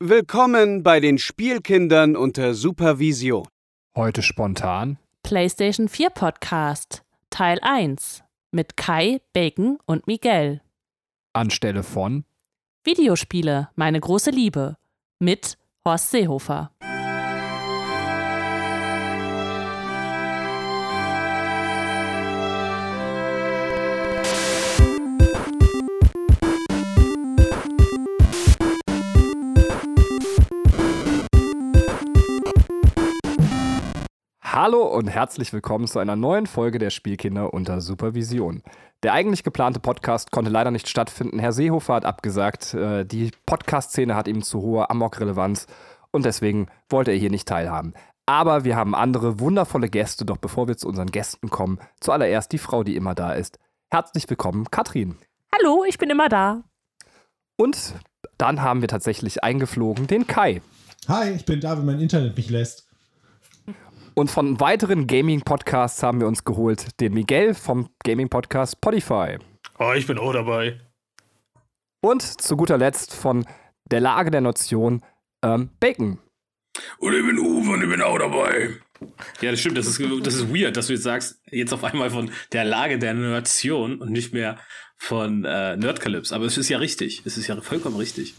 Willkommen bei den Spielkindern unter Supervision. Heute spontan PlayStation 4 Podcast Teil 1 mit Kai, Bacon und Miguel. anstelle von Videospiele, meine große Liebe mit Horst Seehofer. Hallo und herzlich willkommen zu einer neuen Folge der Spielkinder unter Supervision. Der eigentlich geplante Podcast konnte leider nicht stattfinden. Herr Seehofer hat abgesagt, äh, die Podcast-Szene hat ihm zu hohe Amok-Relevanz und deswegen wollte er hier nicht teilhaben. Aber wir haben andere wundervolle Gäste, doch bevor wir zu unseren Gästen kommen, zuallererst die Frau, die immer da ist. Herzlich willkommen, Katrin. Hallo, ich bin immer da. Und dann haben wir tatsächlich eingeflogen den Kai. Hi, ich bin da, wenn mein Internet mich lässt. Und von weiteren Gaming-Podcasts haben wir uns geholt den Miguel vom Gaming-Podcast Spotify. Oh, ich bin auch dabei. Und zu guter Letzt von der Lage der Nation ähm, Bacon. Und ich bin Uwe und ich bin auch dabei. Ja, das stimmt. Das ist, das ist weird, dass du jetzt sagst, jetzt auf einmal von der Lage der Nation und nicht mehr von äh, Nerdcalypse. Aber es ist ja richtig. Es ist ja vollkommen richtig.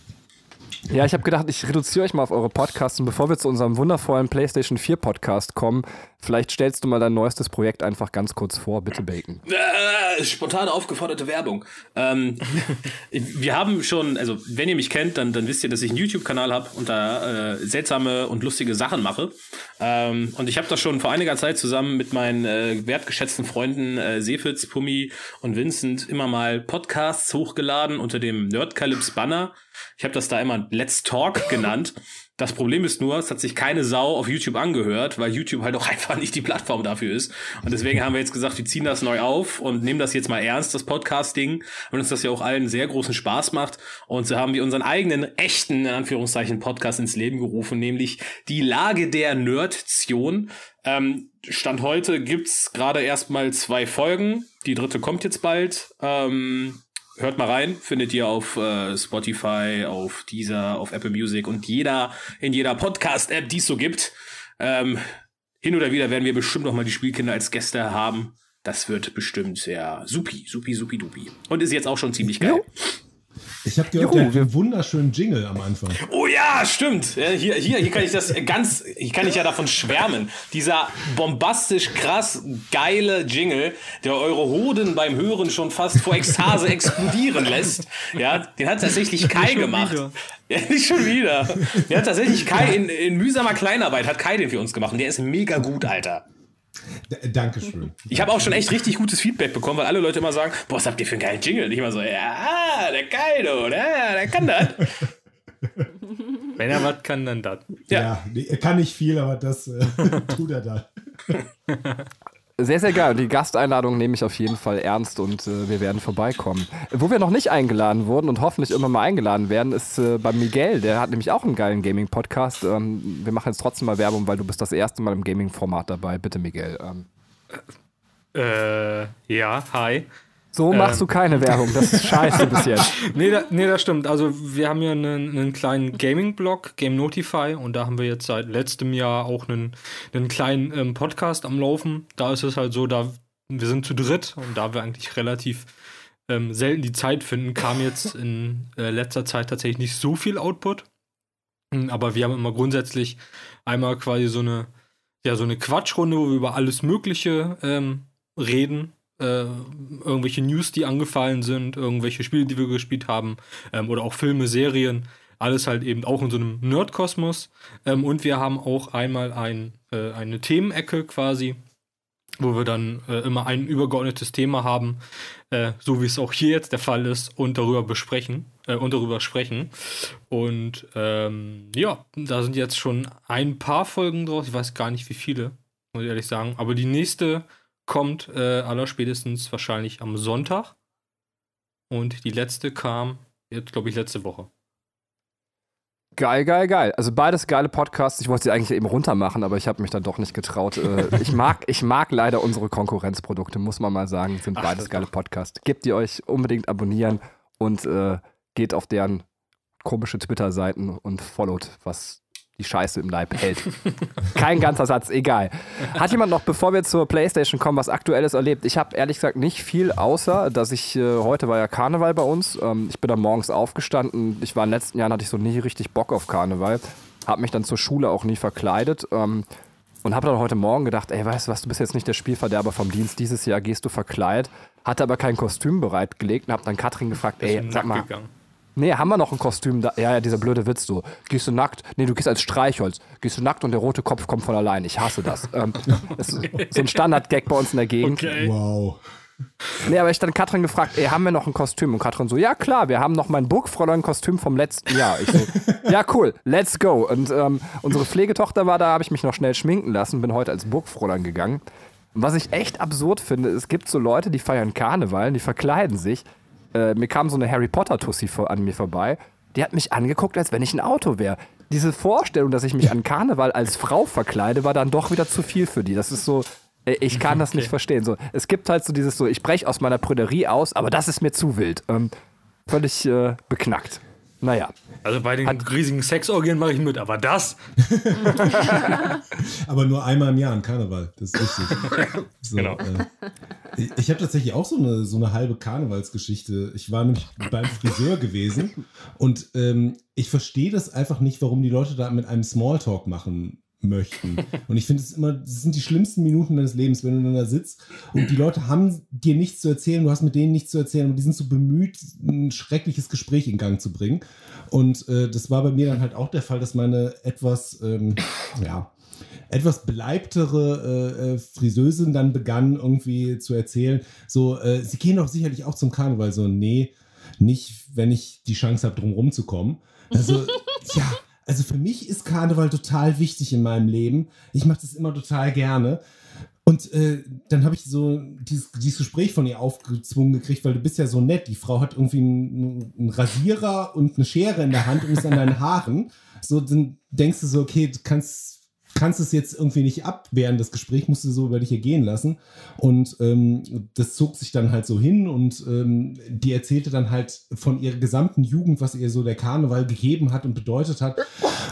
Ja, ich habe gedacht, ich reduziere euch mal auf eure Podcasts und bevor wir zu unserem wundervollen PlayStation 4 Podcast kommen, vielleicht stellst du mal dein neuestes Projekt einfach ganz kurz vor, bitte Bacon. Äh, spontane aufgeforderte Werbung. Ähm, wir haben schon, also wenn ihr mich kennt, dann, dann wisst ihr, dass ich einen YouTube-Kanal habe und da äh, seltsame und lustige Sachen mache. Ähm, und ich habe das schon vor einiger Zeit zusammen mit meinen äh, wertgeschätzten Freunden äh, Sefitz, Pummi und Vincent immer mal Podcasts hochgeladen unter dem Nerdcalypse-Banner. Ich habe das da immer Let's Talk genannt. Das Problem ist nur, es hat sich keine Sau auf YouTube angehört, weil YouTube halt auch einfach nicht die Plattform dafür ist. Und deswegen haben wir jetzt gesagt, wir ziehen das neu auf und nehmen das jetzt mal ernst, das Podcast-Ding, weil uns das ja auch allen sehr großen Spaß macht. Und so haben wir unseren eigenen, echten, in Anführungszeichen, Podcast ins Leben gerufen, nämlich die Lage der Nerdtion. Ähm, Stand heute gibt's gerade erstmal zwei Folgen. Die dritte kommt jetzt bald. Ähm, hört mal rein, findet ihr auf äh, Spotify, auf Deezer, auf Apple Music und jeder in jeder Podcast-App, die es so gibt. Ähm, hin oder wieder werden wir bestimmt noch mal die Spielkinder als Gäste haben. Das wird bestimmt sehr supi, supi, supi, dupi. Und ist jetzt auch schon ziemlich geil. Ich habe gehört, Juhu, einen wunderschönen Jingle am Anfang. Oh ja, stimmt. Ja, Hier, hier, hier kann ich das ganz, hier kann ich ja davon schwärmen. Dieser bombastisch krass geile Jingle, der eure Hoden beim Hören schon fast vor Ekstase explodieren lässt. Ja, den hat tatsächlich Kai gemacht. Ja, nicht schon wieder. Der hat tatsächlich Kai in, in mühsamer Kleinarbeit hat Kai den für uns gemacht. Und der ist mega gut, Alter. D Dankeschön. Ich habe auch schon echt richtig gutes Feedback bekommen, weil alle Leute immer sagen, boah, was habt ihr für einen geilen Jingle? Und ich immer so, ja, der Kaido, der, der kann das. Wenn er was kann, dann das. Ja. Ja, er kann nicht viel, aber das äh, tut er da. Sehr, sehr geil. Die Gasteinladung nehme ich auf jeden Fall ernst und äh, wir werden vorbeikommen. Wo wir noch nicht eingeladen wurden und hoffentlich immer mal eingeladen werden, ist äh, bei Miguel. Der hat nämlich auch einen geilen Gaming-Podcast. Ähm, wir machen jetzt trotzdem mal Werbung, weil du bist das erste Mal im Gaming-Format dabei. Bitte, Miguel. Ähm, Äh, ja, hi. So machst du keine Werbung. Das ist scheiße bis jetzt. Nee, da, nee, das stimmt. Also, wir haben ja einen, einen kleinen Gaming-Blog, Game Notify, und da haben wir jetzt seit letztem Jahr auch einen, einen kleinen ähm, Podcast am Laufen. Da ist es halt so, da wir sind zu dritt und da wir eigentlich relativ ähm, selten die Zeit finden, kam jetzt in äh, letzter Zeit tatsächlich nicht so viel Output. Mm, Aber wir haben immer grundsätzlich einmal quasi so eine, ja, so eine Quatschrunde, wo wir über alles Mögliche ähm, reden. Äh, irgendwelche News, die angefallen sind, irgendwelche Spiele, die wir gespielt haben, ähm, oder auch Filme, Serien. Alles halt eben auch in so einem Nerdkosmos. Ähm, und wir haben auch einmal ein, äh, eine Themenecke quasi, wo wir dann äh, immer ein übergeordnetes Thema haben, äh, so wie es auch hier jetzt der Fall ist, und darüber besprechen, äh, und darüber sprechen. Und ähm, ja, da sind jetzt schon ein paar Folgen draus. Ich weiß gar nicht, wie viele, muss ich ehrlich sagen. Aber die nächste kommt äh, allerspätestens wahrscheinlich am Sonntag. Und die letzte kam jetzt, glaube ich, letzte Woche. Geil, geil, geil. Also beides geile Podcasts. Ich wollte sie eigentlich eben runter machen, aber ich habe mich dann doch nicht getraut. Äh, ich, mag, ich mag leider unsere Konkurrenzprodukte, muss man mal sagen. Sind beides geile Podcasts. Gebt die euch unbedingt abonnieren und äh, geht auf deren komische Twitter-Seiten und followt, was die Scheiße im Leib hält. Kein ganzer Satz, egal. Hat jemand noch, bevor wir zur Playstation kommen, was Aktuelles erlebt? Ich habe ehrlich gesagt nicht viel, außer dass ich, äh, heute war ja Karneval bei uns. Ähm, ich bin da morgens aufgestanden. Ich war in den letzten Jahren, hatte ich so nie richtig Bock auf Karneval. Habe mich dann zur Schule auch nie verkleidet. Ähm, und habe dann heute Morgen gedacht, ey, weißt du was, du bist jetzt nicht der Spielverderber vom Dienst, dieses Jahr gehst du verkleidet. Hatte aber kein Kostüm bereitgelegt und habe dann Katrin gefragt, ey, sag mal, gegangen. Nee, haben wir noch ein Kostüm da? Ja, ja, dieser blöde Witz so. Gehst du nackt? Nee, du gehst als Streichholz. Gehst du nackt und der rote Kopf kommt von allein. Ich hasse das. ähm, das ist so ein Standard-Gag bei uns in der Gegend. Okay. Wow. Nee, aber ich dann Katrin gefragt, ey, haben wir noch ein Kostüm? Und Katrin so, ja klar, wir haben noch mein Burgfräulein-Kostüm vom letzten Jahr. Ich so, ja cool, let's go. Und ähm, unsere Pflegetochter war da, habe ich mich noch schnell schminken lassen, bin heute als Burgfräulein gegangen. Und was ich echt absurd finde, es gibt so Leute, die feiern Karneval, die verkleiden sich. Äh, mir kam so eine Harry Potter-Tussi an mir vorbei. Die hat mich angeguckt, als wenn ich ein Auto wäre. Diese Vorstellung, dass ich mich an Karneval als Frau verkleide, war dann doch wieder zu viel für die. Das ist so, äh, ich kann das nicht verstehen. So, es gibt halt so dieses so, ich breche aus meiner Prüderie aus, aber das ist mir zu wild. Ähm, völlig äh, beknackt. Naja. Also bei den riesigen Sexorgien mache ich mit, aber das? Aber nur einmal im Jahr an Karneval. Das ist wichtig. So, Genau. Äh, ich ich habe tatsächlich auch so eine, so eine halbe Karnevalsgeschichte. Ich war nämlich beim Friseur gewesen und ähm, ich verstehe das einfach nicht, warum die Leute da mit einem Smalltalk machen möchten. Und ich finde es immer, das sind die schlimmsten Minuten deines Lebens, wenn du dann da sitzt und die Leute haben dir nichts zu erzählen, du hast mit denen nichts zu erzählen, aber die sind so bemüht, ein schreckliches Gespräch in Gang zu bringen. Und äh, das war bei mir dann halt auch der Fall, dass meine etwas, ähm, ja, etwas beleibtere äh, äh, Friseusin dann begann irgendwie zu erzählen, so, äh, sie gehen doch sicherlich auch zum Karneval. So, nee, nicht, wenn ich die Chance habe, drum rumzukommen. Also, ja, also für mich ist Karneval total wichtig in meinem Leben. Ich mache das immer total gerne. Und äh, dann habe ich so dieses, dieses Gespräch von ihr aufgezwungen gekriegt, weil du bist ja so nett. Die Frau hat irgendwie einen, einen Rasierer und eine Schere in der Hand und ist an deinen Haaren. So, dann denkst du so, okay, du kannst kannst es jetzt irgendwie nicht abwehren, das Gespräch musst du so über dich ergehen lassen. Und ähm, das zog sich dann halt so hin und ähm, die erzählte dann halt von ihrer gesamten Jugend, was ihr so der Karneval gegeben hat und bedeutet hat.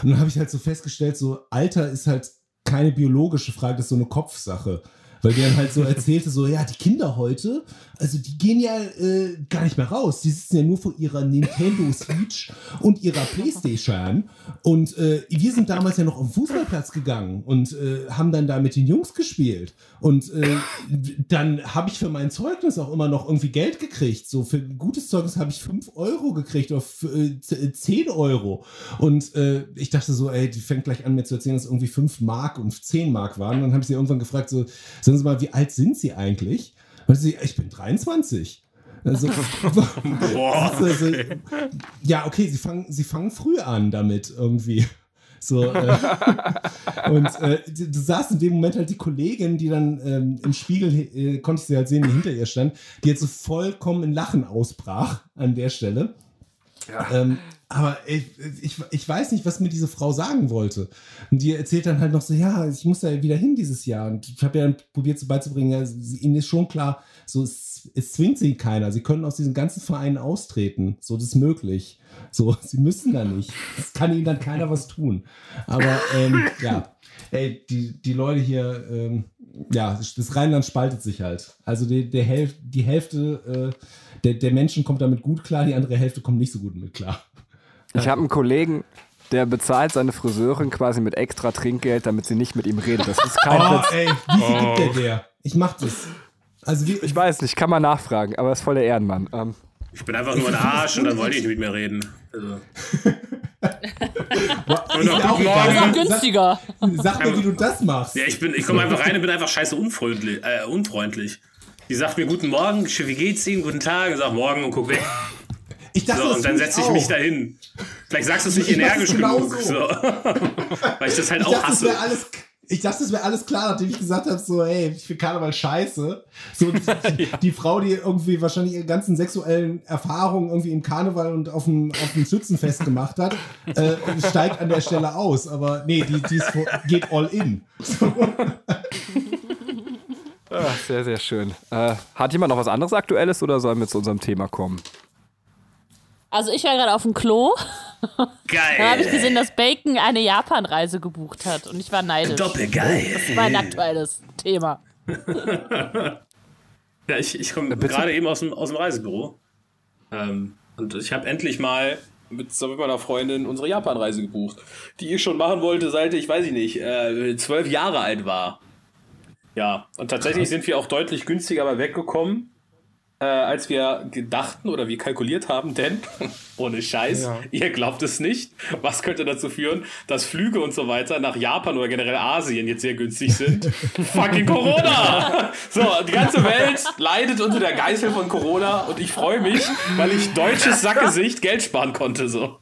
Und dann habe ich halt so festgestellt, so Alter ist halt keine biologische Frage, das ist so eine Kopfsache. Weil der dann halt so erzählte, so, ja, die Kinder heute, also die gehen ja äh, gar nicht mehr raus. Die sitzen ja nur vor ihrer Nintendo Switch und ihrer Playstation. Und äh, wir sind damals ja noch auf den Fußballplatz gegangen und äh, haben dann da mit den Jungs gespielt. Und äh, dann habe ich für mein Zeugnis auch immer noch irgendwie Geld gekriegt. So für ein gutes Zeugnis habe ich 5 Euro gekriegt oder f- äh, z- 10 Euro. Und äh, ich dachte so, ey, die fängt gleich an mir zu erzählen, dass es irgendwie 5 Mark und 10 Mark waren. Und dann habe ich sie irgendwann gefragt, so, sagen Sie mal, wie alt sind Sie eigentlich? Und sie, ich bin 23. Also, Boah. also, ja, okay, sie fangen, sie fangen früh an damit irgendwie. So, äh, und äh, du, saß in dem Moment halt die Kollegin, die dann ähm, im Spiegel, äh, konnte ich sie halt sehen, die hinter ihr stand, die jetzt so vollkommen in Lachen ausbrach an der Stelle. Ähm, aber ich, ich, ich weiß nicht, was mir diese Frau sagen wollte. Und die erzählt dann halt noch so, ja, ich muss da wieder hin dieses Jahr. Und ich habe ja dann probiert, so beizubringen, ja, sie- ihnen ist schon klar, so es, es zwingt sie keiner. Sie können aus diesen ganzen Vereinen austreten. So, das ist möglich. So, sie müssen da nicht. Es kann ihnen dann keiner was tun. Aber ähm, ja, ey, die, die Leute hier, ähm, ja, das Rheinland spaltet sich halt. Also die, der Hälf die Hälfte äh, der, der Menschen kommt damit gut klar, die andere Hälfte kommt nicht so gut mit klar. Ich habe einen Kollegen, der bezahlt seine Friseurin quasi mit extra Trinkgeld, damit sie nicht mit ihm redet. Das ist kein Oh, Witz. ey, wie viel gibt der der? Ich mach das. Also wie, Ich weiß nicht, kann man nachfragen, aber er ist voll der Ehrenmann. Ähm, Ich bin einfach nur ein Arsch und dann wollte ich nicht mit mir reden. Also, ist noch mir auch guten egal. Morgen. Sag- Günstiger. Sag mir, wie du das machst. ja, ich bin, ich komme einfach rein und bin einfach scheiße unfreundlich, äh, unfreundlich. Die sagt mir guten Morgen, wie geht's Ihnen, guten Tag, ich sag morgen und guck weg. Ich dachte, So, und dann setze ich auch. mich dahin. Vielleicht sagst du es nicht Ich energisch es genug. genauso. So. Weil ich das halt Ich auch dachte, das hasse. wäre alles. Ich dachte, das wäre alles klar, nachdem ich gesagt habe, so, ey, ich finde Karneval scheiße. So, die, die Frau, die irgendwie wahrscheinlich ihre ganzen sexuellen Erfahrungen irgendwie im Karneval und auf dem, auf dem Schützenfest gemacht hat, äh, steigt an der Stelle aus. Aber nee, die, die ist, geht all in. ah, sehr, sehr schön. Äh, hat jemand noch was anderes Aktuelles oder sollen wir zu unserem Thema kommen? Also ich war gerade auf dem Klo Geil. Da habe ich gesehen, dass Bacon eine Japan-Reise gebucht hat und ich war neidisch. Doppelgeil. Das ist mein aktuelles Thema. Ja, ich, ich komme gerade eben aus dem, aus dem Reisebüro. Ähm, und ich habe endlich mal mit, zusammen mit meiner Freundin unsere Japan-Reise gebucht, die ich schon machen wollte, seit ich, weiß ich nicht, äh, zwölf Jahre alt war. Ja, und tatsächlich sind wir auch deutlich günstiger aber weggekommen, äh, als wir gedachten oder wir kalkuliert haben, denn ohne Scheiß, Ja. ihr glaubt es nicht, was könnte dazu führen, dass Flüge und so weiter nach Japan oder generell Asien jetzt sehr günstig sind? Fucking Corona! So, die ganze Welt leidet unter der Geißel von Corona und ich freue mich, weil ich deutsches Sackgesicht Geld sparen konnte, so.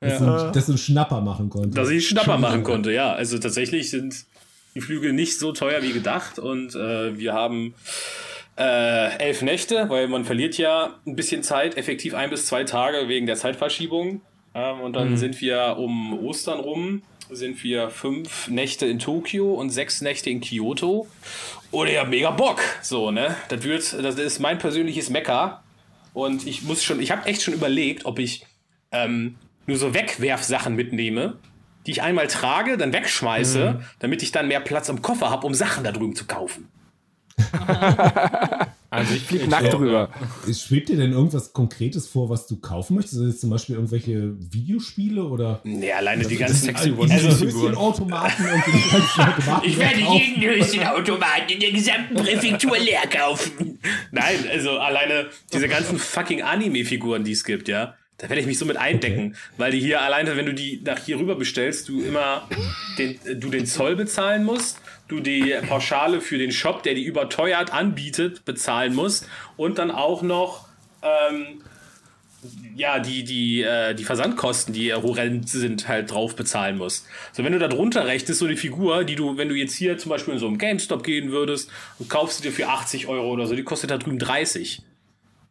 Dass, du, dass du einen Schnapper machen konntest. Dass ich Schnapper machen konnte, ja. Also tatsächlich sind die Flüge nicht so teuer wie gedacht und äh, wir haben äh, elf Nächte, weil man verliert ja ein bisschen Zeit, effektiv ein bis zwei Tage wegen der Zeitverschiebung. Ähm, und dann sind wir um Ostern rum, sind wir fünf Nächte in Tokio und sechs Nächte in Kyoto. Und ich hab mega Bock. So, ne? Das wird, das ist mein persönliches Mecker. Und ich muss schon, ich habe echt schon überlegt, ob ich ähm, nur so Wegwerfsachen mitnehme, die ich einmal trage, dann wegschmeiße, damit ich dann mehr Platz im Koffer habe, um Sachen da drüben zu kaufen. Also ich Flieg nackt drüber. Schwebt dir denn irgendwas Konkretes vor, was du kaufen möchtest? Also jetzt zum Beispiel irgendwelche Videospiele oder Nee, alleine die Das ganzen sexy One-Piece-Figuren. Höschenautomaten und die ganzen Automaten Ich werde jeden Höschenautomaten in der gesamten Präfektur leer kaufen. Nein, also alleine diese ganzen fucking Anime-Figuren, die es gibt, ja. Da werde ich mich so mit eindecken, weil die hier alleine, wenn du die nach hier rüber bestellst, du immer den, du den Zoll bezahlen musst, du die Pauschale für den Shop, der die überteuert anbietet, bezahlen musst und dann auch noch ähm, ja, die, die, äh, die Versandkosten, die horrend sind, halt drauf bezahlen musst. So, wenn du da drunter rechnest, so eine Figur, die du, wenn du jetzt hier zum Beispiel in so einem GameStop gehen würdest und kaufst sie dir für 80 Euro oder so, die kostet da drüben 30.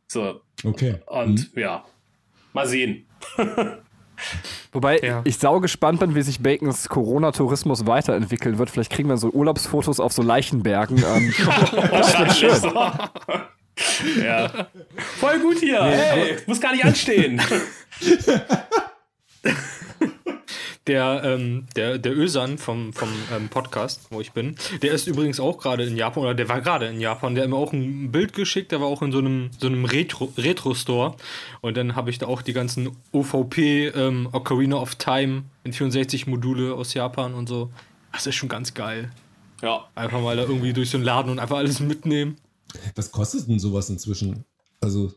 So, Okay. und ja, mal sehen. Wobei Ja. ich sau gespannt bin, wie sich Bacons Corona-Tourismus weiterentwickeln wird. Vielleicht kriegen wir so Urlaubsfotos auf so Leichenbergen. Ähm, Das wird schön. ja. Voll gut hier. hey, muss gar nicht anstehen. Der, ähm, der, der Ösan vom, vom ähm, Podcast, wo ich bin, der ist übrigens auch gerade in Japan, oder der war gerade in Japan, der hat mir auch ein Bild geschickt, der war auch in so einem, so einem Retro- Retro-Store. und dann habe ich da auch die ganzen OVP, ähm, Ocarina of Time, in 64 Module aus Japan und so. Das ist schon ganz geil. Ja. Einfach mal da irgendwie durch so einen Laden und einfach alles mitnehmen. Was kostet denn sowas inzwischen? Also,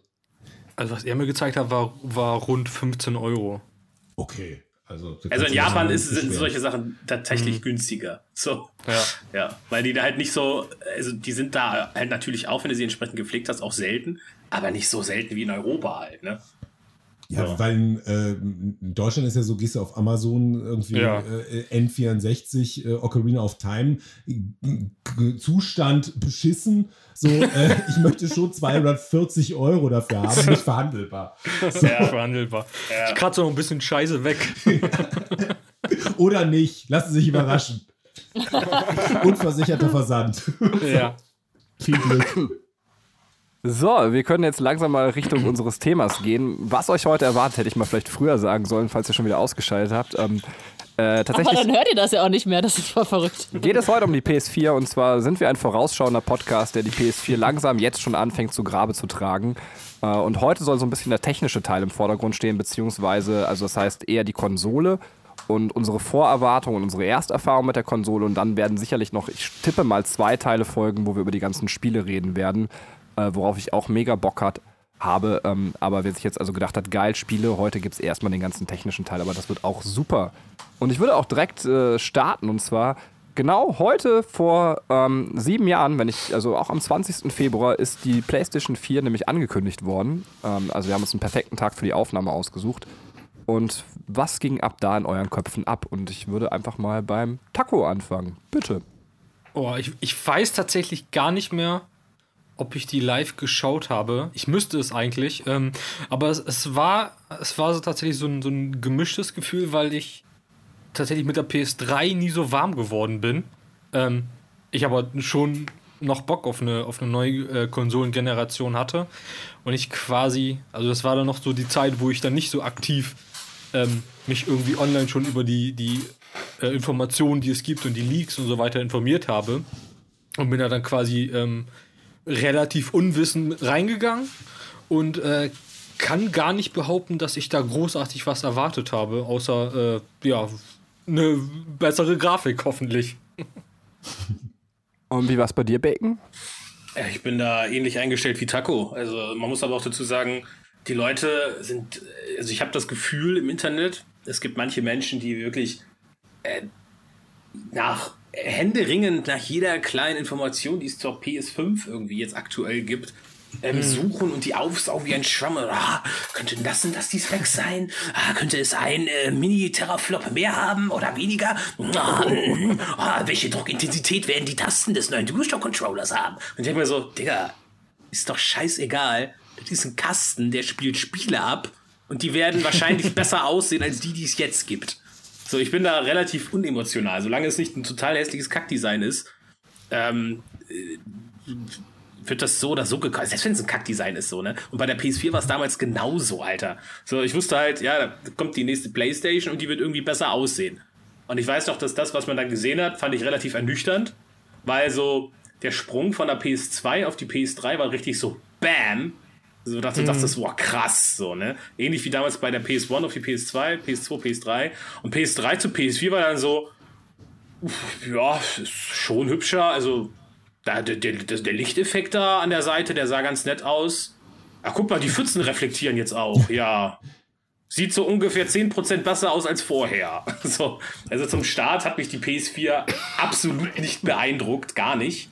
Also, was er mir gezeigt hat, war, war rund 15 Euro. okay. Also, Also in Japan ist, sind solche Sachen tatsächlich günstiger. So. Ja. Ja. Weil die da halt nicht so, also die sind da halt natürlich auch, wenn du sie entsprechend gepflegt hast, auch selten, aber nicht so selten wie in Europa halt, ne? Ja, Ja. weil in, äh, in Deutschland ist ja so, gehst du auf Amazon irgendwie Ja. äh, N64, äh, Ocarina of Time, g- Zustand beschissen. So, äh, ich möchte schon 240 Euro dafür haben, nicht verhandelbar. Ja. Verhandelbar. Ich kratze noch ein bisschen Scheiße weg. Oder nicht, lassen Sie sich überraschen. Unversicherter Versand. ja. Viel Glück. So, wir können jetzt langsam mal Richtung unseres Themas gehen. Was euch heute erwartet, hätte ich mal vielleicht früher sagen sollen, falls ihr schon wieder ausgeschaltet habt. Ähm, äh, Aber tatsächlich dann hört ihr das ja auch nicht mehr, das ist voll verrückt. geht es heute um die PS4 und zwar sind wir ein vorausschauender Podcast, der die PS4 langsam jetzt schon anfängt zu Grabe zu tragen. Äh, Und heute soll so ein bisschen der technische Teil im Vordergrund stehen, beziehungsweise, also das heißt eher die Konsole und unsere Vorerwartungen und unsere Ersterfahrung mit der Konsole und dann werden sicherlich noch, ich tippe mal zwei Teile folgen, wo wir über die ganzen Spiele reden werden, äh, worauf ich auch mega Bock hat, habe. Ähm, aber wer sich jetzt also gedacht hat, geil, Spiele, heute gibt es erstmal den ganzen technischen Teil, aber das wird auch super. Und ich würde auch direkt äh, starten und zwar genau heute vor ähm, sieben Jahren, wenn ich, also auch am 20. Februar, ist die PlayStation 4 nämlich angekündigt worden. Ähm, also wir haben uns einen perfekten Tag für die Aufnahme ausgesucht. Und was ging ab da in euren Köpfen ab? Und ich würde einfach mal beim Taco anfangen. Bitte. Oh, ich, ich weiß tatsächlich gar nicht mehr, ob ich die live geschaut habe. Ich müsste es eigentlich. Ähm, aber es, es, war, es war so tatsächlich so ein, so ein gemischtes Gefühl, weil ich tatsächlich mit der PS3 nie so warm geworden bin. Ähm, ich aber schon noch Bock auf eine, auf eine neue äh, Konsolengeneration hatte. Und ich quasi, also das war dann noch so die Zeit, wo ich dann nicht so aktiv ähm, mich irgendwie online schon über die, die äh, Informationen, die es gibt und die Leaks und so weiter informiert habe. Und bin da dann quasi ähm, relativ unwissend reingegangen und äh, kann gar nicht behaupten, dass ich da großartig was erwartet habe, außer äh, ja, eine bessere Grafik hoffentlich. Und wie war es bei dir, Bacon? Ich bin da ähnlich eingestellt wie Taco. Also man muss aber auch dazu sagen, die Leute sind, also ich habe das Gefühl im Internet, es gibt manche Menschen, die wirklich äh, nach händeringend nach jeder kleinen Information, die es zur PS5 irgendwie jetzt aktuell gibt, ähm, suchen und die aufsaugen wie ein Schwamm. Ah, könnte das und das die Specs sein? Ah, könnte es ein äh, Mini-Teraflop mehr haben oder weniger? Ah, mm, ah, welche Druckintensität werden die Tasten des neuen DualShock-Controllers haben? Und ich denke mir so, Digga, ist doch scheißegal. Das ist ein Kasten, der spielt Spiele ab und die werden wahrscheinlich besser aussehen als die, die es jetzt gibt. So, ich bin da relativ unemotional. Solange es nicht ein total hässliches Kackdesign ist, ähm, äh, wird das so oder so gekauft. Selbst wenn es ein Kackdesign ist, so, ne? Und bei der PS4 war es damals genauso, Alter. So, ich wusste halt, ja, da kommt die nächste Playstation und die wird irgendwie besser aussehen. Und ich weiß noch, dass das, was man dann gesehen hat, fand ich relativ ernüchternd, weil so der Sprung von der PS2 auf die PS3 war richtig so BAM. So dass du dachtest, wow, krass, so, ne? Ähnlich wie damals bei der PS1 auf die PS2, PS2, PS3. Und PS3 zu PS4 war dann so, ja, ist schon hübscher. Also, da, der, der, der Lichteffekt da an der Seite, der sah ganz nett aus. Ach, guck mal, die Pfützen reflektieren jetzt auch, ja. Sieht so ungefähr 10% besser aus als vorher. So, also zum Start hat mich die PS4 absolut nicht beeindruckt, gar nicht.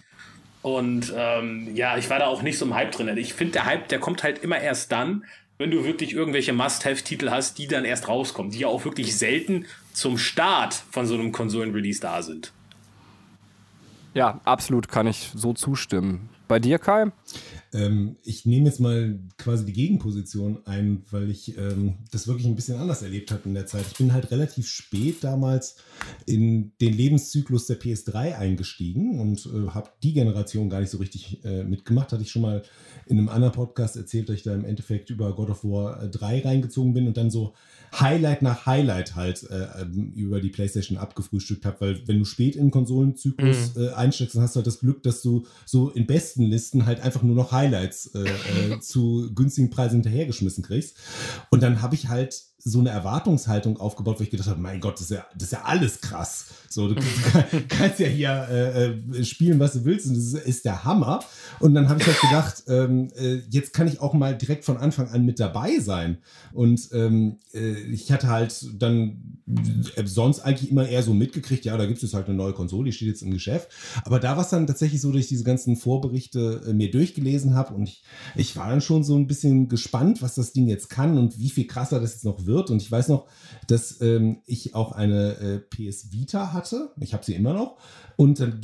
Und ähm, ja, ich war da auch nicht so im Hype drin. Ich finde, der Hype, der kommt halt immer erst dann, wenn du wirklich irgendwelche Must-Have-Titel hast, die dann erst rauskommen, die ja auch wirklich selten zum Start von so einem Konsolen-Release da sind. Ja, absolut kann ich so zustimmen. Bei dir, Kai? Ähm, ich nehme jetzt mal quasi die Gegenposition ein, weil ich ähm, das wirklich ein bisschen anders erlebt habe in der Zeit. Ich bin halt relativ spät damals in den Lebenszyklus der PS3 eingestiegen und äh, habe die Generation gar nicht so richtig äh, mitgemacht. Hatte ich schon mal in einem anderen Podcast erzählt, dass ich da im Endeffekt über God of War 3 reingezogen bin und dann so Highlight nach Highlight halt äh, ähm, über die PlayStation abgefrühstückt habe, weil wenn du spät in den Konsolenzyklus Mhm. äh, einsteigst, dann hast du halt das Glück, dass du so in besten Listen halt einfach nur noch Highlights äh, äh, zu günstigen Preisen hinterhergeschmissen kriegst. Und dann habe ich halt so eine Erwartungshaltung aufgebaut, wo ich gedacht habe, mein Gott, das ist ja, das ist ja alles krass. So, du, kannst ja hier äh, äh, spielen, was du willst, und das ist, ist der Hammer. Und dann habe ich halt gedacht, ähm, äh, jetzt kann ich auch mal direkt von Anfang an mit dabei sein. Und ähm, äh, ich hatte halt dann äh, sonst eigentlich immer eher so mitgekriegt, ja, da gibt es halt eine neue Konsole, die steht jetzt im Geschäft. Aber da war es dann tatsächlich so, dass ich diese ganzen Vorberichte äh, mir durchgelesen habe und ich, ich war dann schon so ein bisschen gespannt, was das Ding jetzt kann und wie viel krasser das jetzt noch wird. Und ich weiß noch, dass ähm, ich auch eine äh, PS Vita hatte. Ich habe sie immer noch. Und dann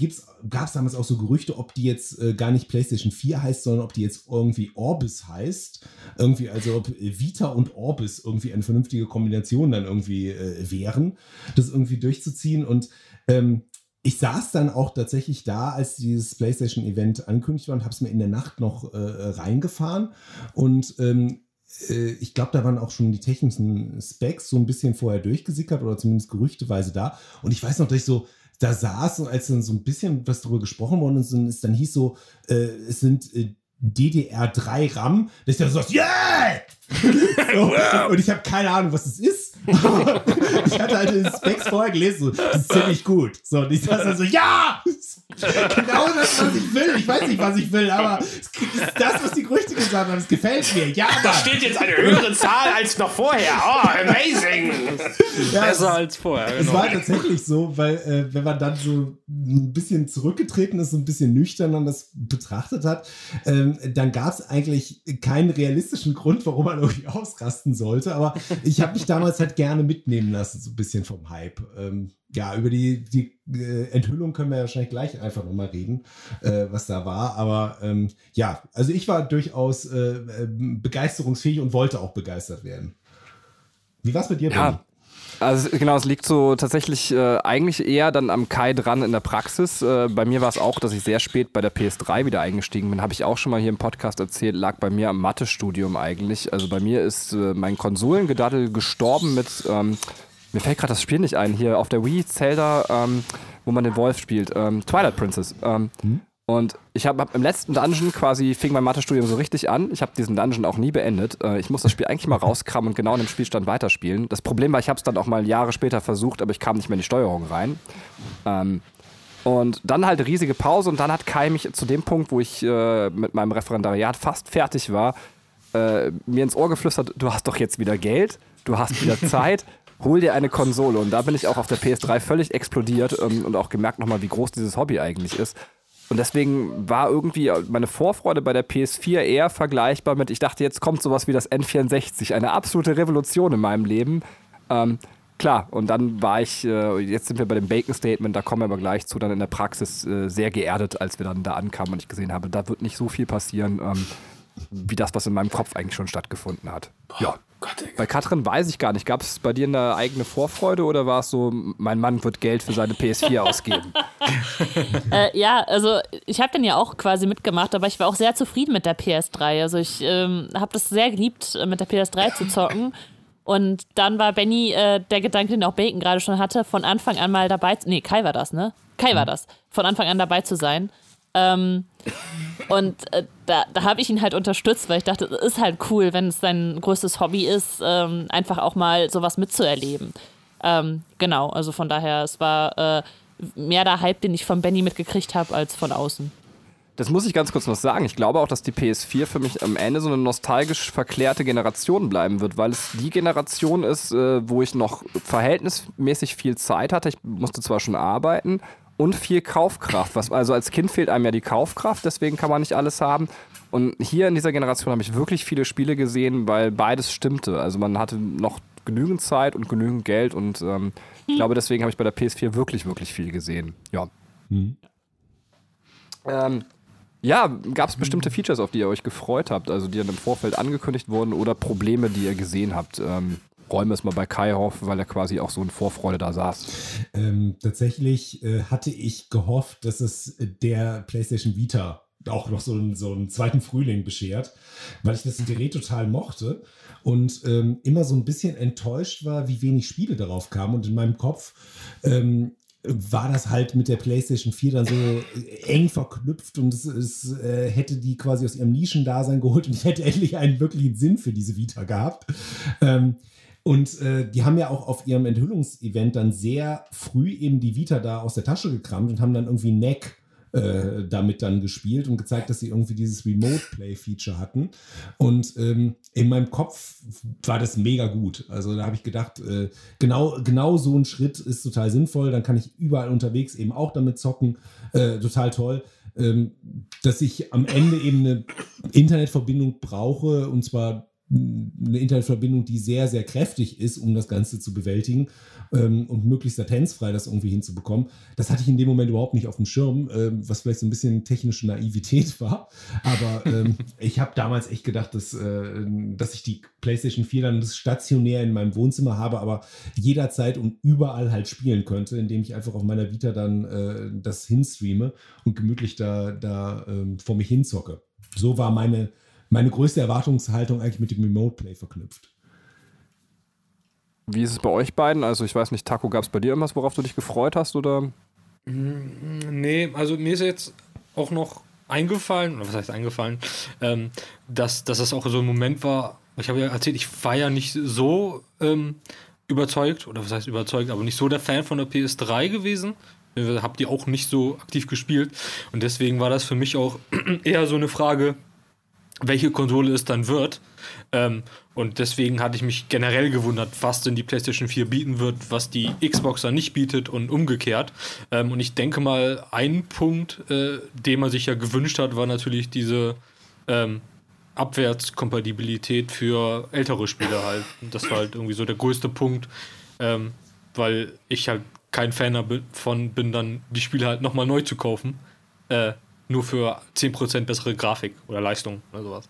gab es damals auch so Gerüchte, ob die jetzt äh, gar nicht PlayStation 4 heißt, sondern ob die jetzt irgendwie Orbis heißt. Irgendwie, also ob äh, Vita und Orbis irgendwie eine vernünftige Kombination dann irgendwie äh, wären, das irgendwie durchzuziehen. Und ähm, ich saß dann auch tatsächlich da, als dieses PlayStation-Event ankündigt war und habe es mir in der Nacht noch äh, reingefahren. Und ähm, äh, ich glaube, da waren auch schon die technischen Specs so ein bisschen vorher durchgesickert oder zumindest gerüchteweise da. Und ich weiß noch, dass ich so da saß und als dann so ein bisschen was darüber gesprochen worden ist, und es dann hieß so, äh, es sind äh, DDR3 RAM, dass ich dann so, yeah! So, und ich habe keine Ahnung, was es ist. Ich hatte halt den Specs vorher gelesen, so, das ist ziemlich gut. So, und ich saß dann so, ja! Genau das, was ich will. Ich weiß nicht, was ich will, aber es ist das, was die Gerüchte gesagt haben. Es gefällt mir. Ja, Da steht jetzt eine höhere Zahl als noch vorher. Oh, amazing! Ja, es- Besser als vorher, Es genau. war tatsächlich so, weil äh, wenn man dann so ein bisschen zurückgetreten ist, so ein bisschen nüchtern dann das betrachtet hat, ähm, dann gab es eigentlich keinen realistischen Grund, warum man irgendwie ausrasten sollte. Aber ich habe mich damals halt gerne mitnehmen lassen, so ein bisschen vom Hype. Ähm, ja, über die, die äh, Enthüllung können wir ja wahrscheinlich gleich einfach nochmal reden, äh, was da war. Aber ähm, ja, also ich war durchaus äh, äh, begeisterungsfähig und wollte auch begeistert werden. Wie war's mit dir, Benny? Ja. Also genau, es liegt so tatsächlich äh, eigentlich eher dann am Kai dran in der Praxis. Äh, bei mir war es auch, dass ich sehr spät bei der PS3 wieder eingestiegen bin. Habe ich auch schon mal hier im Podcast erzählt, lag bei mir am Mathestudium eigentlich. Also bei mir ist äh, mein Konsolengedaddel gestorben mit, ähm, mir fällt gerade das Spiel nicht ein, hier auf der Wii, Zelda, ähm, wo man den Wolf spielt, ähm, Twilight Princess. Ähm, hm? Und ich habe hab im letzten Dungeon quasi, fing mein Mathestudium so richtig an. Ich habe diesen Dungeon auch nie beendet. Äh, ich muss das Spiel eigentlich mal rauskramen und genau in dem Spielstand weiterspielen. Das Problem war, ich habe es dann auch mal Jahre später versucht, aber ich kam nicht mehr in die Steuerung rein. Ähm, und dann halt riesige Pause und dann hat Kai mich zu dem Punkt, wo ich äh, mit meinem Referendariat fast fertig war, äh, mir ins Ohr geflüstert, du hast doch jetzt wieder Geld, du hast wieder Zeit, hol dir eine Konsole. Und da bin ich auch auf der PS3 völlig explodiert ähm, und auch gemerkt nochmal, wie groß dieses Hobby eigentlich ist. Und deswegen war irgendwie meine Vorfreude bei der PS4 eher vergleichbar mit, ich dachte, jetzt kommt sowas wie das N64, eine absolute Revolution in meinem Leben. Ähm, klar, und dann war ich, äh, jetzt sind wir bei dem Bacon Statement, da kommen wir aber gleich zu, dann in der Praxis äh, sehr geerdet, als wir dann da ankamen und ich gesehen habe, da wird nicht so viel passieren, ähm, wie das, was in meinem Kopf eigentlich schon stattgefunden hat. Ja. Gott, bei Katrin weiß ich gar nicht. Gab es bei dir eine eigene Vorfreude oder war es so, mein Mann wird Geld für seine PS4 ausgeben? äh, ja, also ich habe den ja auch quasi mitgemacht, aber ich war auch sehr zufrieden mit der PS3. Also ich ähm, habe das sehr geliebt, mit der PS3 zu zocken. Und dann war Benny äh, der Gedanke, den auch Bacon gerade schon hatte, von Anfang an mal dabei zu. Nee, Kai war das, ne? Kai war mhm. das. Von Anfang an dabei zu sein. Ähm, und äh, da, da habe ich ihn halt unterstützt, weil ich dachte, es ist halt cool, wenn es sein größtes Hobby ist, ähm, einfach auch mal sowas mitzuerleben. Ähm, genau, also von daher, es war äh, mehr der Hype, den ich von Benny mitgekriegt habe, als von außen. Das muss ich ganz kurz noch sagen. Ich glaube auch, dass die PS4 für mich am Ende so eine nostalgisch verklärte Generation bleiben wird, weil es die Generation ist, äh, wo ich noch verhältnismäßig viel Zeit hatte. Ich musste zwar schon arbeiten, und viel Kaufkraft. Was, also als Kind fehlt einem ja die Kaufkraft, deswegen kann man nicht alles haben. Und hier in dieser Generation habe ich wirklich viele Spiele gesehen, weil beides stimmte. Also man hatte noch genügend Zeit und genügend Geld und ähm, ich glaube, deswegen habe ich bei der PS4 wirklich, wirklich viel gesehen. Ja. Mhm. Ähm, ja, gab es bestimmte Features, auf die ihr euch gefreut habt, also die dann im Vorfeld angekündigt wurden oder Probleme, die ihr gesehen habt? Ähm, räume es mal bei Kai auf, weil er quasi auch so in Vorfreude da saß. Ähm, tatsächlich äh, hatte ich gehofft, dass es der PlayStation Vita auch noch so einen, so einen zweiten Frühling beschert, weil ich das Gerät total mochte und ähm, immer so ein bisschen enttäuscht war, wie wenig Spiele darauf kamen. Und in meinem Kopf ähm, war das halt mit der PlayStation 4 dann so eng verknüpft und es, es äh, hätte die quasi aus ihrem Nischendasein geholt und ich hätte endlich einen wirklichen Sinn für diese Vita gehabt. Ähm, und äh, die haben ja auch auf ihrem Enthüllungsevent dann sehr früh eben die Vita da aus der Tasche gekramt und haben dann irgendwie Neck äh, damit dann gespielt und gezeigt, dass sie irgendwie dieses Remote-Play-Feature hatten. Und ähm, in meinem Kopf war das mega gut. Also da habe ich gedacht, äh, genau, genau so ein Schritt ist total sinnvoll. Dann kann ich überall unterwegs eben auch damit zocken. Äh, total toll. Ähm, dass ich am Ende eben eine Internetverbindung brauche und zwar eine Internetverbindung, die sehr, sehr kräftig ist, um das Ganze zu bewältigen ähm, und möglichst latenzfrei das irgendwie hinzubekommen. Das hatte ich in dem Moment überhaupt nicht auf dem Schirm, ähm, was vielleicht so ein bisschen technische Naivität war. Aber ähm, ich habe damals echt gedacht, dass, äh, dass ich die PlayStation 4 dann stationär in meinem Wohnzimmer habe, aber jederzeit und überall halt spielen könnte, indem ich einfach auf meiner Vita dann äh, das hinstreame und gemütlich da, da ähm, vor mich hinzocke. So war meine meine größte Erwartungshaltung eigentlich mit dem Remote Play verknüpft. Wie ist es bei euch beiden? Also ich weiß nicht, Taco, gab es bei dir irgendwas, worauf du dich gefreut hast oder? Mm, nee, also mir ist jetzt auch noch eingefallen, oder was heißt eingefallen, ähm, dass, dass das auch so ein Moment war, ich habe ja erzählt, ich war ja nicht so ähm, überzeugt, oder was heißt überzeugt, aber nicht so der Fan von der PS3 gewesen. Habt ihr auch nicht so aktiv gespielt. Und deswegen war das für mich auch eher so eine Frage, welche Konsole es dann wird. Ähm, und deswegen hatte ich mich generell gewundert, was denn die PlayStation 4 bieten wird, was die Xbox dann nicht bietet und umgekehrt. Ähm, und ich denke mal, ein Punkt, äh, den man sich ja gewünscht hat, war natürlich diese ähm, Abwärtskompatibilität für ältere Spiele halt. Das war halt irgendwie so der größte Punkt, ähm, weil ich halt kein Fan davon bin, dann die Spiele halt nochmal neu zu kaufen. Äh, nur für 10% bessere Grafik oder Leistung oder sowas.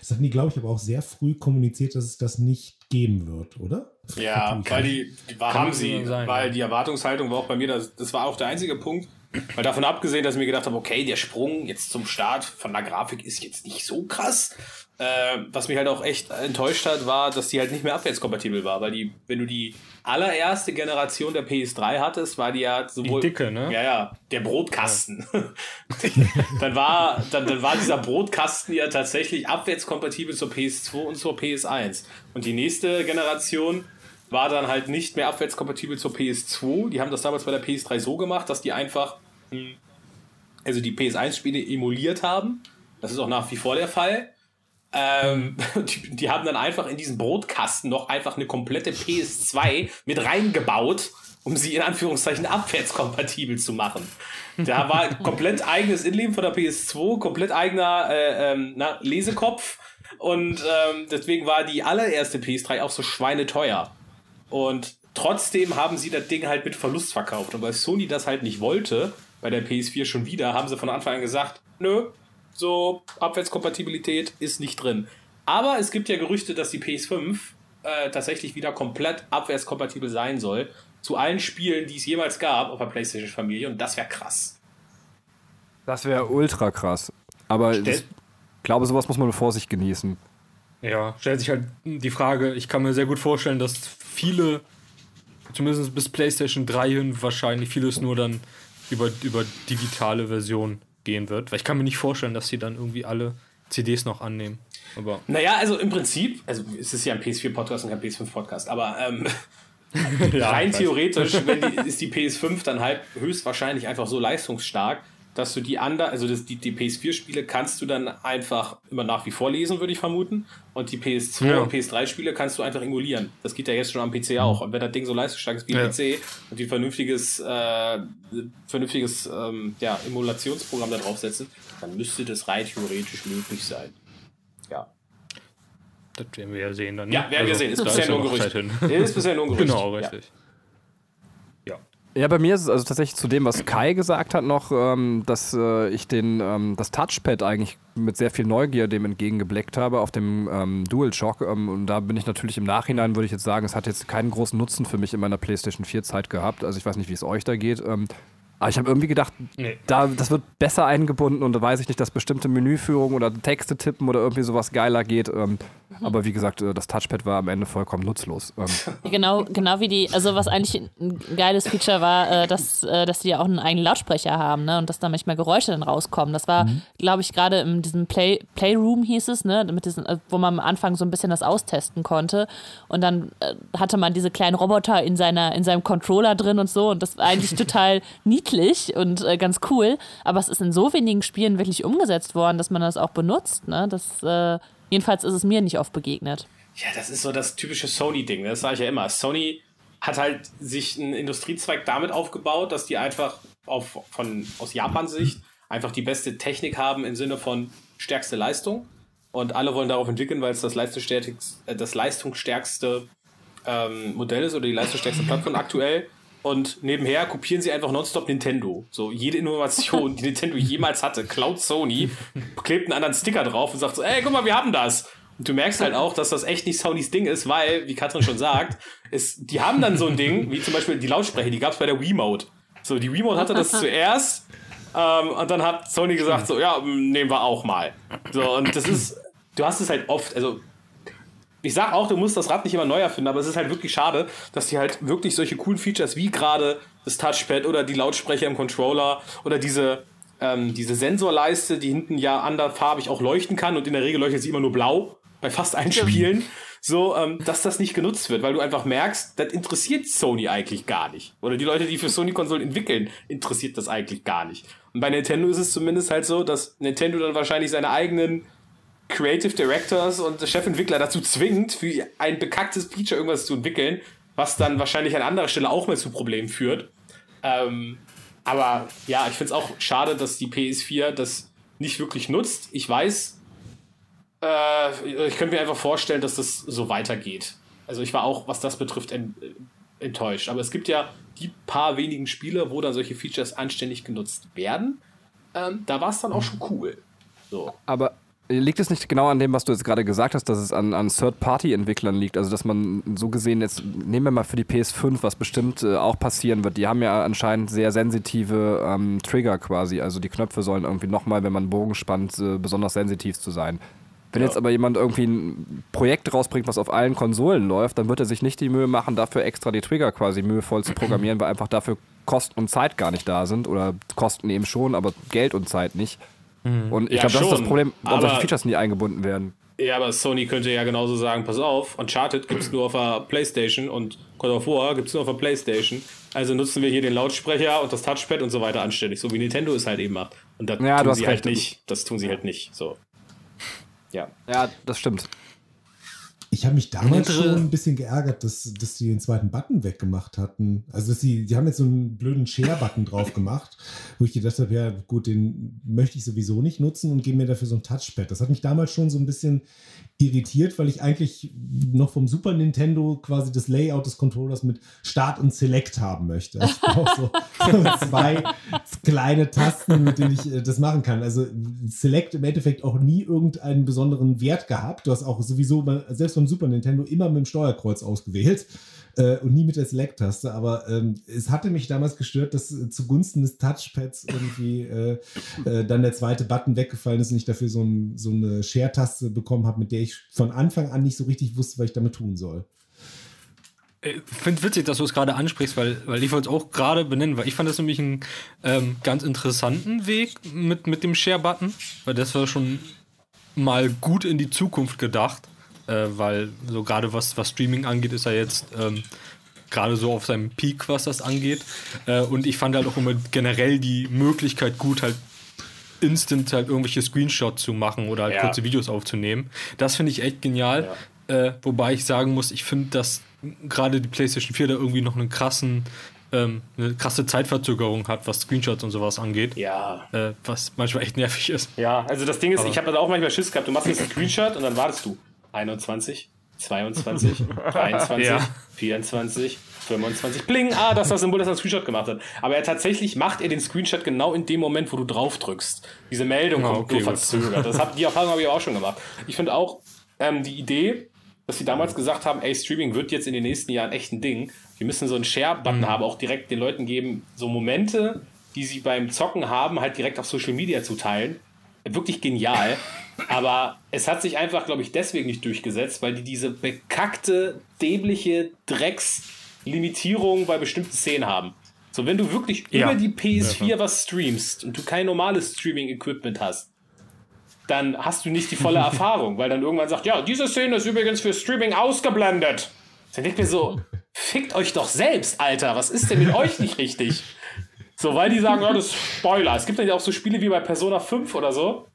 Das hatten die, glaube ich, aber auch sehr früh kommuniziert, dass es das nicht geben wird, oder? Ja, weil die, die war, haben sie, sein, weil ja. die Erwartungshaltung war auch bei mir, das, das war auch der einzige Punkt. Weil davon abgesehen, dass ich mir gedacht habe, okay, der Sprung jetzt zum Start von der Grafik ist jetzt nicht so krass. Äh, was mich halt auch echt enttäuscht hat, war, dass die halt nicht mehr abwärtskompatibel war, weil die, wenn du die allererste Generation der PS3 hattest, war die ja sowohl. dicke, ne? Ja, ja, der Brotkasten. dann, war, dann, dann war dieser Brotkasten ja tatsächlich abwärtskompatibel zur PS2 und zur PS1. Und die nächste Generation war dann halt nicht mehr abwärtskompatibel zur PS2. Die haben das damals bei der PS3 so gemacht, dass die einfach mh, also die PS1-Spiele emuliert haben. Das ist auch nach wie vor der Fall. Ähm, die, die haben dann einfach in diesen Brotkasten noch einfach eine komplette PS2 mit reingebaut, um sie in Anführungszeichen abwärtskompatibel zu machen. Da war komplett eigenes Inleben von der PS2, komplett eigener äh, ähm, na, Lesekopf und ähm, deswegen war die allererste PS3 auch so schweineteuer. Und trotzdem haben sie das Ding halt mit Verlust verkauft. Und weil Sony das halt nicht wollte, bei der PS4 schon wieder, haben sie von Anfang an gesagt, nö, so Abwärtskompatibilität ist nicht drin. Aber es gibt ja Gerüchte, dass die PS5 äh, tatsächlich wieder komplett abwärtskompatibel sein soll. Zu allen Spielen, die es jemals gab auf der PlayStation-Familie. Und das wäre krass. Das wäre ultra krass. Aber Stell- ich glaube, sowas muss man mit Vorsicht genießen. Ja, stellt sich halt die Frage, ich kann mir sehr gut vorstellen, dass viele, zumindest bis PlayStation 3 hin, wahrscheinlich vieles nur dann über, über digitale Version gehen wird. Weil ich kann mir nicht vorstellen, dass sie dann irgendwie alle CDs noch annehmen. Aber Naja, also im Prinzip, also es ist ja ein PS4-Podcast und kein PS5-Podcast, aber ähm, rein ich weiß. theoretisch wenn die, ist die PS5 dann halt höchstwahrscheinlich einfach so leistungsstark, dass du die anderen, also das, die, die PS4-Spiele kannst du dann einfach immer nach wie vor lesen, würde ich vermuten. Und die PS2 Ja. und PS3-Spiele kannst du einfach emulieren. Das geht ja jetzt schon am PC auch. Und wenn das Ding so leistungsstark ist wie ein Ja. PC und die ein vernünftiges, äh, vernünftiges ähm, ja, Emulationsprogramm da draufsetzen, dann müsste das rein theoretisch möglich sein. Ja. das werden wir ja sehen dann. ne? Ja, werden wir sehen. Ist bisher nur ein noch Gerücht. Ist bisher nur ein Gerücht. Genau, richtig. Ja. Ja, bei mir ist es also tatsächlich zu dem, was Kai gesagt hat, noch, ähm, dass äh, ich den, ähm, das Touchpad eigentlich mit sehr viel Neugier dem entgegengeblickt habe auf dem ähm, DualShock. Ähm, und da bin ich natürlich im Nachhinein, würde ich jetzt sagen, es hat jetzt keinen großen Nutzen für mich in meiner PlayStation 4-Zeit gehabt. Also ich weiß nicht, wie es euch da geht. Ähm, aber ich habe irgendwie gedacht, Nee. da, das wird besser eingebunden und da weiß ich nicht, dass bestimmte Menüführung oder Texte tippen oder irgendwie sowas geiler geht. Ähm, aber wie gesagt, äh, das Touchpad war am Ende vollkommen nutzlos. Ähm, Genau, genau wie die, also was eigentlich ein geiles Feature war, äh, dass, äh, dass die ja auch einen eigenen Lautsprecher haben, ne? Und dass da manchmal Geräusche dann rauskommen. Das war, glaube ich, gerade in diesem Play, Playroom hieß es, ne? Mit diesen, äh, wo man am Anfang so ein bisschen das austesten konnte. Und dann äh, hatte man diese kleinen Roboter in seiner, in seinem Controller drin und so. Und das war eigentlich total niedlich und äh, ganz cool. Aber es ist in so wenigen Spielen wirklich umgesetzt worden, dass man das auch benutzt, ne? Das, äh, jedenfalls ist es mir nicht oft begegnet. Ja, das ist so das typische Sony-Ding. ne? Das sage ich ja immer. Sony hat halt sich einen Industriezweig damit aufgebaut, dass die einfach auf, von, aus Japan-Sicht einfach die beste Technik haben im Sinne von stärkste Leistung. Und alle wollen darauf entwickeln, weil es das leistungsstärkste, äh, das leistungsstärkste ähm, Modell ist oder die leistungsstärkste Plattform aktuell. Und nebenher kopieren sie einfach nonstop Nintendo. So jede Innovation, die Nintendo jemals hatte, klaut Sony, klebt einen anderen Sticker drauf und sagt so, ey, guck mal, wir haben das. Und du merkst halt auch, dass das echt nicht Sonys Ding ist, weil, wie Katrin schon sagt, ist, die haben dann so ein Ding, wie zum Beispiel die Lautsprecher, die gab es bei der Wiimote. So, die Wiimote hatte das zuerst ähm, und dann hat Sony gesagt, so, ja, nehmen wir auch mal. So, und das ist, du hast es halt oft, also ich sag auch, du musst das Rad nicht immer neu erfinden, aber es ist halt wirklich schade, dass die halt wirklich solche coolen Features wie gerade das Touchpad oder die Lautsprecher im Controller oder diese, ähm, diese Sensorleiste, die hinten ja anderfarbig auch leuchten kann und in der Regel leuchtet sie immer nur blau bei fast allen Spielen, so, ähm, dass das nicht genutzt wird, weil du einfach merkst, das interessiert Sony eigentlich gar nicht. Oder die Leute, die für Sony-Konsolen entwickeln, interessiert das eigentlich gar nicht. Und bei Nintendo ist es zumindest halt so, dass Nintendo dann wahrscheinlich seine eigenen Creative Directors und Chefentwickler dazu zwingt, für ein bekacktes Feature irgendwas zu entwickeln, was dann wahrscheinlich an anderer Stelle auch mehr zu Problemen führt. Ähm, aber ja, ich finde es auch schade, dass die PS4 das nicht wirklich nutzt. Ich weiß, äh, ich könnte mir einfach vorstellen, dass das so weitergeht. Also ich war auch, was das betrifft, en enttäuscht. Aber es gibt ja die paar wenigen Spiele, wo dann solche Features anständig genutzt werden. Ähm, da war es dann auch schon cool. So. Aber Liegt es nicht genau an dem, was du jetzt gerade gesagt hast, dass es an, an Third-Party-Entwicklern liegt? Also, dass man so gesehen jetzt, nehmen wir mal für die PS5, was bestimmt äh, auch passieren wird. Die haben ja anscheinend sehr sensitive ähm, Trigger quasi. Also, die Knöpfe sollen irgendwie nochmal, wenn man einen Bogen spannt, äh, besonders sensitiv zu sein. Wenn Ja. jetzt aber jemand irgendwie ein Projekt rausbringt, was auf allen Konsolen läuft, dann wird er sich nicht die Mühe machen, dafür extra die Trigger quasi mühevoll zu programmieren, weil einfach dafür Kosten und Zeit gar nicht da sind. Oder Kosten eben schon, aber Geld und Zeit nicht. Und ich Ja, glaube, das ist das schon, Problem, warum solche Features nie eingebunden werden. Ja, aber Sony könnte ja genauso sagen, pass auf, Uncharted gibt's nur auf der Playstation und God of War gibt's nur auf der Playstation. Also nutzen wir hier den Lautsprecher und das Touchpad und so weiter anständig, so wie Nintendo es halt eben macht. Und das Ja, du tun hast sie recht. halt nicht. Das tun sie halt nicht. So. Ja. Ja, das stimmt. Ich habe mich damals schon ein bisschen geärgert, dass, dass die den zweiten Button weggemacht hatten. Also dass sie, die haben jetzt so einen blöden Share-Button drauf gemacht, wo ich gedacht habe, ja gut, den möchte ich sowieso nicht nutzen und gebe mir dafür so ein Touchpad. Das hat mich damals schon so ein bisschen irritiert, weil ich eigentlich noch vom Super Nintendo quasi das Layout des Controllers mit Start und Select haben möchte. Also ich brauche so, zwei kleine Tasten, mit denen ich äh, das machen kann. Also Select im Endeffekt auch nie irgendeinen besonderen Wert gehabt. Du hast auch sowieso selbst beim Super Nintendo immer mit dem Steuerkreuz ausgewählt äh, und nie mit der Select-Taste. Aber ähm, es hatte mich damals gestört, dass äh, zugunsten des Touchpads irgendwie äh, äh, dann der zweite Button weggefallen ist und ich dafür so, ein, so eine Share-Taste bekommen habe, mit der ich von Anfang an nicht so richtig wusste, was ich damit tun soll. Ich finde witzig, dass du es gerade ansprichst, weil, weil ich wollte es auch gerade benennen, weil ich fand das nämlich einen ähm, ganz interessanten Weg mit, mit dem Share-Button, weil das war schon mal gut in die Zukunft gedacht, äh, weil so gerade was, was Streaming angeht, ist er jetzt ähm, gerade so auf seinem Peak, was das angeht. Äh, und ich fand halt auch immer generell die Möglichkeit gut, halt instant halt irgendwelche Screenshots zu machen oder halt Ja. kurze Videos aufzunehmen. Das finde ich echt genial. Äh, wobei ich sagen muss, ich finde, dass gerade die PlayStation 4 da irgendwie noch einen krassen, ähm, eine krasse Zeitverzögerung hat, was Screenshots und sowas angeht. Ja. Äh, was manchmal echt nervig ist. Ja, also das Ding ist, Aber- ich habe da auch manchmal Schiss gehabt. Du machst jetzt einen Screenshot und dann wartest du. 21, 22, 23, Ja. 24, 25. Bling, ah, das ist das Symbol, das er einen Screenshot gemacht hat. Aber er tatsächlich macht er den Screenshot genau in dem Moment, wo du drauf drückst. Diese Meldung Ah, kommt okay, nur verzögert. Das hab, die Erfahrung habe ich auch schon gemacht. Ich finde auch ähm, die Idee, dass sie damals gesagt haben, ey, Streaming wird jetzt in den nächsten Jahren echt ein Ding. Wir müssen so einen Share-Button haben, auch direkt den Leuten geben, so Momente, die sie beim Zocken haben, halt direkt auf Social Media zu teilen. Wirklich genial. Aber es hat sich einfach, glaube ich, deswegen nicht durchgesetzt, weil die diese bekackte, dämliche Dreckslimitierung bei bestimmten Szenen haben. So, wenn du wirklich Ja. über die PS4 was streamst und du kein normales Streaming-Equipment hast, dann hast du nicht die volle Erfahrung, weil dann irgendwann sagt, ja, diese Szene ist übrigens für Streaming ausgeblendet. Dann denkt mir so, fickt euch doch selbst, Alter, was ist denn mit euch nicht richtig? So, weil die sagen, ja, das ist Spoiler. Es gibt dann ja auch so Spiele wie bei Persona 5 oder so.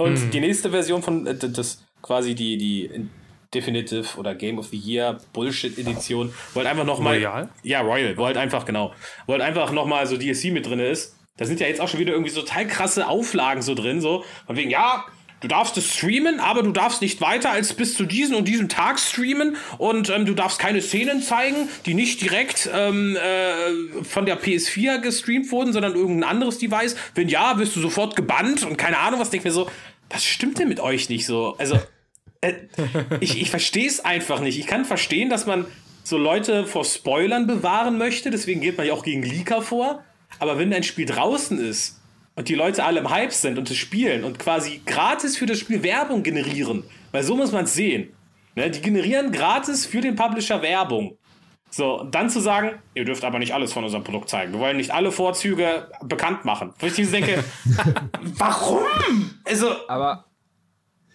Und die nächste Version von, äh, das quasi die, die Definitive oder Game of the Year Bullshit Edition, wo halt einfach nochmal. Royal? Ja, Royal, wo halt einfach, genau. Wo halt einfach nochmal so DLC mit drin ist. Da sind ja jetzt auch schon wieder irgendwie so total krasse Auflagen so drin, so. Von wegen, ja, du darfst es streamen, aber du darfst nicht weiter als bis zu diesem und diesem Tag streamen und ähm, du darfst keine Szenen zeigen, die nicht direkt ähm, äh, von der PS4 gestreamt wurden, sondern irgendein anderes Device. Wenn ja, wirst du sofort gebannt und keine Ahnung, was denk mir so, was stimmt denn mit euch nicht so? Also, äh, ich, ich verstehe es einfach nicht. Ich kann verstehen, dass man so Leute vor Spoilern bewahren möchte, deswegen geht man ja auch gegen Leaker vor. Aber wenn ein Spiel draußen ist und die Leute alle im Hype sind und es spielen und quasi gratis für das Spiel Werbung generieren, weil so muss man es sehen. Ne? Die generieren gratis für den Publisher Werbung. So, dann zu sagen, ihr dürft aber nicht alles von unserem Produkt zeigen. Wir wollen nicht alle Vorzüge bekannt machen. Wo ich denke, warum? Also, Aber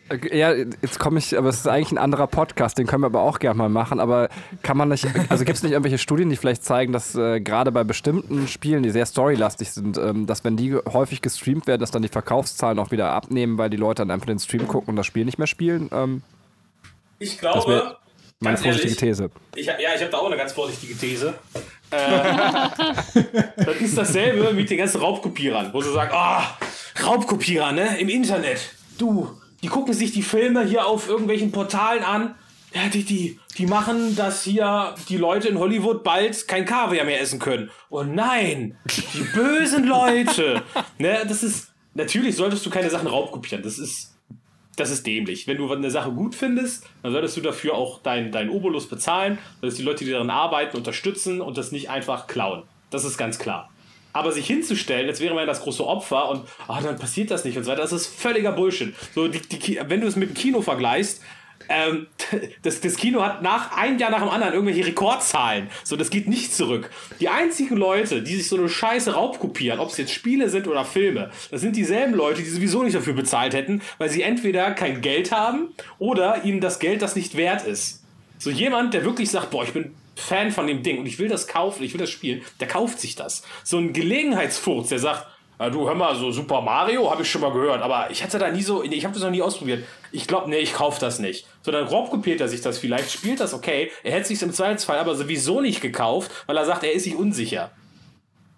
äh, ja, jetzt komme ich, aber es ist eigentlich ein anderer Podcast, den können wir aber auch gerne mal machen. Aber kann man nicht, also gibt es nicht irgendwelche Studien, die vielleicht zeigen, dass äh, gerade bei bestimmten Spielen, die sehr storylastig sind, ähm, dass wenn die häufig gestreamt werden, dass dann die Verkaufszahlen auch wieder abnehmen, weil die Leute dann einfach den Stream gucken und das Spiel nicht mehr spielen? Ähm, ich glaube, meine ganz vorsichtige ehrlich, These. Ich, ja, ich habe da auch eine ganz vorsichtige These. Äh, das ist dasselbe mit den ganzen Raubkopierern, wo sie sagen, ah, Raubkopierer, ne, im Internet. Du, die gucken sich die Filme hier auf irgendwelchen Portalen an. Ja, die, die, die machen, dass hier die Leute in Hollywood bald kein Kaviar mehr essen können. Oh nein, die bösen Leute. ne, das ist, natürlich solltest du keine Sachen raubkopieren. Das ist das ist dämlich. Wenn du eine Sache gut findest, dann solltest du dafür auch deinen dein Obolus bezahlen, solltest die Leute, die daran arbeiten, unterstützen und das nicht einfach klauen. Das ist ganz klar. Aber sich hinzustellen, jetzt wäre man das große Opfer und ah, dann passiert das nicht und so weiter, das ist völliger Bullshit. So, die, die, wenn du es mit dem Kino vergleichst, ähm, das, das Kino hat nach ein Jahr nach dem anderen irgendwelche Rekordzahlen. So, das geht nicht zurück. Die einzigen Leute, die sich so eine Scheiße raubkopieren, ob es jetzt Spiele sind oder Filme, das sind dieselben Leute, die sowieso nicht dafür bezahlt hätten, weil sie entweder kein Geld haben oder ihnen das Geld das nicht wert ist. So jemand, der wirklich sagt, boah, ich bin Fan von dem Ding und ich will das kaufen, ich will das spielen, der kauft sich das. So ein Gelegenheitsfurz, der sagt, ja, du hör mal, so Super Mario habe ich schon mal gehört, aber ich hatte da nie so, ich habe das noch nie ausprobiert. Ich glaube, nee, ich kaufe das nicht. So, dann kopiert er sich das vielleicht, spielt das okay. Er hätte sich im Zweifelsfall aber sowieso nicht gekauft, weil er sagt, er ist sich unsicher.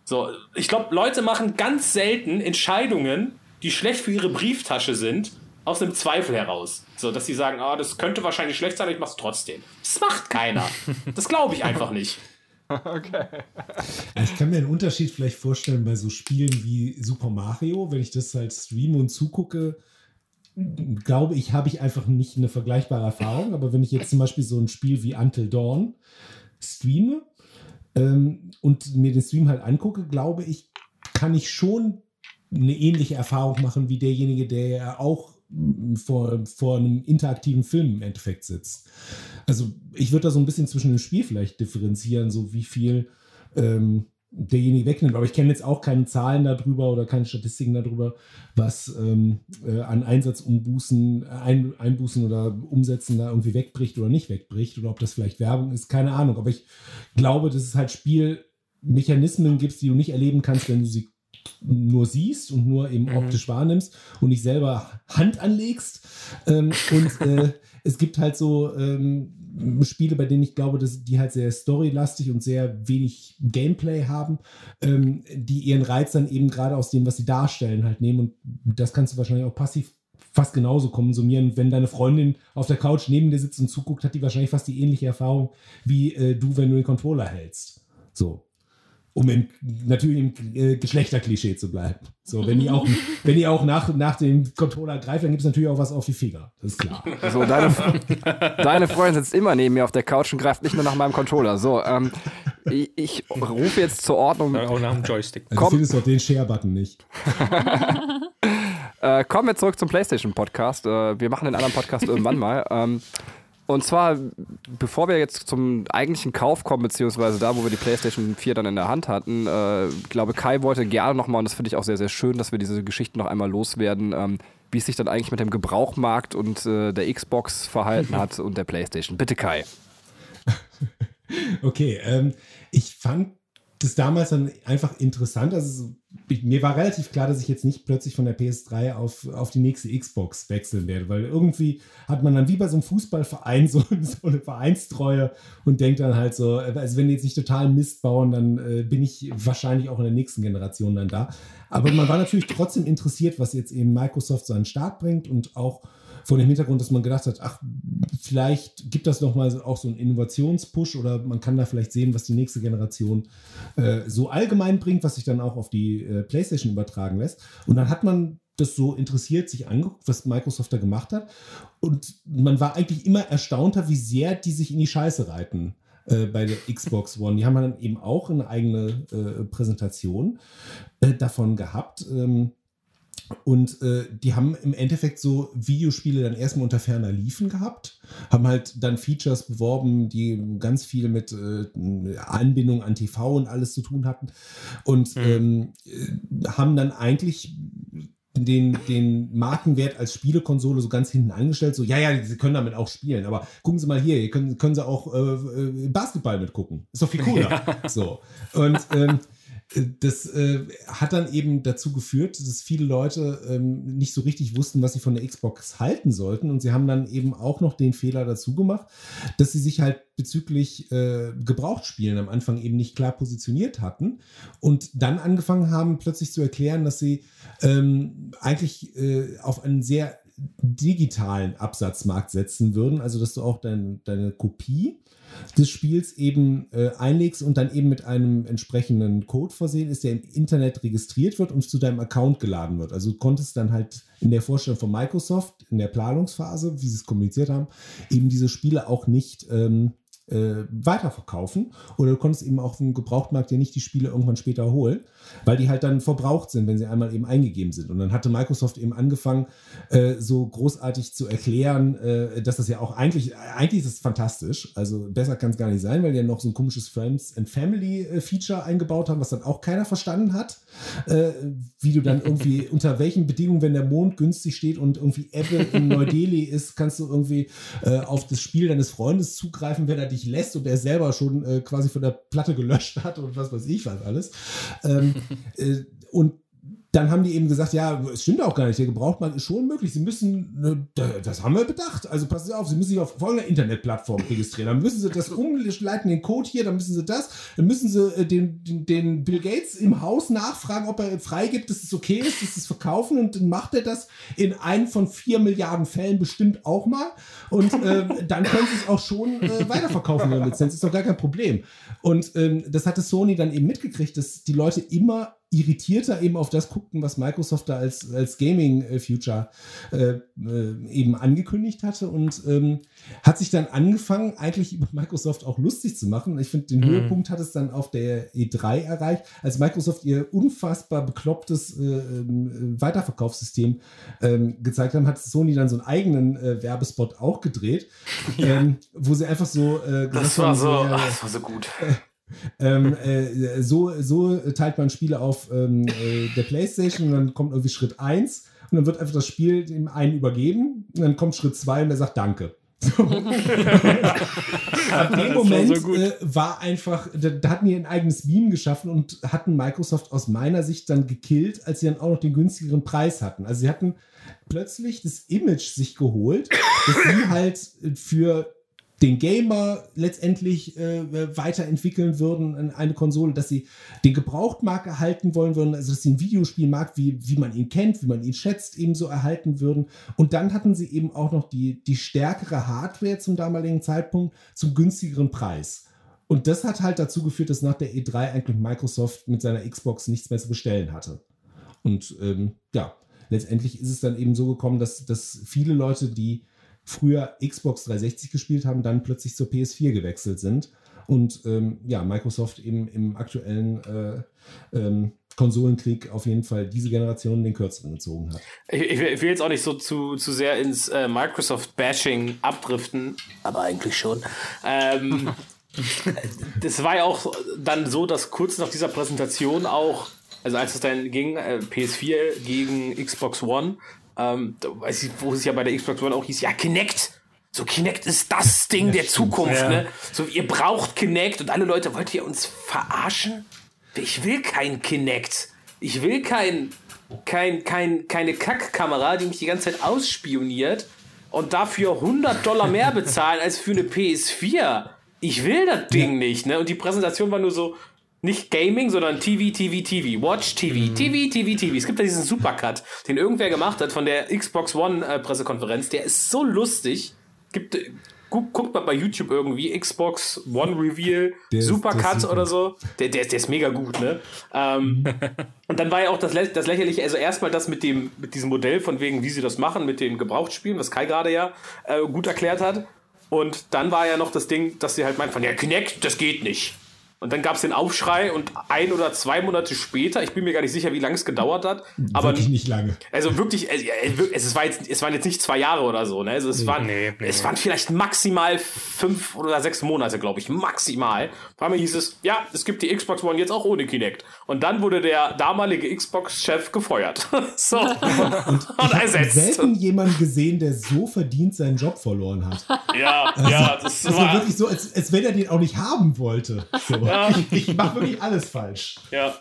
So, ich glaube, Leute machen ganz selten Entscheidungen, die schlecht für ihre Brieftasche sind, aus einem Zweifel heraus. So, dass sie sagen, ah, das könnte wahrscheinlich schlecht sein, aber ich mach's trotzdem. Das macht keiner. Das glaube ich einfach nicht. Okay. Ich kann mir einen Unterschied vielleicht vorstellen bei so Spielen wie Super Mario, wenn ich das halt streame und zugucke, glaube ich, habe ich einfach nicht eine vergleichbare Erfahrung. Aber wenn ich jetzt zum Beispiel so ein Spiel wie Until Dawn streame ähm, und mir den Stream halt angucke, glaube ich, kann ich schon eine ähnliche Erfahrung machen wie derjenige, der ja auch vor, vor einem interaktiven Film im Endeffekt sitzt. Also ich würde da so ein bisschen zwischen dem Spiel vielleicht differenzieren, so wie viel ähm, derjenige wegnimmt. Aber ich kenne jetzt auch keine Zahlen darüber oder keine Statistiken darüber, was ähm, äh, an Einsatzumbußen, ein, Einbußen oder Umsätzen da irgendwie wegbricht oder nicht wegbricht oder ob das vielleicht Werbung ist, keine Ahnung. Aber ich glaube, dass es halt Spielmechanismen gibt, die du nicht erleben kannst, wenn du sie nur siehst und nur eben mhm. optisch wahrnimmst und nicht selber Hand anlegst. Ähm, und äh, es gibt halt so ähm, Spiele, bei denen ich glaube, dass die halt sehr storylastig und sehr wenig Gameplay haben, ähm, die ihren Reiz dann eben gerade aus dem, was sie darstellen, halt nehmen. Und das kannst du wahrscheinlich auch passiv fast genauso konsumieren. Wenn deine Freundin auf der Couch neben dir sitzt und zuguckt, hat die wahrscheinlich fast die ähnliche Erfahrung wie äh, du, wenn du den Controller hältst. So um im, natürlich im äh, Geschlechterklischee zu bleiben. So, wenn die auch, wenn die auch nach, nach dem Controller greift, dann gibt es natürlich auch was auf die Finger. Das ist klar. So, deine, deine Freundin sitzt immer neben mir auf der Couch und greift nicht nur nach meinem Controller. So, ähm, ich, ich rufe jetzt zur Ordnung. Ja, auch nach dem Joystick. Also Komm. findest du auch den Share-Button nicht. äh, kommen wir zurück zum PlayStation-Podcast. Äh, wir machen den anderen Podcast irgendwann mal. Ähm, und zwar, bevor wir jetzt zum eigentlichen Kauf kommen, beziehungsweise da, wo wir die PlayStation 4 dann in der Hand hatten, äh, glaube Kai wollte gerne nochmal, und das finde ich auch sehr, sehr schön, dass wir diese Geschichten noch einmal loswerden, ähm, wie es sich dann eigentlich mit dem Gebrauchmarkt und äh, der Xbox verhalten hat und der PlayStation. Bitte Kai. okay, ähm, ich fand das damals dann einfach interessant. Also mir war relativ klar, dass ich jetzt nicht plötzlich von der PS3 auf, auf die nächste Xbox wechseln werde, weil irgendwie hat man dann wie bei so einem Fußballverein so, so eine Vereinstreue und denkt dann halt so, also wenn die jetzt nicht total Mist bauen, dann äh, bin ich wahrscheinlich auch in der nächsten Generation dann da. Aber man war natürlich trotzdem interessiert, was jetzt eben Microsoft so an den Start bringt und auch vor dem Hintergrund, dass man gedacht hat, ach, vielleicht gibt das nochmal auch so einen Innovationspush oder man kann da vielleicht sehen, was die nächste Generation äh, so allgemein bringt, was sich dann auch auf die äh, PlayStation übertragen lässt. Und dann hat man das so interessiert sich angeguckt, was Microsoft da gemacht hat. Und man war eigentlich immer erstaunter, wie sehr die sich in die Scheiße reiten äh, bei der Xbox One. Die haben dann eben auch eine eigene äh, Präsentation äh, davon gehabt. Ähm, und äh, die haben im Endeffekt so Videospiele dann erstmal unter ferner Liefen gehabt, haben halt dann Features beworben, die ganz viel mit äh, Anbindung an TV und alles zu tun hatten. Und mhm. ähm, äh, haben dann eigentlich den, den Markenwert als Spielekonsole so ganz hinten angestellt. So, ja, ja, sie können damit auch spielen, aber gucken Sie mal hier, hier können, können Sie auch äh, äh Basketball mitgucken. Ist doch viel cooler. Ja. So. Und ähm, das äh, hat dann eben dazu geführt, dass viele Leute ähm, nicht so richtig wussten, was sie von der Xbox halten sollten. Und sie haben dann eben auch noch den Fehler dazu gemacht, dass sie sich halt bezüglich äh, Gebrauchtspielen am Anfang eben nicht klar positioniert hatten und dann angefangen haben, plötzlich zu erklären, dass sie ähm, eigentlich äh, auf einen sehr digitalen Absatzmarkt setzen würden. Also, dass du auch dein, deine Kopie des Spiels eben äh, einlegst und dann eben mit einem entsprechenden Code versehen ist, der im Internet registriert wird und zu deinem Account geladen wird. Also du konntest dann halt in der Vorstellung von Microsoft, in der Planungsphase, wie sie es kommuniziert haben, eben diese Spiele auch nicht ähm, äh, weiterverkaufen. Oder du konntest eben auch im Gebrauchtmarkt ja nicht die Spiele irgendwann später holen, weil die halt dann verbraucht sind, wenn sie einmal eben eingegeben sind. Und dann hatte Microsoft eben angefangen, äh, so großartig zu erklären, äh, dass das ja auch eigentlich, eigentlich ist es fantastisch. Also besser kann es gar nicht sein, weil die ja noch so ein komisches Friends and Family äh, Feature eingebaut haben, was dann auch keiner verstanden hat. Äh, wie du dann irgendwie, unter welchen Bedingungen, wenn der Mond günstig steht und irgendwie Ebbe in Neu-Delhi ist, kannst du irgendwie äh, auf das Spiel deines Freundes zugreifen, wenn er dich lässt und er selber schon äh, quasi von der Platte gelöscht hat und was weiß ich was alles. Ähm, äh, und dann haben die eben gesagt, ja, es stimmt auch gar nicht, der Gebrauchtmarkt ist schon möglich. Sie müssen, ne, das haben wir bedacht. Also passen Sie auf, Sie müssen sich auf folgender Internetplattform registrieren. Dann müssen Sie das umleiten, den Code hier, dann müssen Sie das, dann müssen Sie äh, den, den, den Bill Gates im Haus nachfragen, ob er freigibt, dass es okay ist, dass Sie es verkaufen und dann macht er das in einem von vier Milliarden Fällen bestimmt auch mal und äh, dann können Sie es auch schon äh, weiterverkaufen, Ihre Lizenz, ist doch gar kein Problem. Und ähm, das hatte Sony dann eben mitgekriegt, dass die Leute immer irritierter eben auf das guckten, was Microsoft da als, als Gaming-Future äh, äh, eben angekündigt hatte und ähm, hat sich dann angefangen, eigentlich über Microsoft auch lustig zu machen. Ich finde, den mhm. Höhepunkt hat es dann auf der E3 erreicht, als Microsoft ihr unfassbar beklopptes äh, ähm, Weiterverkaufssystem ähm, gezeigt haben, hat Sony dann so einen eigenen äh, Werbespot auch gedreht, ja. ähm, wo sie einfach so äh, das war so, ach, das war so gut. Ähm, äh, so, so teilt man Spiele auf ähm, äh, der Playstation und dann kommt irgendwie Schritt 1 und dann wird einfach das Spiel dem einen übergeben und dann kommt Schritt 2 und der sagt Danke. So. Ab dem Moment war, so äh, war einfach, da, da, hatten die ein eigenes Meme geschaffen und hatten Microsoft aus meiner Sicht dann gekillt, als sie dann auch noch den günstigeren Preis hatten. Also sie hatten plötzlich das Image sich geholt, dass sie halt für den Gamer letztendlich äh, weiterentwickeln würden in eine Konsole, dass sie den Gebrauchtmarkt erhalten wollen würden, also dass sie einen Videospielmarkt, wie, wie man ihn kennt, wie man ihn schätzt, ebenso erhalten würden. Und dann hatten sie eben auch noch die, die stärkere Hardware zum damaligen Zeitpunkt zum günstigeren Preis. Und das hat halt dazu geführt, dass nach der E3 eigentlich Microsoft mit seiner Xbox nichts mehr zu bestellen hatte. Und ähm, ja, letztendlich ist es dann eben so gekommen, dass, dass viele Leute, die früher Xbox 360 gespielt haben, dann plötzlich zur PS4 gewechselt sind. Und ähm, ja, Microsoft eben im aktuellen äh, ähm, Konsolenkrieg auf jeden Fall diese Generation den kürzeren gezogen hat. Ich, ich, will jetzt auch nicht so zu, zu sehr ins äh, Microsoft-Bashing abdriften, aber eigentlich schon. Ähm, das war ja auch dann so, dass kurz nach dieser Präsentation auch, also als es dann ging, äh, PS4 gegen Xbox One, ähm, weiß ich, wo es ja bei der Xbox One auch hieß, ja, Kinect. So, Kinect ist das Ding ja, der stimmt, Zukunft, ja. ne? So, ihr braucht Kinect und alle Leute, wollt ihr uns verarschen? Ich will kein Kinect. Ich will kein, kein, kein, keine Kackkamera, die mich die ganze Zeit ausspioniert und dafür 100 Dollar mehr bezahlen als für eine PS4. Ich will das Ding ja. nicht, ne? Und die Präsentation war nur so, nicht Gaming, sondern TV, TV, TV. Watch TV, mhm. TV, TV, TV. Es gibt da diesen Supercut, den irgendwer gemacht hat von der Xbox One äh, Pressekonferenz. Der ist so lustig. Gibt, guck, guckt mal bei YouTube irgendwie Xbox One Reveal, der Supercut oder so. Der, der, der ist mega gut, ne? Ähm, und dann war ja auch das, das Lächerliche, also erstmal das mit dem, mit diesem Modell von wegen, wie sie das machen, mit den Gebrauchtspielen, was Kai gerade ja äh, gut erklärt hat. Und dann war ja noch das Ding, dass sie halt meinten von, ja, Kinect, das geht nicht. Und dann gab es den Aufschrei und ein oder zwei Monate später, ich bin mir gar nicht sicher, wie lange es gedauert hat. Aber wirklich nicht lange. Also wirklich, es, es, war jetzt, es waren jetzt nicht zwei Jahre oder so. Ne? Also es, waren, nee, nee, es waren vielleicht maximal fünf oder sechs Monate, glaube ich. Maximal. Vor allem hieß es, ja, es gibt die Xbox One jetzt auch ohne Kinect. Und dann wurde der damalige Xbox-Chef gefeuert. so. Und, und ersetzt. selten jemanden gesehen, der so verdient seinen Job verloren hat. Ja, also, ja. Das, das war, war wirklich so, als, als wenn er den auch nicht haben wollte. So. Ja. Ich, ich mache wirklich alles falsch. Ja.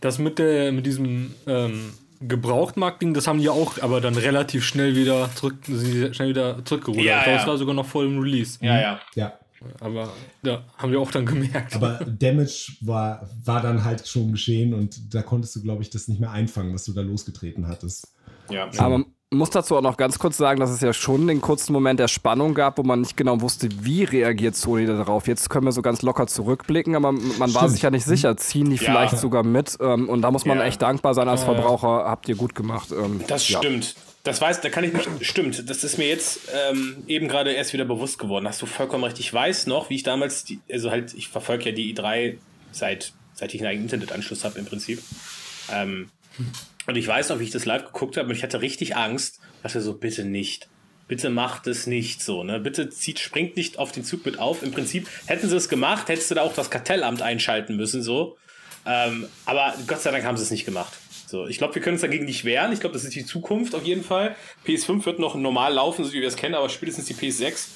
Das mit, der, mit diesem ähm, Gebrauchtmarkt-Ding, das haben die auch aber dann relativ schnell wieder zurück, schnell wieder zurückgerudert. Ja, das ja. war sogar noch voll im Release. Ja, ja. Ja. Aber ja, haben wir auch dann gemerkt. Aber Damage war, war dann halt schon geschehen und da konntest du, glaube ich, das nicht mehr einfangen, was du da losgetreten hattest. Ja. Aber muss dazu auch noch ganz kurz sagen, dass es ja schon den kurzen Moment der Spannung gab, wo man nicht genau wusste, wie reagiert Sony darauf. Jetzt können wir so ganz locker zurückblicken, aber man war sich ja nicht sicher, ziehen die vielleicht sogar mit. Ähm, und da muss man Ja. echt dankbar sein als Verbraucher. Habt ihr gut gemacht. Ähm, Das ja. stimmt. Das weiß, da kann ich mich. Stimmt, das ist mir jetzt ähm, eben gerade erst wieder bewusst geworden. Hast du vollkommen recht. Ich weiß noch, wie ich damals, die, also halt, ich verfolge ja die i3 seit, seit ich einen eigenen Internetanschluss habe im Prinzip. Ähm, und ich weiß noch, wie ich das live geguckt habe und ich hatte richtig Angst. Dachte so, bitte nicht. Bitte macht es nicht so, ne? Bitte zieht, springt nicht auf den Zug mit auf. Im Prinzip hätten sie es gemacht, hättest du da auch das Kartellamt einschalten müssen, so. Ähm, aber Gott sei Dank haben sie es nicht gemacht. So, ich glaube, wir können uns dagegen nicht wehren. Ich glaube, das ist die Zukunft auf jeden Fall. PS5 wird noch normal laufen, so wie wir es kennen, aber spätestens die PS6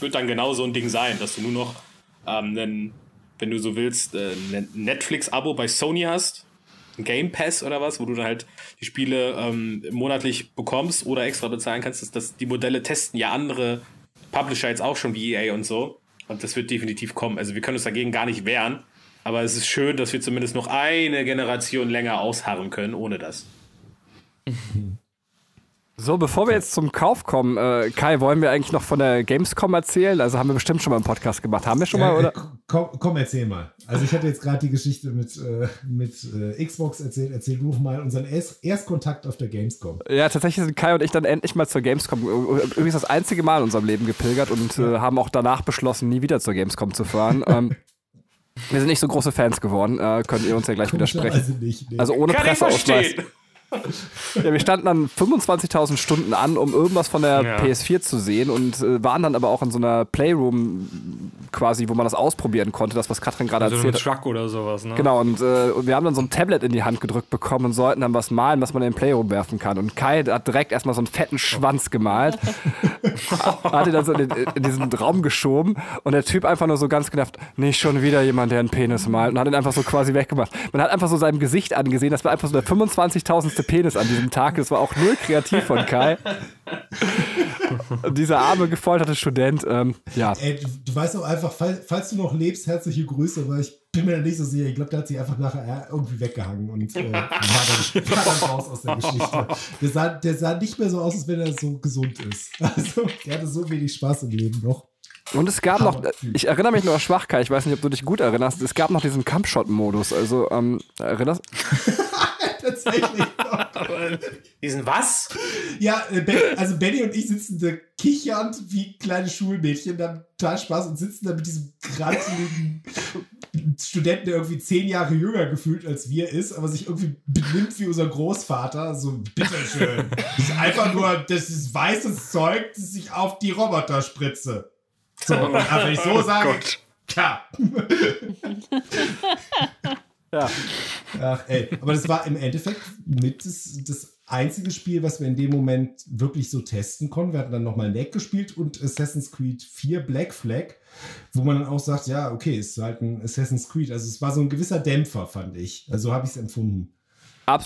wird dann genau so ein Ding sein, dass du nur noch ähm, einen, wenn du so willst, äh, ein Netflix-Abo bei Sony hast, ein Game Pass oder was, wo du dann halt die Spiele ähm, monatlich bekommst oder extra bezahlen kannst. Das, das, die Modelle testen ja andere Publisher jetzt auch schon wie EA und so. Und das wird definitiv kommen. Also wir können uns dagegen gar nicht wehren. Aber es ist schön, dass wir zumindest noch eine Generation länger ausharren können ohne das. So, bevor wir jetzt zum Kauf kommen, äh, Kai, wollen wir eigentlich noch von der Gamescom erzählen? Also haben wir bestimmt schon mal einen Podcast gemacht. Haben wir schon mal, oder? äh, komm, komm, erzähl mal. Also ich hatte jetzt gerade die Geschichte mit, äh, mit äh, Xbox erzählt. Erzähl du mal unseren Erst Erstkontakt auf der Gamescom. Ja, tatsächlich sind Kai und ich dann endlich mal zur Gamescom, äh, übrigens das einzige Mal in unserem Leben gepilgert und äh, haben auch danach beschlossen, nie wieder zur Gamescom zu fahren. ähm, wir sind nicht so große Fans geworden, äh, könnt ihr uns ja gleich widersprechen. Komischerweise nicht. Nee. Also ohne Kann ich Presseausweis. Ja, wir standen dann 25.000 Stunden an, um irgendwas von der Ja. PS4 zu sehen und äh, waren dann aber auch in so einer Playroom quasi, wo man das ausprobieren konnte, das, was Katrin gerade Also ein erzählt hat. Truck oder sowas, ne? Genau, und äh, und wir haben dann so ein Tablet in die Hand gedrückt bekommen und sollten dann was malen, was man in den Playroom werfen kann. Und Kai hat direkt erstmal so einen fetten Schwanz gemalt, hat ihn dann so in, den- in diesen Raum geschoben und der Typ einfach nur so ganz genervt, nicht schon wieder jemand, der einen Penis malt und hat ihn einfach so quasi weggemacht. Man hat einfach so seinem Gesicht angesehen, das war einfach so der 25.000. Penis an diesem Tag, das war auch null kreativ von Kai. Und dieser arme, gefolterte Student, ähm, ja. Ey, du, du weißt auch einfach, fall, falls du noch lebst, herzliche Grüße, weil ich bin mir da nicht so sicher. Ich glaube, der hat sich einfach nachher irgendwie weggehangen und äh, war, dann, war dann raus aus der Geschichte. Der sah, der sah nicht mehr so aus, als wenn er so gesund ist. Also, der hatte so wenig Spaß im Leben noch. Und es gab noch, ich erinnere mich nur an Schwachkeit, ich weiß nicht, ob du dich gut erinnerst, es gab noch diesen Kampfshot-Modus. Also, ähm, erinnerst Tatsächlich. Diesen was? Ja, äh, also Benny und ich sitzen da kichernd wie kleine Schulmädchen, da haben total Spaß und sitzen da mit diesem granteligen Studenten, der irgendwie zehn Jahre jünger gefühlt als wir ist, aber sich irgendwie benimmt wie unser Großvater. So, bitteschön. Das ist einfach nur, das ist weißes Zeug, das ich auf die Roboter spritze. So, aber wenn ich so sage, klar. Ja. Ach, ey. Aber das war im Endeffekt mit das, das einzige Spiel, was wir in dem Moment wirklich so testen konnten. Wir hatten dann nochmal Neck gespielt und Assassin's Creed 4 Black Flag, wo man dann auch sagt, ja, okay, ist halt ein Assassin's Creed. Also es war so ein gewisser Dämpfer, fand ich. Also so habe ich es empfunden.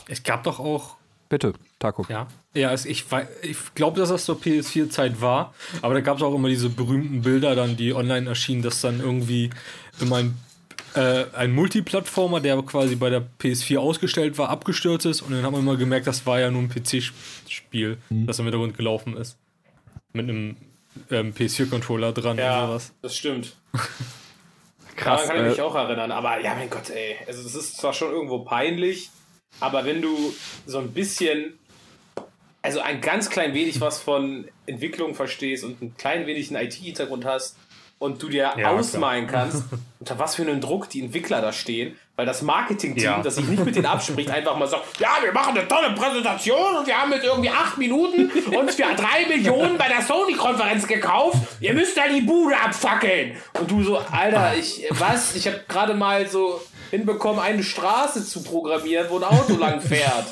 Es gab doch auch Bitte, Taco. Ja, ja es, ich, ich glaube, dass das zur PS4-Zeit war, aber da gab es auch immer diese berühmten Bilder dann, die online erschienen, dass dann irgendwie immer ein, äh, ein Multiplattformer, der quasi bei der PS4 ausgestellt war, abgestürzt ist und dann haben wir immer gemerkt, das war ja nur ein PC-Spiel, das im Hintergrund gelaufen ist. Mit einem ähm, PS4-Controller dran und Ja, sowas. das stimmt. Krass. Daran kann ich mich Äh, auch erinnern. Aber ja, mein Gott, ey. Also, es ist zwar schon irgendwo peinlich, aber wenn du so ein bisschen, also ein ganz klein wenig was von Entwicklung verstehst und ein klein wenig einen IT-Hintergrund hast und du dir Ja, ausmalen kannst, unter was für einen Druck die Entwickler da stehen, weil das Marketing-Team, Ja. das sich nicht mit denen abspricht, einfach mal sagt, ja, wir machen eine tolle Präsentation und wir haben jetzt irgendwie acht Minuten uns für drei Millionen bei der Sony-Konferenz gekauft. Ihr müsst da die Bude abfackeln. Und du so, Alter, ich, was? Ich habe gerade mal so hinbekommen, eine Straße zu programmieren, wo ein Auto lang fährt.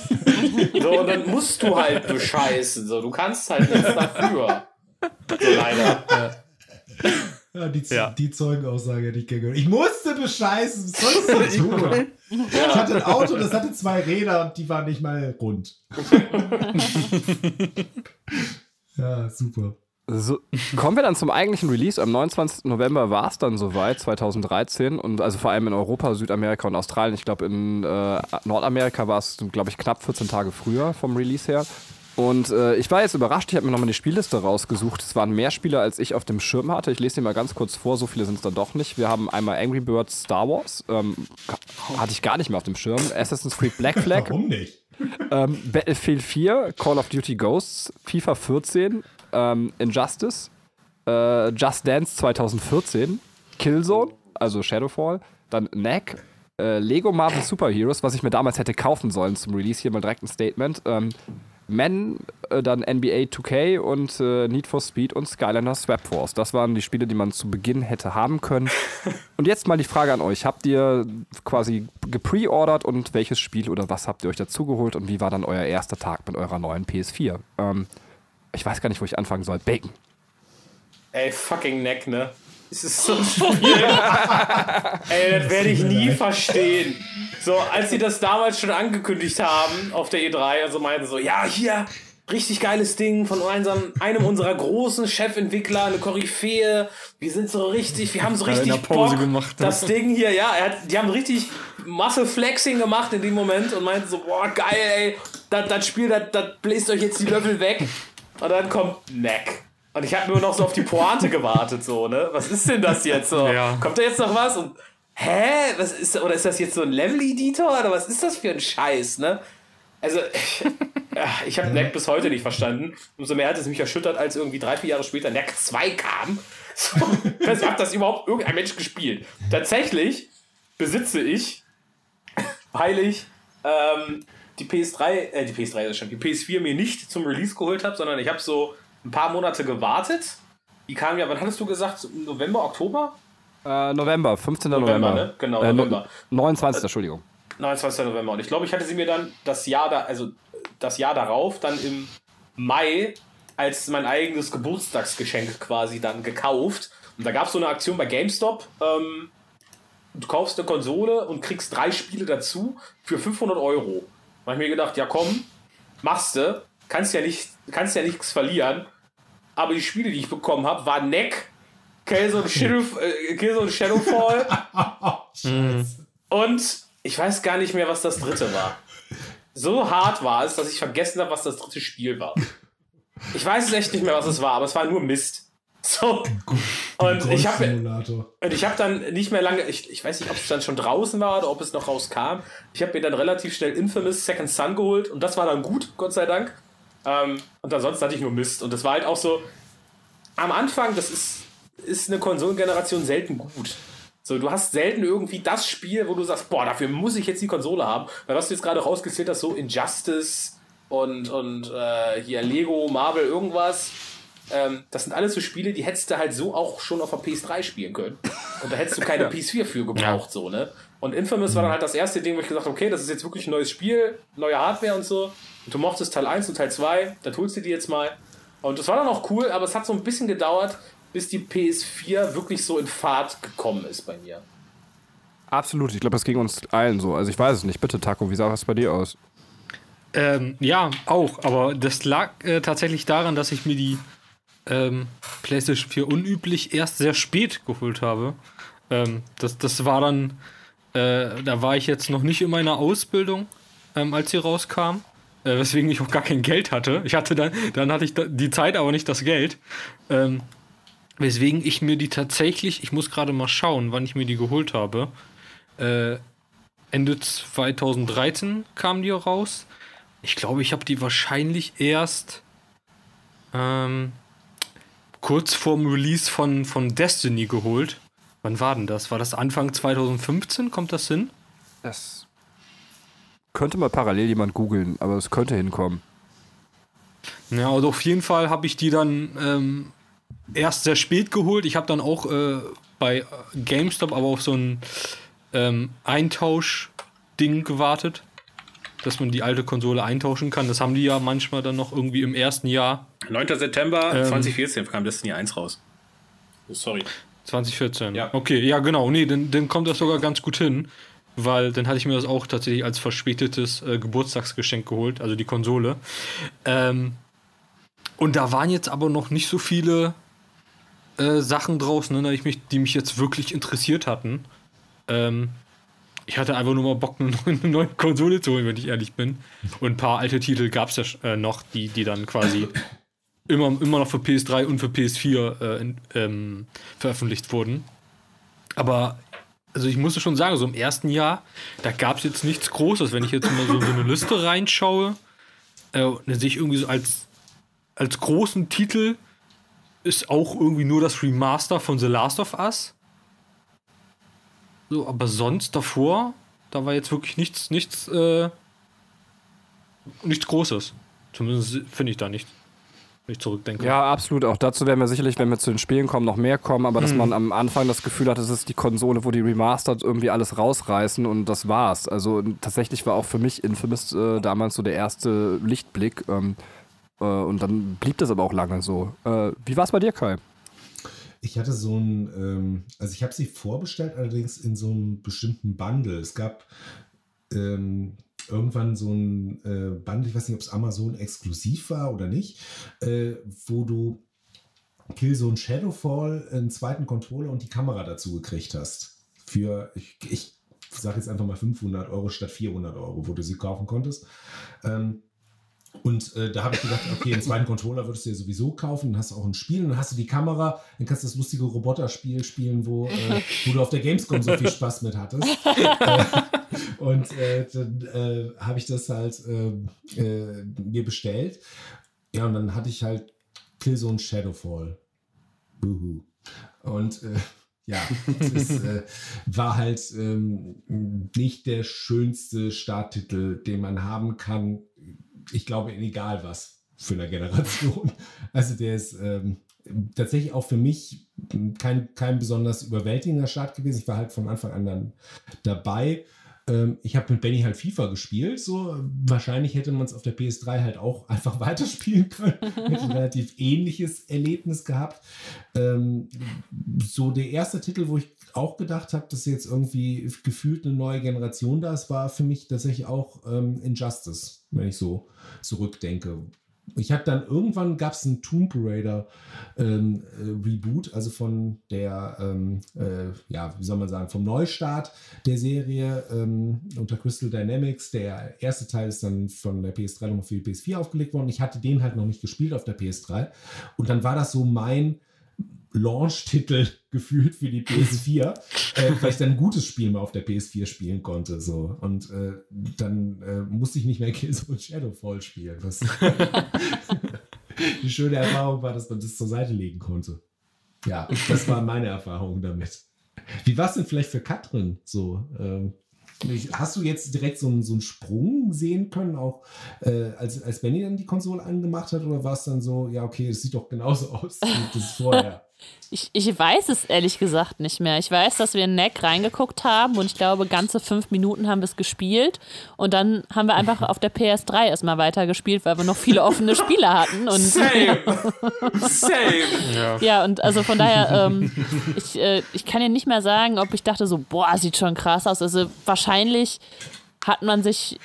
So, und dann musst du halt bescheißen. So, du kannst halt nichts dafür. So leider. Ja, die, Ja. die Zeugenaussage hätte ich gerne gehört. Ich musste bescheißen, was soll ich denn tun? Ich hatte ein Auto, das hatte zwei Räder und die waren nicht mal rund. ja, super. So, kommen wir dann zum eigentlichen Release. Am 29. November war es dann soweit, 2013. Und also vor allem in Europa, Südamerika und Australien. Ich glaube, in äh, Nordamerika war es, glaube ich, knapp 14 Tage früher vom Release her. Und äh, ich war jetzt überrascht, ich habe mir nochmal die Spielliste rausgesucht. Es waren mehr Spieler, als ich auf dem Schirm hatte. Ich lese die mal ganz kurz vor, so viele sind es dann doch nicht. Wir haben einmal Angry Birds Star Wars, ähm, hatte ich gar nicht mehr auf dem Schirm. Assassin's Creed Black Flag, Warum nicht? ähm, Battlefield 4, Call of Duty Ghosts, FIFA 14, ähm, Injustice, äh, Just Dance 2014, Killzone, also Shadowfall, dann Knack, äh, Lego Marvel Super Heroes, was ich mir damals hätte kaufen sollen zum Release, hier mal direkt ein Statement. Ähm, Men, äh, dann NBA 2K und äh, Need for Speed und Skylander Swap Force. Das waren die Spiele, die man zu Beginn hätte haben können. Und jetzt mal die Frage an euch. Habt ihr quasi gepreordert und welches Spiel oder was habt ihr euch dazugeholt und wie war dann euer erster Tag mit eurer neuen PS4? Ähm, ich weiß gar nicht, wo ich anfangen soll. Bacon. Ey, fucking Neck, ne? Es ist so ein Spiel. Ey, das werde ich nie verstehen. So, als sie das damals schon angekündigt haben auf der E3, also meinten so, ja, hier, richtig geiles Ding von einem, einem unserer großen Chefentwickler, eine Koryphäe. Wir sind so richtig, wir haben so richtig der Pause Bock. gemacht. Das Ding hier, ja, er hat, die haben richtig Muscle Flexing gemacht in dem Moment und meinten so, boah, geil, ey, das, das Spiel, das, das bläst euch jetzt die Löffel weg. Und dann kommt Neck. Und ich habe nur noch so auf die Pointe gewartet, so, ne? Was ist denn das jetzt so? Ja. Kommt da jetzt noch was? Und, hä? Was ist, oder ist das jetzt so ein Level-Editor? Oder was ist das für ein Scheiß, ne? Also, ich, habe Neck bis heute nicht verstanden. Umso mehr hat es mich erschüttert, als irgendwie drei, vier Jahre später Neck 2 kam. So, hat das überhaupt irgendein Mensch gespielt? Tatsächlich besitze ich, weil ich ähm, die PS3, äh, die PS3 ist schon, die PS4 mir nicht zum Release geholt habe, sondern ich habe so ein paar Monate gewartet. Die kam ja, wann hattest du gesagt? November, Oktober? Äh, November, 15. November, November. ne? Genau, Äh, no- November. 29. Entschuldigung. 29. November. Und ich glaube, ich hatte sie mir dann das Jahr da, also das Jahr darauf, dann im Mai als mein eigenes Geburtstagsgeschenk quasi dann gekauft. Und da gab es so eine Aktion bei GameStop. Ähm, du kaufst eine Konsole und kriegst drei Spiele dazu für 500 Euro. Da habe ich mir gedacht, ja komm, machst du, kannst ja nicht, kannst ja nichts verlieren. Aber die Spiele, die ich bekommen habe, waren Neck, Killzone Shadow, äh, Killzone Shadowfall und ich weiß gar nicht mehr, was das dritte war. So hart war es, dass ich vergessen habe, was das dritte Spiel war. Ich weiß es echt nicht mehr, was es war, aber es war nur Mist. So. Und ich habe und ich habe dann nicht mehr lange, ich, ich weiß nicht, ob es dann schon draußen war oder ob es noch rauskam. Ich habe mir dann relativ schnell Infamous Second Son geholt und das war dann gut, Gott sei Dank. Ähm, und ansonsten hatte ich nur Mist. Und das war halt auch so, am Anfang, das ist, ist eine Konsolengeneration selten gut. So, du hast selten irgendwie das Spiel, wo du sagst, boah, dafür muss ich jetzt die Konsole haben. Weil was du jetzt gerade rausgezählt hast, so Injustice und, und äh, hier Lego, Marvel, irgendwas. Ähm, das sind alles so Spiele, die hättest du halt so auch schon auf der PS3 spielen können. Und da hättest du keine PS4 für gebraucht, so, ne? Und Infamous war dann halt das erste Ding, wo ich gesagt habe, okay, das ist jetzt wirklich ein neues Spiel, neue Hardware und so. Und du mochtest Teil 1 und Teil 2, da holst du die jetzt mal. Und das war dann auch cool, aber es hat so ein bisschen gedauert, bis die PS4 wirklich so in Fahrt gekommen ist bei mir. Absolut, ich glaube, das ging uns allen so. Also ich weiß es nicht. Bitte, Taco, wie sah es bei dir aus? Ähm, ja, auch. Aber das lag äh, tatsächlich daran, dass ich mir die ähm, PlayStation 4 unüblich erst sehr spät geholt habe. Ähm, das, das war dann, äh, da war ich jetzt noch nicht in meiner Ausbildung, ähm, als sie rauskam. Äh, weswegen ich auch gar kein Geld hatte. Ich hatte dann, dann hatte ich die Zeit, aber nicht das Geld. Ähm, weswegen ich mir die tatsächlich, ich muss gerade mal schauen, wann ich mir die geholt habe. Äh, Ende 2013 kam die raus. Ich glaube, ich habe die wahrscheinlich erst ähm, kurz vorm Release von, von Destiny geholt. Wann war denn das? War das Anfang 2015? Kommt das hin? Das könnte mal parallel jemand googeln, aber es könnte hinkommen. Ja, also auf jeden Fall habe ich die dann ähm, erst sehr spät geholt. Ich habe dann auch äh, bei GameStop aber auf so ein ähm, Eintausch-Ding gewartet, dass man die alte Konsole eintauschen kann. Das haben die ja manchmal dann noch irgendwie im ersten Jahr 9. September Ähm. 2014 kam Destiny 1 raus. Oh, Sorry. 2014. Ja. Okay, ja, genau. Nee, dann, dann kommt das sogar ganz gut hin. Weil dann hatte ich mir das auch tatsächlich als verspätetes äh, Geburtstagsgeschenk geholt, also die Konsole. Ähm, und da waren jetzt aber noch nicht so viele äh, Sachen draußen, ne, die, mich, die mich jetzt wirklich interessiert hatten. Ähm, ich hatte einfach nur mal Bock, eine neue, Konsole zu holen, wenn ich ehrlich bin. Und ein paar alte Titel gab es ja äh, noch, die, die dann quasi immer, immer noch für PS3 und für PS4 äh, in, ähm, veröffentlicht wurden. Aber also ich muss schon sagen, so im ersten Jahr, da gab es jetzt nichts Großes. Wenn ich jetzt mal so, so eine Liste reinschaue, äh, dann sehe ich irgendwie so als, als großen Titel ist auch irgendwie nur das Remaster von The Last of Us. So, aber sonst davor, da war jetzt wirklich nichts, nichts, äh, nichts Großes. Zumindest finde ich da nicht, wenn ich zurückdenke. Ja, absolut. Auch dazu werden wir sicherlich, wenn wir zu den Spielen kommen, noch mehr kommen. Aber dass man am Anfang das Gefühl hat, es ist die Konsole, wo die Remastered irgendwie alles rausreißen und das war's. Also tatsächlich war auch für mich Infamous äh, damals so der erste Lichtblick. Ähm, äh, und dann blieb das aber auch lange so. Äh, wie war es bei dir, Kai? Ich hatte so ein, ähm, also ich habe sie vorbestellt, allerdings in so einem bestimmten Bundle. Es gab ähm, irgendwann so ein äh, Bundle, ich weiß nicht, ob es Amazon exklusiv war oder nicht, äh, wo du Killzone Shadowfall, einen zweiten Controller und die Kamera dazu gekriegt hast. Für, ich, ich sage jetzt einfach mal 500 Euro statt 400 Euro, wo du sie kaufen konntest. Ähm, und äh, da habe ich gedacht, okay, einen zweiten Controller würdest du dir sowieso kaufen, dann hast du auch ein Spiel, dann hast du die Kamera, dann kannst du das lustige Roboterspiel spielen, wo, äh, wo du auf der Gamescom so viel Spaß mit hattest. äh, und äh, dann äh, habe ich das halt äh, äh, mir bestellt. Ja, und dann hatte ich halt Killzone Shadowfall. Buhu. Und ja, es äh, war halt ähm, nicht der schönste Starttitel, den man haben kann ich glaube, in egal was für eine Generation. Also der ist ähm, tatsächlich auch für mich kein, kein besonders überwältigender Start gewesen. Ich war halt von Anfang an dann dabei. Ähm, ich habe mit Benny halt FIFA gespielt. So wahrscheinlich hätte man es auf der PS3 halt auch einfach weiterspielen können. hätte ein relativ ähnliches Erlebnis gehabt. Ähm, so der erste Titel, wo ich auch gedacht habe, dass jetzt irgendwie gefühlt eine neue Generation da ist, war für mich tatsächlich auch ähm, Injustice, wenn ich so zurückdenke. Ich habe dann irgendwann gab es einen Tomb Raider ähm, äh, Reboot, also von der, ähm, äh, ja, wie soll man sagen, vom Neustart der Serie ähm, unter Crystal Dynamics. Der erste Teil ist dann von der PS3 nochmal für die PS4 aufgelegt worden. Ich hatte den halt noch nicht gespielt auf der PS3. Und dann war das so mein Launch-Titel gefühlt für die PS4, äh, weil ich dann ein gutes Spiel mal auf der PS4 spielen konnte. So. Und äh, dann äh, musste ich nicht mehr Killzone Shadowfall spielen. Was die schöne Erfahrung war, dass man das zur Seite legen konnte. Ja, das war meine Erfahrung damit. Wie war es denn vielleicht für Katrin so? Ähm, Hast du jetzt direkt so einen, so einen Sprung sehen können, auch äh, als, als Benny dann die Konsole angemacht hat? Oder war es dann so, ja, okay, es sieht doch genauso aus wie das vorher? Ich, ich weiß es ehrlich gesagt nicht mehr. Ich weiß, dass wir in Neck reingeguckt haben und ich glaube, ganze fünf Minuten haben wir es gespielt. Und dann haben wir einfach auf der PS3 erstmal weitergespielt, weil wir noch viele offene Spiele hatten. Und, Same. Same. Ja. ja, und also von daher, ähm, ich, äh, ich kann dir nicht mehr sagen, ob ich dachte so, boah, sieht schon krass aus. Also wahrscheinlich hat man sich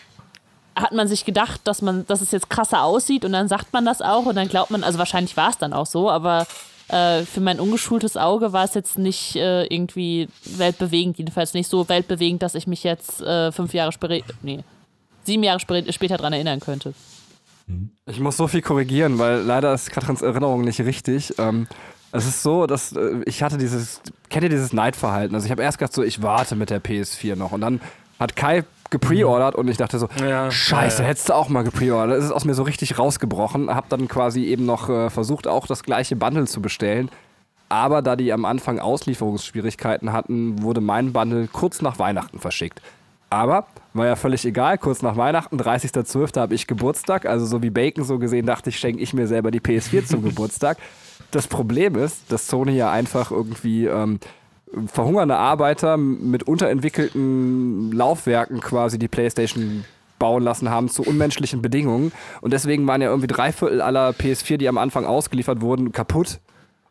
hat man sich gedacht, dass man, dass es jetzt krasser aussieht und dann sagt man das auch und dann glaubt man, also wahrscheinlich war es dann auch so, aber äh, für mein ungeschultes Auge war es jetzt nicht äh, irgendwie weltbewegend, jedenfalls nicht so weltbewegend, dass ich mich jetzt äh, fünf Jahre später, nee, sieben Jahre spä- später daran erinnern könnte. Ich muss so viel korrigieren, weil leider ist Katrins Erinnerung nicht richtig. Ähm, es ist so, dass äh, ich hatte dieses, kennt ihr dieses Neidverhalten? Also ich habe erst gedacht so, ich warte mit der PS4 noch und dann hat Kai gepreordert und ich dachte so, Ja, scheiße, ja, hättest du auch mal gepreordert. Es ist aus mir so richtig rausgebrochen. Hab dann quasi eben noch äh, versucht, auch das gleiche Bundle zu bestellen. Aber da die am Anfang Auslieferungsschwierigkeiten hatten, wurde mein Bundle kurz nach Weihnachten verschickt. Aber war ja völlig egal, kurz nach Weihnachten, 30.12. habe ich Geburtstag, also so wie Bacon so gesehen, dachte ich, schenke ich mir selber die PS4 zum Geburtstag. Das Problem ist, dass Sony ja einfach irgendwie ähm, verhungernde Arbeiter mit unterentwickelten Laufwerken quasi die PlayStation bauen lassen haben zu unmenschlichen Bedingungen. Und deswegen waren ja irgendwie drei Viertel aller PS4, die am Anfang ausgeliefert wurden, kaputt.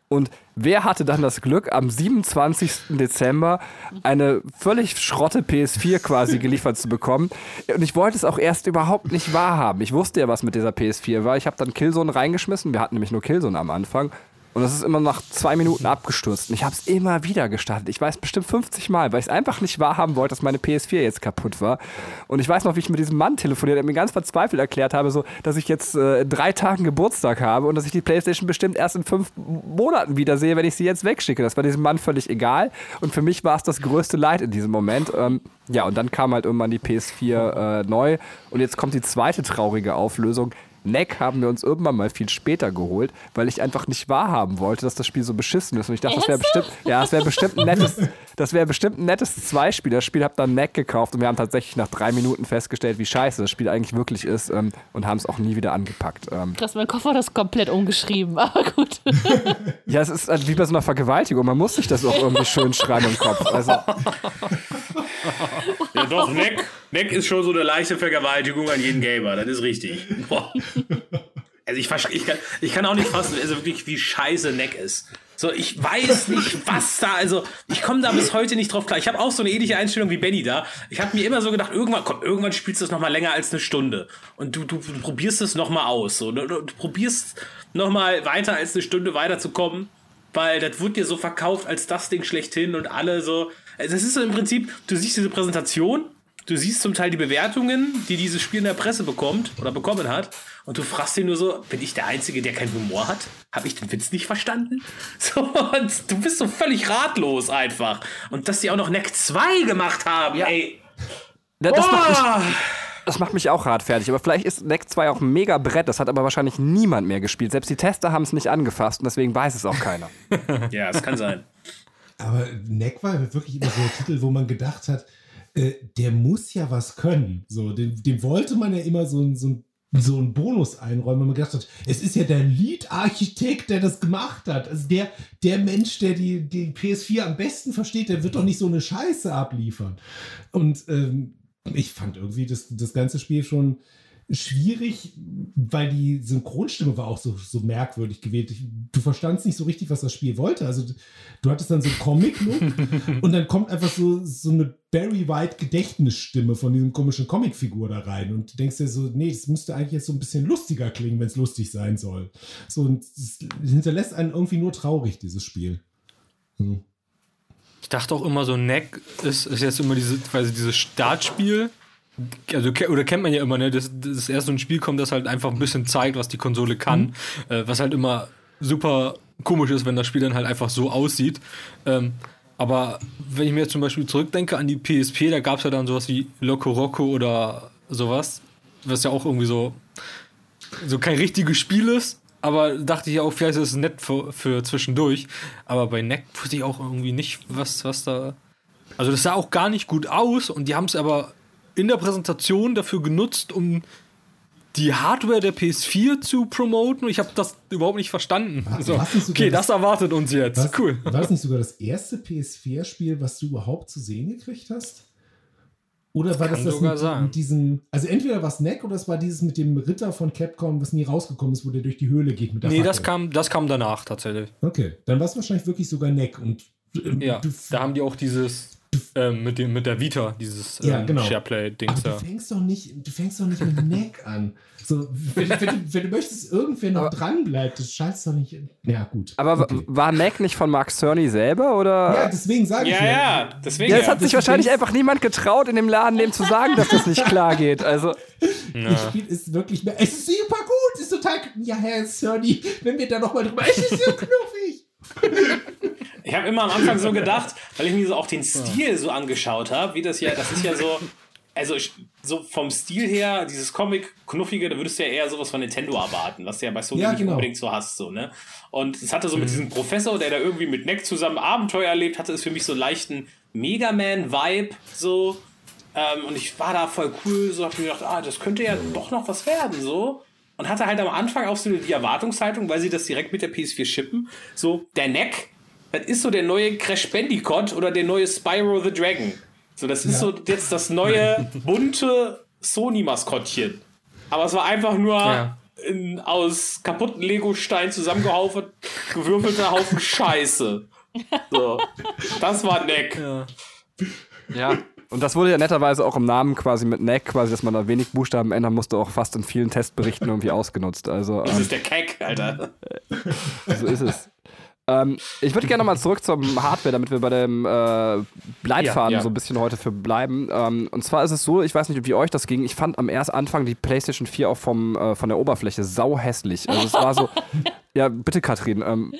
Und wer hatte dann das Glück, am 27. Dezember eine völlig schrotte PS4 quasi geliefert zu bekommen? Und ich wollte es auch erst überhaupt nicht wahrhaben. Ich wusste ja, was mit dieser PS4 war. Ich habe dann Killzone reingeschmissen. Wir hatten nämlich nur Killzone am Anfang. Und das ist immer nach zwei Minuten abgestürzt. Und ich habe es immer wieder gestartet. Ich weiß bestimmt 50 Mal, weil ich es einfach nicht wahrhaben wollte, dass meine PS4 jetzt kaputt war. Und ich weiß noch, wie ich mit diesem Mann telefoniert, der mir ganz verzweifelt erklärt habe, so, dass ich jetzt äh, drei Tagen Geburtstag habe und dass ich die Playstation bestimmt erst in fünf Monaten wiedersehe, wenn ich sie jetzt wegschicke. Das war diesem Mann völlig egal. Und für mich war es das größte Leid in diesem Moment. Ähm, ja, und dann kam halt irgendwann die PS4 äh, neu. Und jetzt kommt die zweite traurige Auflösung. Neck haben wir uns irgendwann mal viel später geholt, weil ich einfach nicht wahrhaben wollte, dass das Spiel so beschissen ist. Und ich dachte, das wäre bestimmt, ja, das wäre bestimmt ein nettes, das wäre bestimmt ein nettes Zweispiel. Das Spiel hab dann Neck gekauft und wir haben tatsächlich nach drei Minuten festgestellt, wie scheiße das Spiel eigentlich wirklich ist ähm, und haben es auch nie wieder angepackt. Ähm, Krass, mein Koffer hat das komplett umgeschrieben, aber gut. ja, es ist halt wie bei so einer Vergewaltigung. Man muss sich das auch irgendwie schön schreiben im Kopf. Also, Ja, doch, Neck, Neck ist schon so eine leichte Vergewaltigung an jeden Gamer, das ist richtig. Boah. Also ich, ich, kann, ich kann auch nicht fassen, also wirklich, wie scheiße Neck ist. So, ich weiß nicht, was da, also ich komme da bis heute nicht drauf klar. Ich habe auch so eine ähnliche Einstellung wie Benny da. Ich habe mir immer so gedacht, irgendwann, komm, irgendwann spielst du das nochmal länger als eine Stunde. Und du, du, du probierst es nochmal aus. So. Du, du probierst nochmal weiter als eine Stunde weiterzukommen, weil das wird dir so verkauft als das Ding schlechthin und alle so. Also das ist so im Prinzip, du siehst diese Präsentation, du siehst zum Teil die Bewertungen, die dieses Spiel in der Presse bekommt oder bekommen hat, und du fragst dir nur so, bin ich der Einzige, der keinen Humor hat? Habe ich den Witz nicht verstanden? So, und du bist so völlig ratlos einfach. Und dass die auch noch Neck 2 gemacht haben, ey. das, das, macht mich, Boah! das macht mich auch hart fertig. Aber vielleicht ist Neck 2 auch ein mega Brett. Das hat aber wahrscheinlich niemand mehr gespielt. Selbst die Tester haben es nicht angefasst und deswegen weiß es auch keiner. Ja, es kann sein. Aber Neck war wirklich immer so ein Titel, wo man gedacht hat, äh, der muss ja was können. So, dem, dem wollte man ja immer so, so, so einen Bonus einräumen, weil man gedacht hat, es ist ja der Lead-Architekt, der das gemacht hat. Also der, der Mensch, der die, die PS4 am besten versteht, der wird doch nicht so eine Scheiße abliefern. Und ähm, ich fand irgendwie das, das ganze Spiel schon schwierig, weil die Synchronstimme war auch so, so merkwürdig gewählt. Ich, du verstandst nicht so richtig, was das Spiel wollte. Also du hattest dann so einen Comic-Look und dann kommt einfach so, so eine Barry White Gedächtnisstimme von diesem komischen Comicfigur da rein und du denkst dir so, nee, das müsste eigentlich jetzt so ein bisschen lustiger klingen, wenn es lustig sein soll. So, und es hinterlässt einen irgendwie nur traurig, dieses Spiel. Hm. Ich dachte auch immer so, Neck ist, ist jetzt immer diese, quasi dieses Startspiel. Also, oder kennt man ja immer, ne? dass, dass erst so ein Spiel kommt, das halt einfach ein bisschen zeigt, was die Konsole kann. Äh, was halt immer super komisch ist, wenn das Spiel dann halt einfach so aussieht. Ähm, aber wenn ich mir jetzt zum Beispiel zurückdenke an die PSP, da gab es ja dann sowas wie Loco Roco oder sowas, was ja auch irgendwie so, so kein richtiges Spiel ist. Aber dachte ich auch, vielleicht ist es nett für, für zwischendurch. Aber bei Neck wusste ich auch irgendwie nicht, was, was da. Also, das sah auch gar nicht gut aus und die haben es aber in der Präsentation dafür genutzt, um die Hardware der PS4 zu promoten. Ich habe das überhaupt nicht verstanden. War- So, okay, das- das erwartet uns jetzt. Was, Cool. War das nicht sogar das erste PS4-Spiel, was du überhaupt zu sehen gekriegt hast? Oder war das kann das sogar mit, sein. mit diesem, also entweder war es Neck oder es war dieses mit dem Ritter von Capcom, was nie rausgekommen ist, wo der durch die Höhle geht mit der Nee, das kam, das kam danach tatsächlich. Okay, dann war es wahrscheinlich wirklich sogar Neck und äh, Ja, da haben die auch dieses ähm, mit, dem, mit der Vita, dieses Ja, ähm, genau. Shareplay-Dings aber da. du fängst doch nicht, du fängst doch nicht mit Neck an. So, wenn, wenn, du, wenn du möchtest, irgendwer noch dran bleibt, das schaltest doch nicht. Ja, gut. Aber okay. war Neck nicht von Mark Cerny selber oder? Ja, deswegen sage ich Ja, ja, deswegen. Ja, es ja. hat sich das wahrscheinlich einfach niemand getraut, in dem Laden dem zu sagen, dass das nicht klar geht. Also, Das Spiel ist wirklich mehr. Es ist super gut, ist total. Ja, Herr Cerny, wenn wir da nochmal drüber. Es ist so knuffig. Ich habe immer am Anfang so gedacht, weil ich mir so auch den Stil so angeschaut habe, wie das ja, das ist ja so, also ich, so vom Stil her, dieses Comic-Knuffige, da würdest du ja eher sowas von Nintendo erwarten, was du ja bei Sony Ja, nicht genau. unbedingt so hast, so, ne? Und es hatte so mit diesem Professor, der da irgendwie mit Neck zusammen Abenteuer erlebt, hatte es für mich so einen leichten Mega Man-Vibe, so. Ähm, und ich war da voll cool, so hab mir gedacht, ah, das könnte ja doch noch was werden, so. Und hatte halt am Anfang auch so die Erwartungshaltung, weil sie das direkt mit der PS4 shippen, so, der Neck, das ist so der neue Crash Bandicoot oder der neue Spyro the Dragon. So, das ist so jetzt das neue bunte Sony-Maskottchen. Aber es war einfach nur Ja. in, aus kaputten Lego-Steinen zusammengehauft, gewürfelter Haufen Scheiße. So. Das war Neck. ja. Und das wurde ja netterweise auch im Namen quasi mit Neck, quasi, dass man da wenig Buchstaben ändern musste, auch fast in vielen Testberichten irgendwie ausgenutzt. Also, Das ähm, ist der Keck, Alter. so ist es. Ähm, ich würde gerne mal zurück zum Hardware, damit wir bei dem äh, Leitfaden Ja, ja. so ein bisschen heute für bleiben. Ähm, und zwar ist es so, ich weiß nicht, wie euch das ging. Ich fand am ersten Anfang die PlayStation 4 auch vom, äh, von der Oberfläche sau hässlich. Also es war so. ja, bitte, Katrin. Ähm,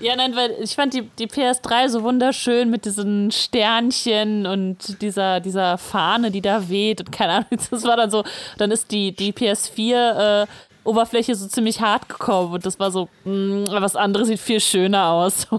Ja, nein, weil ich fand die, die PS3 so wunderschön mit diesen Sternchen und dieser, dieser Fahne, die da weht und keine Ahnung, das war dann so, dann ist die, die PS4 äh, Oberfläche so ziemlich hart gekommen und das war so, mh, was anderes sieht viel schöner aus.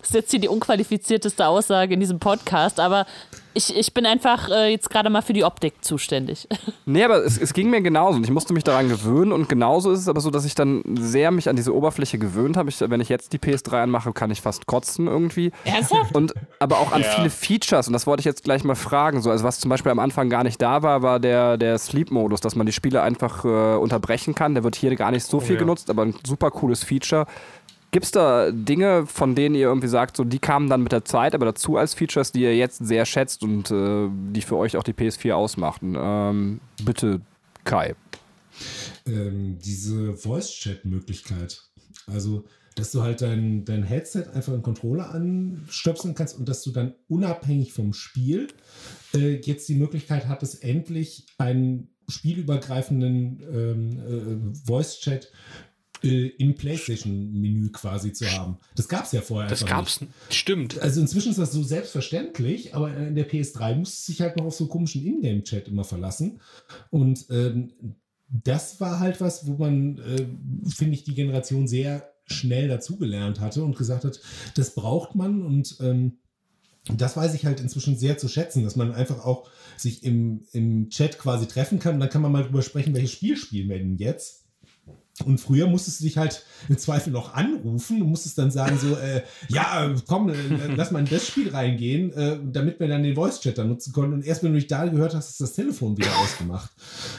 Das ist jetzt hier die unqualifizierteste Aussage in diesem Podcast, aber ich, ich bin einfach äh, jetzt gerade mal für die Optik zuständig. Nee, aber es, es ging mir genauso und ich musste mich daran gewöhnen und genauso ist es aber so, dass ich dann sehr mich an diese Oberfläche gewöhnt habe. Ich, wenn ich jetzt die PS3 anmache, kann ich fast kotzen irgendwie. Ernsthaft? Und aber auch an Ja. viele Features und das wollte ich jetzt gleich mal fragen. So, also was zum Beispiel am Anfang gar nicht da war, war der, der Sleep-Modus, dass man die Spiele einfach äh, unterbrechen kann. Der wird hier gar nicht so viel ja. genutzt, aber ein super cooles Feature. Gibt es da Dinge, von denen ihr irgendwie sagt, so die kamen dann mit der Zeit, aber dazu als Features, die ihr jetzt sehr schätzt und äh, die für euch auch die PS4 ausmachten? Ähm, bitte, Kai. ähm, diese Voice-Chat-Möglichkeit. Also, dass du halt dein, dein Headset einfach einen Controller anstöpseln kannst und dass du dann unabhängig vom Spiel äh, jetzt die Möglichkeit hattest, endlich einen spielübergreifenden ähm, äh, Voice-Chat äh, im PlayStation-Menü quasi zu haben. Das gab es ja vorher Das einfach gab's. Stimmt. also inzwischen ist das so selbstverständlich, aber in der PS3 musste sich halt noch auf so komischen Ingame-Chat immer verlassen. Und ähm, das war halt was, wo man, äh, finde ich, die Generation sehr schnell dazugelernt hatte und gesagt hat, das braucht man und ähm, das weiß ich halt inzwischen sehr zu schätzen, dass man einfach auch sich im, im Chat quasi treffen kann. Und dann kann man mal drüber sprechen, welches Spiel spielen wir denn jetzt. Und früher musstest du dich halt im Zweifel noch anrufen und musstest dann sagen so, äh, ja, äh, komm, äh, lass mal in das Spiel reingehen, äh, damit wir dann den Voice-Chat da nutzen konnten. Und erst wenn du dich da gehört hast, ist das Telefon wieder ausgemacht.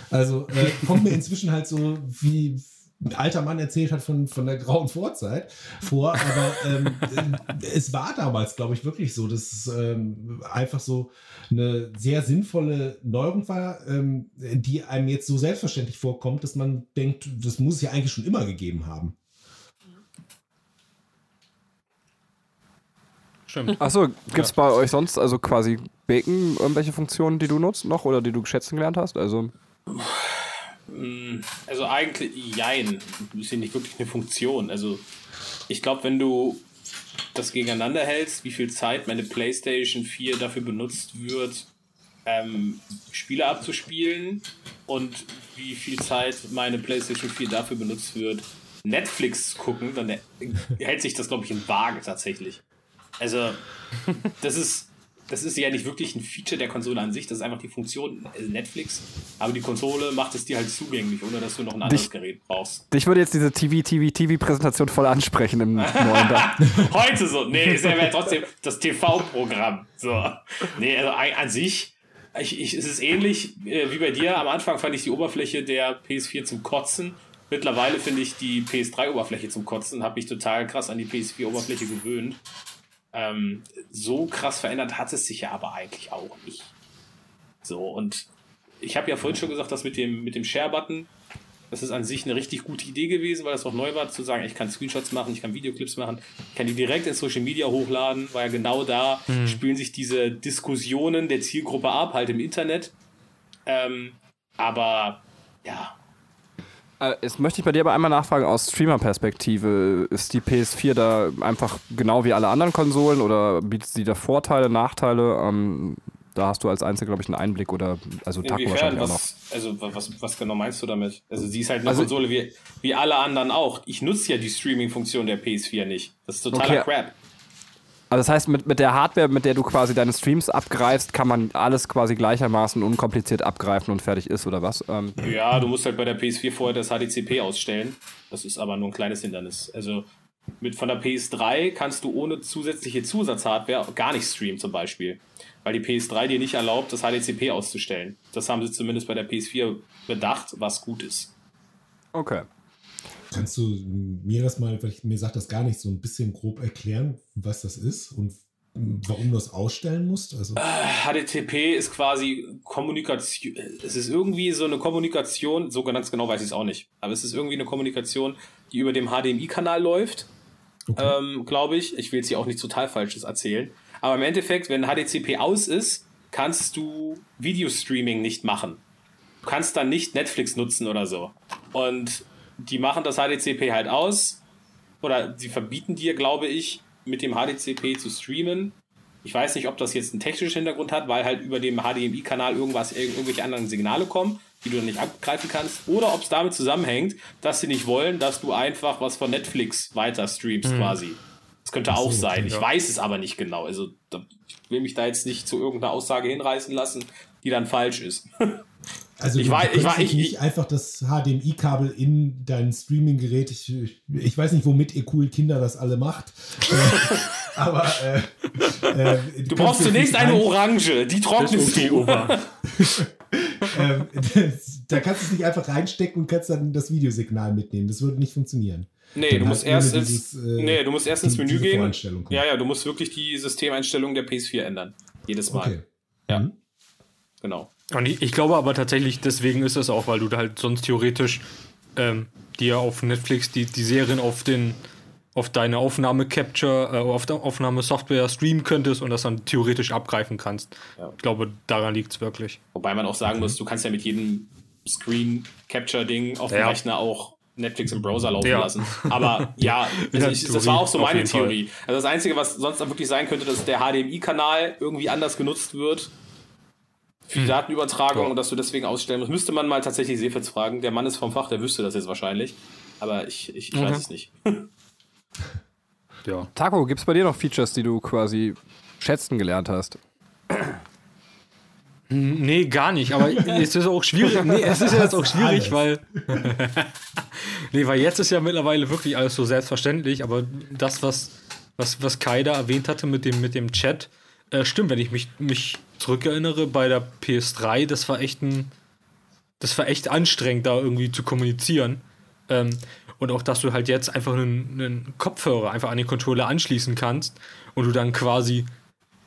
Also äh, kommt mir inzwischen halt so wie ein alter Mann erzählt hat von, von der grauen Vorzeit vor, aber ähm, äh, es war damals, glaube ich, wirklich so, dass es ähm, einfach so eine sehr sinnvolle Neuerung war, ähm, die einem jetzt so selbstverständlich vorkommt, dass man denkt, das muss es ja eigentlich schon immer gegeben haben. Stimmt. Achso, gibt es bei euch sonst also quasi Bacon irgendwelche Funktionen, die du nutzt noch oder die du schätzen gelernt hast? Also Also eigentlich, jein, ist ja nicht wirklich eine Funktion. Also ich glaube, wenn du das gegeneinander hältst, wie viel Zeit meine PlayStation 4 dafür benutzt wird, ähm, Spiele abzuspielen und wie viel Zeit meine PlayStation 4 dafür benutzt wird, Netflix zu gucken, dann hält sich das, glaube ich, in Waage tatsächlich. Also, das ist, das ist ja nicht wirklich ein Feature der Konsole an sich, das ist einfach die Funktion äh, Netflix. Aber die Konsole macht es dir halt zugänglich, ohne dass du noch ein anderes Dich- Gerät brauchst. dich würde jetzt diese TV, TV, TV-Präsentation voll ansprechen im neuen da. Heute so. Nee, ist ja trotzdem das TV-Programm. So. Nee, also an sich, ich, ich, es ist ähnlich äh, wie bei dir. Am Anfang fand ich die Oberfläche der PS4 zum Kotzen. Mittlerweile finde ich die PS3-Oberfläche zum Kotzen. Habe mich total krass an die PS4-Oberfläche gewöhnt. Ähm, so krass verändert hat es sich ja aber eigentlich auch nicht. So, und ich habe ja vorhin schon gesagt, dass mit dem, mit dem Share-Button, das ist an sich eine richtig gute Idee gewesen, weil das auch neu war, zu sagen, ich kann Screenshots machen, ich kann Videoclips machen, ich kann die direkt in Social Media hochladen, weil ja genau da spielen sich diese Diskussionen der Zielgruppe ab, halt im Internet. Ähm, aber ja, Jetzt möchte ich bei dir aber einmal nachfragen, aus Streamer-Perspektive, ist die PS4 da einfach genau wie alle anderen Konsolen oder bietet sie da Vorteile, Nachteile? Ähm, da hast du als Einziger, glaube ich, einen Einblick oder also Taco wahrscheinlich auch noch. was, also wa- was, was genau meinst du damit? Also sie ist halt eine Also- Konsole wie, wie alle anderen auch. Ich nutze ja die Streaming-Funktion der PS4 nicht. Das ist totaler Okay. Crap. Also das heißt, mit, mit der Hardware, mit der du quasi deine Streams abgreifst, kann man alles quasi gleichermaßen unkompliziert abgreifen und fertig ist, oder was? Ähm, Ja, du musst halt bei der PS4 vorher das HDCP ausstellen. Das ist aber nur ein kleines Hindernis. Also mit von der PS3 kannst du ohne zusätzliche Zusatzhardware gar nicht streamen zum Beispiel. Weil die PS3 dir nicht erlaubt, das HDCP auszustellen. Das haben sie zumindest bei der PS4 bedacht, was gut ist. okay. Kannst du mir das mal, weil ich, mir sagt das gar nicht, so ein bisschen grob erklären, was das ist und warum du das ausstellen musst? Also, HDTP ist quasi Kommunikation. Es ist irgendwie so eine Kommunikation, so ganz genau weiß ich es auch nicht, aber es ist irgendwie eine Kommunikation, die über dem HDMI-Kanal läuft. Okay. ähm, glaube ich. Ich will jetzt hier auch nichts total Falsches erzählen. Aber im Endeffekt, wenn HDCP aus ist, kannst du Videostreaming nicht machen. Du kannst dann nicht Netflix nutzen oder so. Und die machen das HDCP halt aus. Oder sie verbieten dir, glaube ich, mit dem HDCP zu streamen. Ich weiß nicht, ob das jetzt einen technischen Hintergrund hat, weil halt über dem HDMI-Kanal irgendwas, irgendwelche anderen Signale kommen, die du dann nicht abgreifen kannst. Oder ob es damit zusammenhängt, dass sie nicht wollen, dass du einfach was von Netflix weiter streamst quasi. Das könnte auch so, sein. Ich ja. weiß es aber nicht genau. Also da, ich will mich da jetzt nicht zu irgendeiner Aussage hinreißen lassen, die dann falsch ist. Also Ich weiß- ich weiß- nicht ich- einfach das HDMI-Kabel in dein Streaming-Gerät. Ich, ich, weiß nicht, womit ihr coolen Kinder das alle macht. Äh, aber äh, äh, Du brauchst zunächst eine Orange, die trocknest okay, du. Opa. Ähm, das, da kannst du es nicht einfach reinstecken und kannst dann das Videosignal mitnehmen. Das würde nicht funktionieren. Nee, Dann du musst erst nur ins, dieses, äh, nee, du musst erst ins die- Menü gehen. Ja, ja, du musst wirklich die Systemeinstellung der PS4 ändern. Jedes Mal. Okay. Ja. Mhm. Genau. Und ich, ich glaube aber tatsächlich, deswegen ist es auch, weil du da halt sonst theoretisch ähm, dir auf Netflix die, die Serien auf den auf deine Aufnahme-Capture, äh, auf der Aufnahmesoftware streamen könntest und das dann theoretisch abgreifen kannst. Ja. Ich glaube, daran liegt es wirklich. Wobei man auch sagen muss, du kannst ja mit jedem Screen-Capture-Ding auf dem Ja. Rechner auch Netflix im Browser laufen Ja. lassen. Aber ja, also ich, das Theorie, war auch so meine jeden Fall. Theorie. Also das Einzige, was sonst dann wirklich sein könnte, dass der HDMI-Kanal irgendwie anders genutzt wird für die Datenübertragung Ja. und dass du deswegen ausstellen musst. Müsste man mal tatsächlich Seefels fragen. Der Mann ist vom Fach, der wüsste das jetzt wahrscheinlich. Aber ich, ich, ich Mhm. weiß es nicht. Ja. Taco, gibt es bei dir noch Features, die du quasi schätzen gelernt hast? Nee, gar nicht. Aber es ist auch schwierig. Nee, es ist ja jetzt auch schwierig, weil. nee, weil jetzt ist ja mittlerweile wirklich alles so selbstverständlich. Aber das, was, was, was Kai da erwähnt hatte mit dem, mit dem Chat, äh, stimmt, wenn ich mich, mich zurückerinnere bei der PS3, das war echt ein. Das war echt anstrengend, da irgendwie zu kommunizieren. Ähm, und auch, dass du halt jetzt einfach einen, einen Kopfhörer einfach an den Controller anschließen kannst und du dann quasi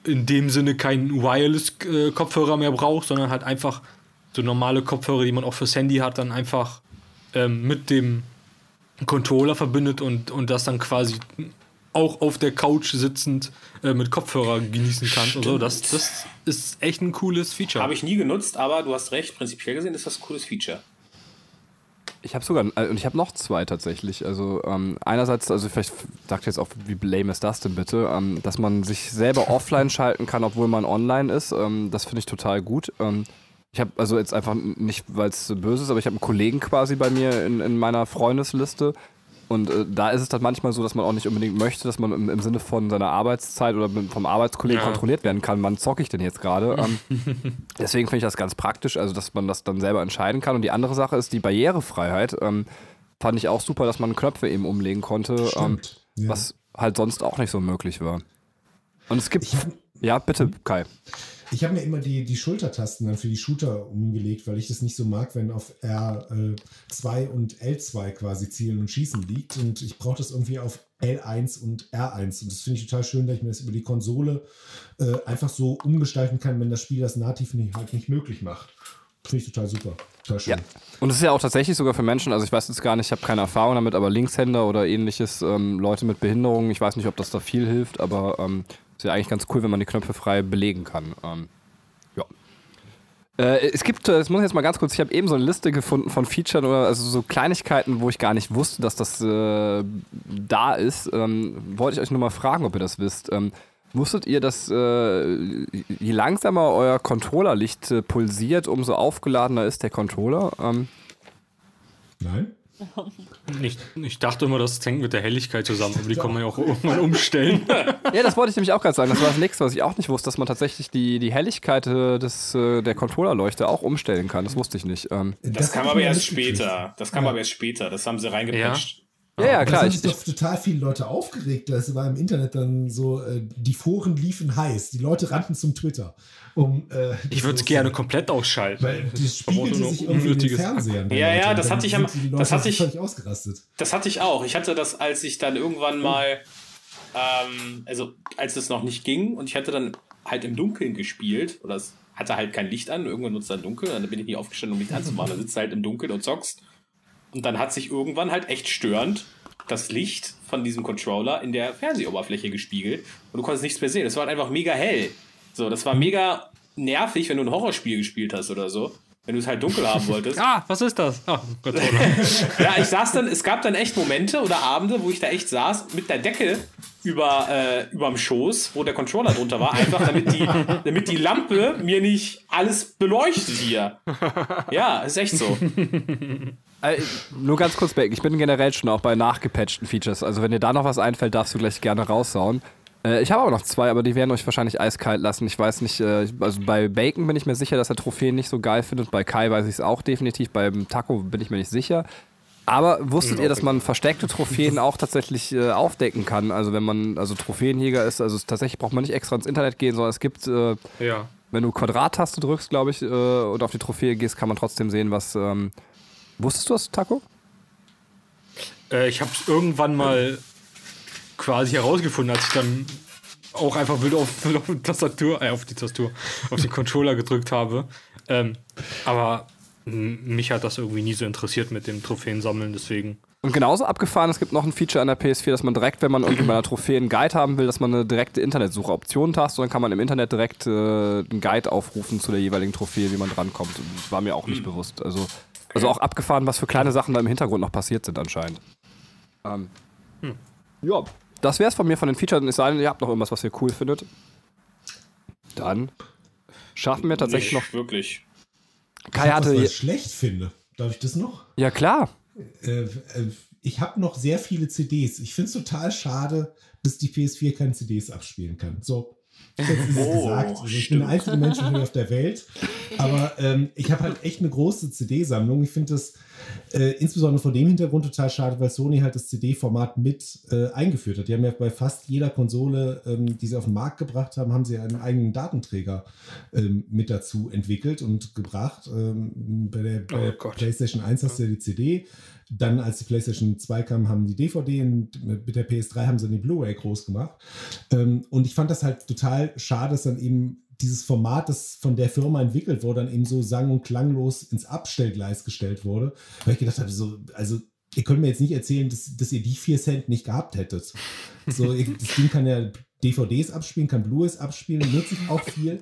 in dem Sinne keinen Wireless-Kopfhörer mehr brauchst, sondern halt einfach so normale Kopfhörer, die man auch fürs Handy hat, dann einfach ähm, mit dem Controller verbindet und, und das dann quasi auch auf der Couch sitzend äh, mit Kopfhörer genießen kannst. und so. das, das ist echt ein cooles Feature. Habe ich nie genutzt, aber du hast recht. Prinzipiell gesehen ist das ein cooles Feature. Ich habe sogar, äh, und ich habe noch zwei tatsächlich. Also ähm, einerseits, also vielleicht sagt ihr jetzt auch, wie lame ist das denn bitte, ähm, dass man sich selber offline schalten kann, obwohl man online ist. Ähm, das finde ich total gut. Ähm, ich habe also jetzt einfach nicht, weil es böse ist, aber ich habe einen Kollegen quasi bei mir in, in meiner Freundesliste. Und äh, da ist es dann manchmal so, dass man auch nicht unbedingt möchte, dass man im, im Sinne von seiner Arbeitszeit oder vom Arbeitskollegen Ja. kontrolliert werden kann. Wann zocke ich denn jetzt gerade? Ähm, deswegen finde ich das ganz praktisch, also dass man das dann selber entscheiden kann. Und die andere Sache ist die Barrierefreiheit. Ähm, fand ich auch super, dass man Knöpfe eben umlegen konnte, ähm. Ja. was halt sonst auch nicht so möglich war. Und es gibt. Ich ja, bitte, Kai. Ich habe mir immer die, die Schultertasten dann für die Shooter umgelegt, weil ich das nicht so mag, wenn auf R2 und L2 quasi Zielen und Schießen liegt. Und ich brauche das irgendwie auf L1 und R1. Und das finde ich total schön, dass ich mir das über die Konsole äh, einfach so umgestalten kann, wenn das Spiel das nativ nicht, halt nicht möglich macht. Finde ich total super. Total schön. Ja. Und es ist ja auch tatsächlich sogar für Menschen, also ich weiß jetzt gar nicht, ich habe keine Erfahrung damit, aber Linkshänder oder ähnliches, ähm, Leute mit Behinderungen, ich weiß nicht, ob das da viel hilft, aber ähm, ist ja eigentlich ganz cool, wenn man die Knöpfe frei belegen kann. Ähm, ja. Äh, es gibt, äh, das muss ich jetzt mal ganz kurz, ich habe eben so eine Liste gefunden von Features oder also so Kleinigkeiten, wo ich gar nicht wusste, dass das äh, da ist. Ähm, wollte ich euch nur mal fragen, ob ihr das wisst. Ähm, wusstet ihr, dass äh, je langsamer euer Controllerlicht äh, pulsiert, umso aufgeladener ist der Controller? Ähm, Nein? Ich, ich dachte immer, das hängt mit der Helligkeit zusammen, aber die kann man ja auch irgendwann umstellen. Ja, das wollte ich nämlich auch gerade sagen. Das war das nächste, was ich auch nicht wusste, dass man tatsächlich die, die Helligkeit äh, des, äh, der Controllerleuchte auch umstellen kann. Das wusste ich nicht. Ähm, Das, kam hab ich aber erst später. Das kam Ja. aber erst später. Das haben sie reingepatcht. ja, ja, Da klar. haben Ich, sich ich, doch total viele Leute aufgeregt. Das war im Internet dann so, äh, die Foren liefen heiß. Die Leute rannten zum Twitter. Um, äh, Ich würde es gerne komplett ausschalten. Weil das auch spiegelte sich irgendwie in den unnötiges- Fernsehern. Ja, ja, das hatte ich am- die das hatte ich- ausgerastet. Das hatte ich auch. Ich hatte das, als ich dann irgendwann mal, ähm, also als es noch nicht ging und ich hatte dann halt im Dunkeln gespielt oder es hatte halt kein Licht an, irgendwann nutzt dann dunkel, dann bin ich nicht aufgestanden, um Licht anzumachen, dann sitzt halt im Dunkeln und zockst und dann hat sich irgendwann halt echt störend das Licht von diesem Controller in der Fernsehoberfläche gespiegelt und du konntest nichts mehr sehen. Es war halt einfach mega hell. So, das war mega nervig, wenn du ein Horrorspiel gespielt hast oder so. Wenn du es halt dunkel haben wolltest. Ah, was ist das? Ah, Controller. Ja, ich saß dann, es gab dann echt Momente oder Abende, wo ich da echt saß mit der Decke über äh, überm Schoß, wo der Controller drunter war, einfach damit die, damit die Lampe mir nicht alles beleuchtet hier. Ja, ist echt so. Äh, nur ganz kurz, Beck, ich bin generell schon auch bei nachgepatchten Features. Also wenn dir da noch was einfällt, darfst du gleich gerne raussauen. Äh, ich habe aber noch zwei, aber die werden euch wahrscheinlich eiskalt lassen. Ich weiß nicht, äh, also bei Bacon bin ich mir sicher, dass er Trophäen nicht so geil findet. Bei Kai weiß ich es auch definitiv. Beim Taco bin ich mir nicht sicher. Aber wusstet ihr, dass man versteckte Trophäen auch tatsächlich äh, aufdecken kann? Also wenn man also Trophäenjäger ist, also tatsächlich braucht man nicht extra ins Internet gehen, sondern es gibt, äh, ja. wenn du Quadrat-Taste drückst, glaube ich, äh, und auf die Trophäe gehst, kann man trotzdem sehen, was. Ähm, wusstest du das, Taco? Äh, ich habe es irgendwann mal quasi herausgefunden, als ich dann auch einfach wild auf, auf die Tastatur, äh, auf die Tastatur, auf den Controller gedrückt habe. Ähm, aber mich hat das irgendwie nie so interessiert mit dem Trophäensammeln, deswegen. Und genauso abgefahren, es gibt noch ein Feature an der PS4, dass man direkt, wenn man irgendwie bei einer Trophäe einen Guide haben will, dass man eine direkte Internetsuche-Option hast und dann kann man im Internet direkt äh, einen Guide aufrufen zu der jeweiligen Trophäe, wie man drankommt. Das war mir auch nicht bewusst. Also, also auch abgefahren, was für kleine Sachen da im Hintergrund noch passiert sind anscheinend. Ähm, Ja, das wäre es von mir von den Features. Es sei denn, ihr habt noch irgendwas, was ihr cool findet. Dann schaffen wir tatsächlich Nicht noch. wirklich. Kai was, was hatte. ich schlecht finde. Darf ich das noch? Ja, klar. Äh, äh, ich habe noch sehr viele CDs. Ich finde es total schade, dass die PS4 keine CDs abspielen kann. So, jetzt ist es Oh, gesagt. Also ich bin der einzige Mensch hier auf der Welt. Aber ähm, ich habe halt echt eine große CD-Sammlung. Ich finde das äh, insbesondere vor dem Hintergrund total schade, weil Sony halt das CD-Format mit äh, eingeführt hat. Die haben ja bei fast jeder Konsole, ähm, die sie auf den Markt gebracht haben, haben sie einen eigenen Datenträger ähm, mit dazu entwickelt und gebracht. Ähm, bei der, bei Oh. PlayStation 1 hast du ja die CD. Dann, als die PlayStation 2 kam, haben die DVD und mit der PS3 haben sie die Blu-ray groß gemacht. Ähm, und ich fand das halt total schade, dass dann eben dieses Format, das von der Firma entwickelt wurde, dann eben so sang- und klanglos ins Abstellgleis gestellt wurde. Weil ich gedacht habe, so, also ihr könnt mir jetzt nicht erzählen, dass, dass ihr die 4 Cent nicht gehabt hättet. So, das Ding kann ja DVDs abspielen, kann Blu-rays abspielen, nutze ich auch viel.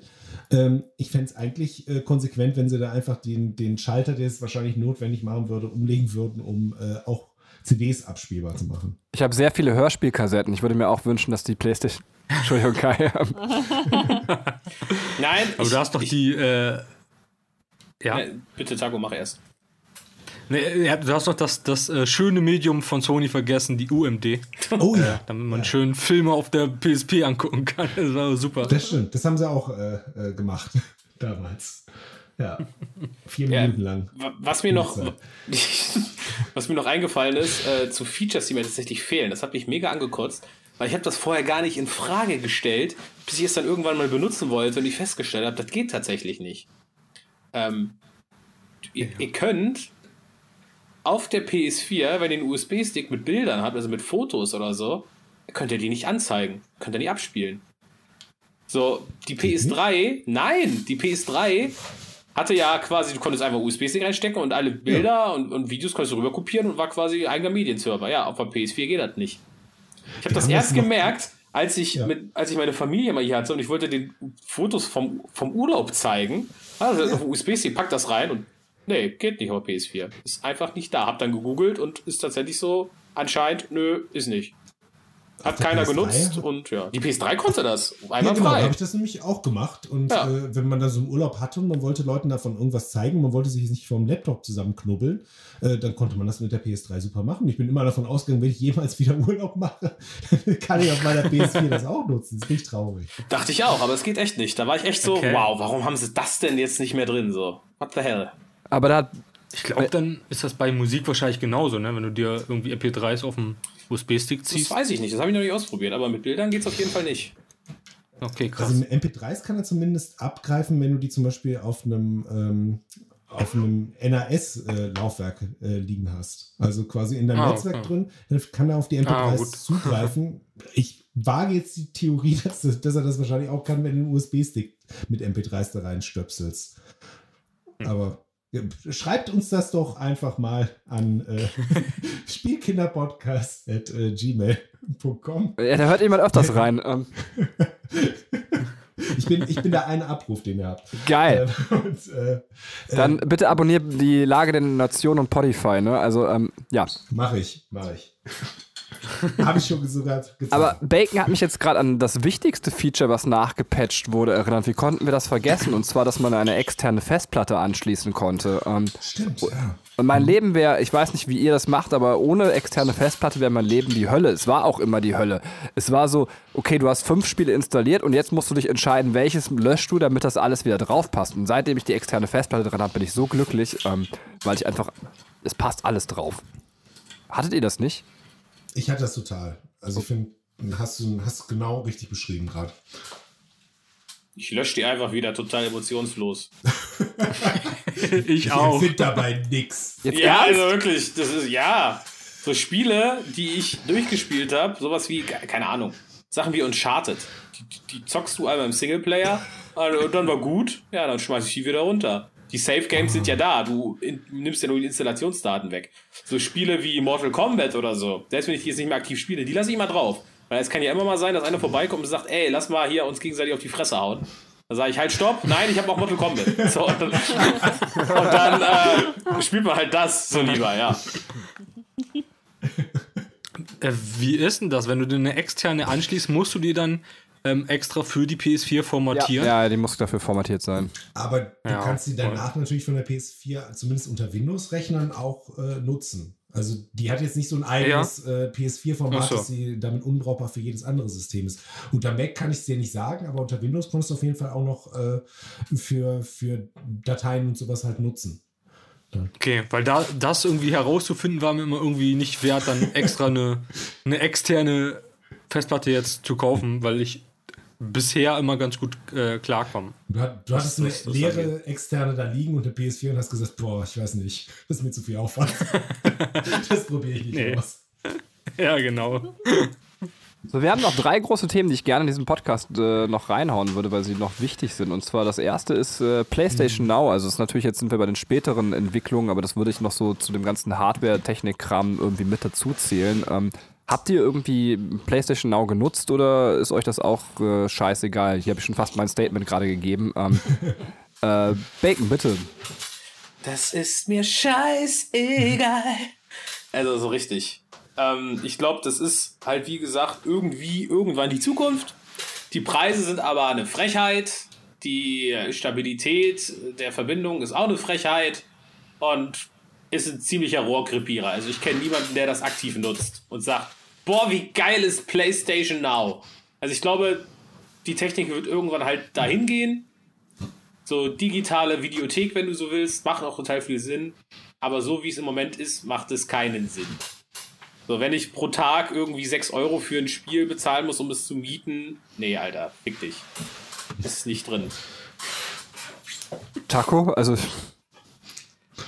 Ähm, ich fände es eigentlich äh, konsequent, wenn sie da einfach den, den Schalter, der es wahrscheinlich notwendig machen würde, umlegen würden, um äh, auch CDs abspielbar zu machen. Ich habe sehr viele Hörspielkassetten. Ich würde mir auch wünschen, dass die PlayStation. Entschuldigung, Kai. Nein, Aber ich, du hast doch ich, die. Äh, ja. Äh, bitte, Taco, mach erst. Nee, ja, du hast doch das, das äh, schöne Medium von Sony vergessen, die UMD, Oh ja, damit man schön Filme auf der PSP angucken kann. Das war super. das stimmt. Das haben sie auch äh, äh, gemacht damals. Ja, vier Ja. Minuten lang. Wa- Was mir noch, was mir noch eingefallen ist, äh, zu Features, die mir tatsächlich fehlen, das hat mich mega angekotzt, weil ich habe das vorher gar nicht in Frage gestellt, bis ich es dann irgendwann mal benutzen wollte und ich festgestellt habe, das geht tatsächlich nicht. Ähm, ihr, ihr könnt auf der PS4, wenn ihr einen USB-Stick mit Bildern habt, also mit Fotos oder so, könnt ihr die nicht anzeigen, könnt ihr nicht abspielen. So, die PS3, nein, die PS3 hatte ja quasi, du konntest einfach USB-Stick reinstecken und alle Bilder und, und Videos konntest du rüber kopieren und war quasi eigener Medienserver. Ja, auf der PS4 geht das nicht. Ich habe das erst das gemerkt, als ich, Ja. mit, als ich meine Familie mal hier hatte und ich wollte den Fotos vom, vom Urlaub zeigen. Also auf dem USB-Stick, pack das rein und nee, geht nicht auf der PS4. Ist einfach nicht da. Hab dann gegoogelt und ist tatsächlich so, anscheinend, nö, ist nicht. Hat keiner PS3? genutzt und ja. Die PS3 konnte das. Ja, Einmal genau, da habe ich das nämlich auch gemacht. Und Ja. äh, wenn man da so einen Urlaub hatte und man wollte Leuten davon irgendwas zeigen, man wollte sich nicht vom Laptop zusammenknubbeln, äh, dann konnte man das mit der PS3 super machen. Ich bin immer davon ausgegangen, wenn ich jemals wieder Urlaub mache, kann ich auf meiner PS4 das auch nutzen. Das bin ich traurig. Dachte ich auch, aber es geht echt nicht. Da war ich echt so, Okay. wow, warum haben sie das denn jetzt nicht mehr drin? So, what the hell? Aber da Ich glaube, dann ist das bei Musik wahrscheinlich genauso, ne? Wenn du dir irgendwie MP3s auf dem USB-Stick Das ziehst. weiß ich nicht, das habe ich noch nicht ausprobiert, aber mit Bildern geht es auf jeden Fall nicht. Okay, krass. Also eine MP3s kann er zumindest abgreifen, wenn du die zum Beispiel auf einem, ähm, auf einem NAS-Laufwerk äh, liegen hast. Also quasi in deinem Ah, Netzwerk okay. drin, dann kann er auf die Ah, MP3s gut. zugreifen. Ich wage jetzt die Theorie, dass, dass er das wahrscheinlich auch kann, wenn du einen USB-Stick mit MP3s da reinstöpselst. Hm. Aber schreibt uns das doch einfach mal an äh, spielkinderpodcast.gmail.com. Ja, da hört jemand öfters rein. Ähm, Ich bin, ich bin der eine Abruf, den ihr habt. geil. Ähm, und, äh, Dann bitte abonniert die Lage der Nation und Podify, ne? Also, ähm, ja. Mache ich, mache ich. Habe ich schon sogar getan. Aber Bacon hat mich jetzt gerade an das wichtigste Feature, was nachgepatcht wurde, erinnert. Wie konnten wir das vergessen? Und zwar, dass man eine externe Festplatte anschließen konnte. Ähm, Stimmt, ja. und mein Leben wäre, ich weiß nicht, wie ihr das macht, aber ohne externe Festplatte wäre mein Leben die Hölle. Es war auch immer die Hölle. Es war so, okay, du hast fünf Spiele installiert und jetzt musst du dich entscheiden, welches löschst du, damit das alles wieder drauf passt. Und seitdem ich die externe Festplatte dran habe, bin ich so glücklich, ähm, weil ich einfach, es passt alles drauf. Hattet ihr das nicht? Ich hatte das total. Also ich finde, hast du hast genau richtig beschrieben gerade. Ich lösche die einfach wieder total emotionslos. Ich auch. finde dabei nix. Jetzt Ja, ernst? also wirklich, das ist, ja. So Spiele, die ich durchgespielt habe, sowas wie, ke- keine Ahnung, Sachen wie Uncharted. Die, die, die zockst du einmal im Singleplayer also, und dann war gut, ja, dann schmeiß ich die wieder runter. Die Safe Games sind ja da, du in, nimmst ja nur die Installationsdaten weg. So Spiele wie Mortal Kombat oder so, selbst wenn ich die jetzt nicht mehr aktiv spiele, die lasse ich mal drauf. Weil es kann ja immer mal sein, dass einer vorbeikommt und sagt, ey, lass mal hier uns gegenseitig auf die Fresse hauen. Dann sage ich halt Stopp, nein, ich habe auch Mortal Kombat. So, und dann, und dann äh, spielt man halt das so lieber, ja. Äh, wie ist denn das? Wenn du dir eine externe anschließt, musst du die dann ähm, extra für die PS4 formatieren? Ja, die muss dafür formatiert sein. Aber du Ja, kannst sie voll. danach natürlich von der PS4 zumindest unter Windows-Rechnern auch äh, nutzen. Also die hat jetzt nicht so ein eigenes äh, PS4-Format, Ach so. dass sie damit unbrauchbar für jedes andere System ist. Unter Mac kann ich es dir nicht sagen, aber unter Windows konntest du auf jeden Fall auch noch äh, für, für Dateien und sowas halt nutzen. Okay, weil da das irgendwie herauszufinden war mir immer irgendwie nicht wert, dann extra eine, eine externe Festplatte jetzt zu kaufen, weil ich bisher immer ganz gut äh, klarkomme. Du, hat, du hattest eine das- leere externe da liegen und eine PS4 und hast gesagt, boah, ich weiß nicht, das ist mir zu viel Aufwand. das probiere ich nicht Nee. aus. Ja, genau. So, wir haben noch drei große Themen, die ich gerne in diesen Podcast äh, noch reinhauen würde, weil sie noch wichtig sind. Und zwar das erste ist äh, PlayStation Now. Also es ist natürlich, jetzt sind wir bei den späteren Entwicklungen, aber das würde ich noch so zu dem ganzen Hardware-Technik-Kram irgendwie mit dazu zählen. Ähm, habt ihr irgendwie PlayStation Now genutzt oder ist euch das auch äh, scheißegal? Hier habe ich schon fast mein Statement gerade gegeben. Ähm, äh, Bacon, bitte. Das ist mir scheißegal. Also so richtig. Ähm, ich glaube, das ist halt wie gesagt irgendwie irgendwann die Zukunft. Die Preise sind aber eine Frechheit. Die Stabilität der Verbindung ist auch eine Frechheit. Und ist ein ziemlicher Rohrkrepierer. Also ich kenne niemanden, der das aktiv nutzt und sagt, boah, wie geil ist PlayStation Now. Also ich glaube, die Technik wird irgendwann halt dahin gehen. So digitale Videothek, wenn du so willst, macht auch total viel Sinn. Aber so wie es im Moment ist, macht es keinen Sinn. So, wenn ich pro Tag irgendwie 6 Euro für ein Spiel bezahlen muss, um es zu mieten, nee, Alter, fick dich. Ist nicht drin. Taco, also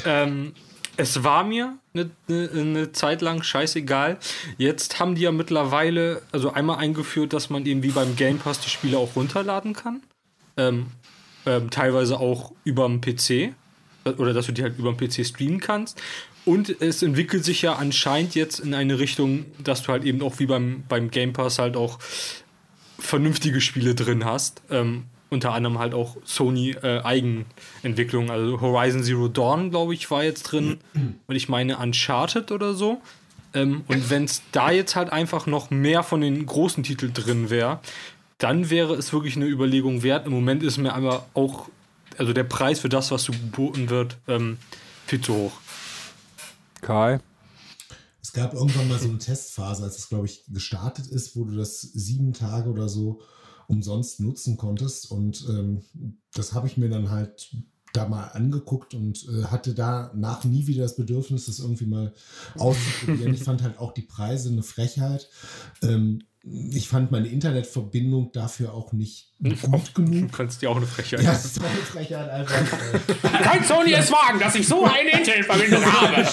Ähm, es war mir eine ne, ne Zeit lang scheißegal. Jetzt haben die ja mittlerweile, also einmal eingeführt, dass man eben wie beim Game Pass die Spiele auch runterladen kann. Ähm, ähm, teilweise auch über dem PC. Oder dass du die halt über dem PC streamen kannst. Und es entwickelt sich ja anscheinend jetzt in eine Richtung, dass du halt eben auch wie beim, beim Game Pass halt auch vernünftige Spiele drin hast. Ähm, unter anderem halt auch Sony äh, Eigenentwicklung. Also Horizon Zero Dawn, glaube ich, war jetzt drin. Und ich meine Uncharted oder so. Ähm, und wenn es da jetzt halt einfach noch mehr von den großen Titeln drin wäre, dann wäre es wirklich eine Überlegung wert. Im Moment ist mir aber auch, also der Preis für das, was so geboten wird, ähm, viel zu hoch. Kai. Es gab irgendwann mal so eine Testphase, als es, glaube ich, gestartet ist, wo du das sieben Tage oder so umsonst nutzen konntest. Und ähm, das habe ich mir dann halt da mal angeguckt und äh, hatte danach nie wieder das Bedürfnis, das irgendwie mal auszuprobieren. ich fand halt auch die Preise eine Frechheit. Ähm, ich fand meine Internetverbindung dafür auch nicht gut Du genug. kannst dir auch eine Frechheit. Ja, das ist doch eine Frechheit einfach. Äh, Kann Sony es wagen, dass ich so eine Internetverbindung habe?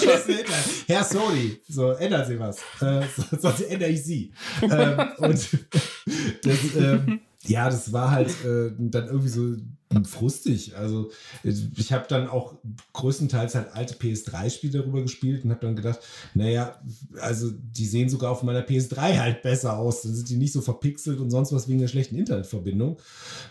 Herr Sony, so ändern Sie was. Äh, so- sonst ändere ich Sie. ähm, und das, ähm, ja, das war halt äh, dann irgendwie so frustig. Also ich habe dann auch größtenteils halt alte PS3-Spiele darüber gespielt und habe dann gedacht, naja, also die sehen sogar auf meiner PS3 halt besser aus. Dann sind die nicht so verpixelt und sonst was wegen der schlechten Internetverbindung.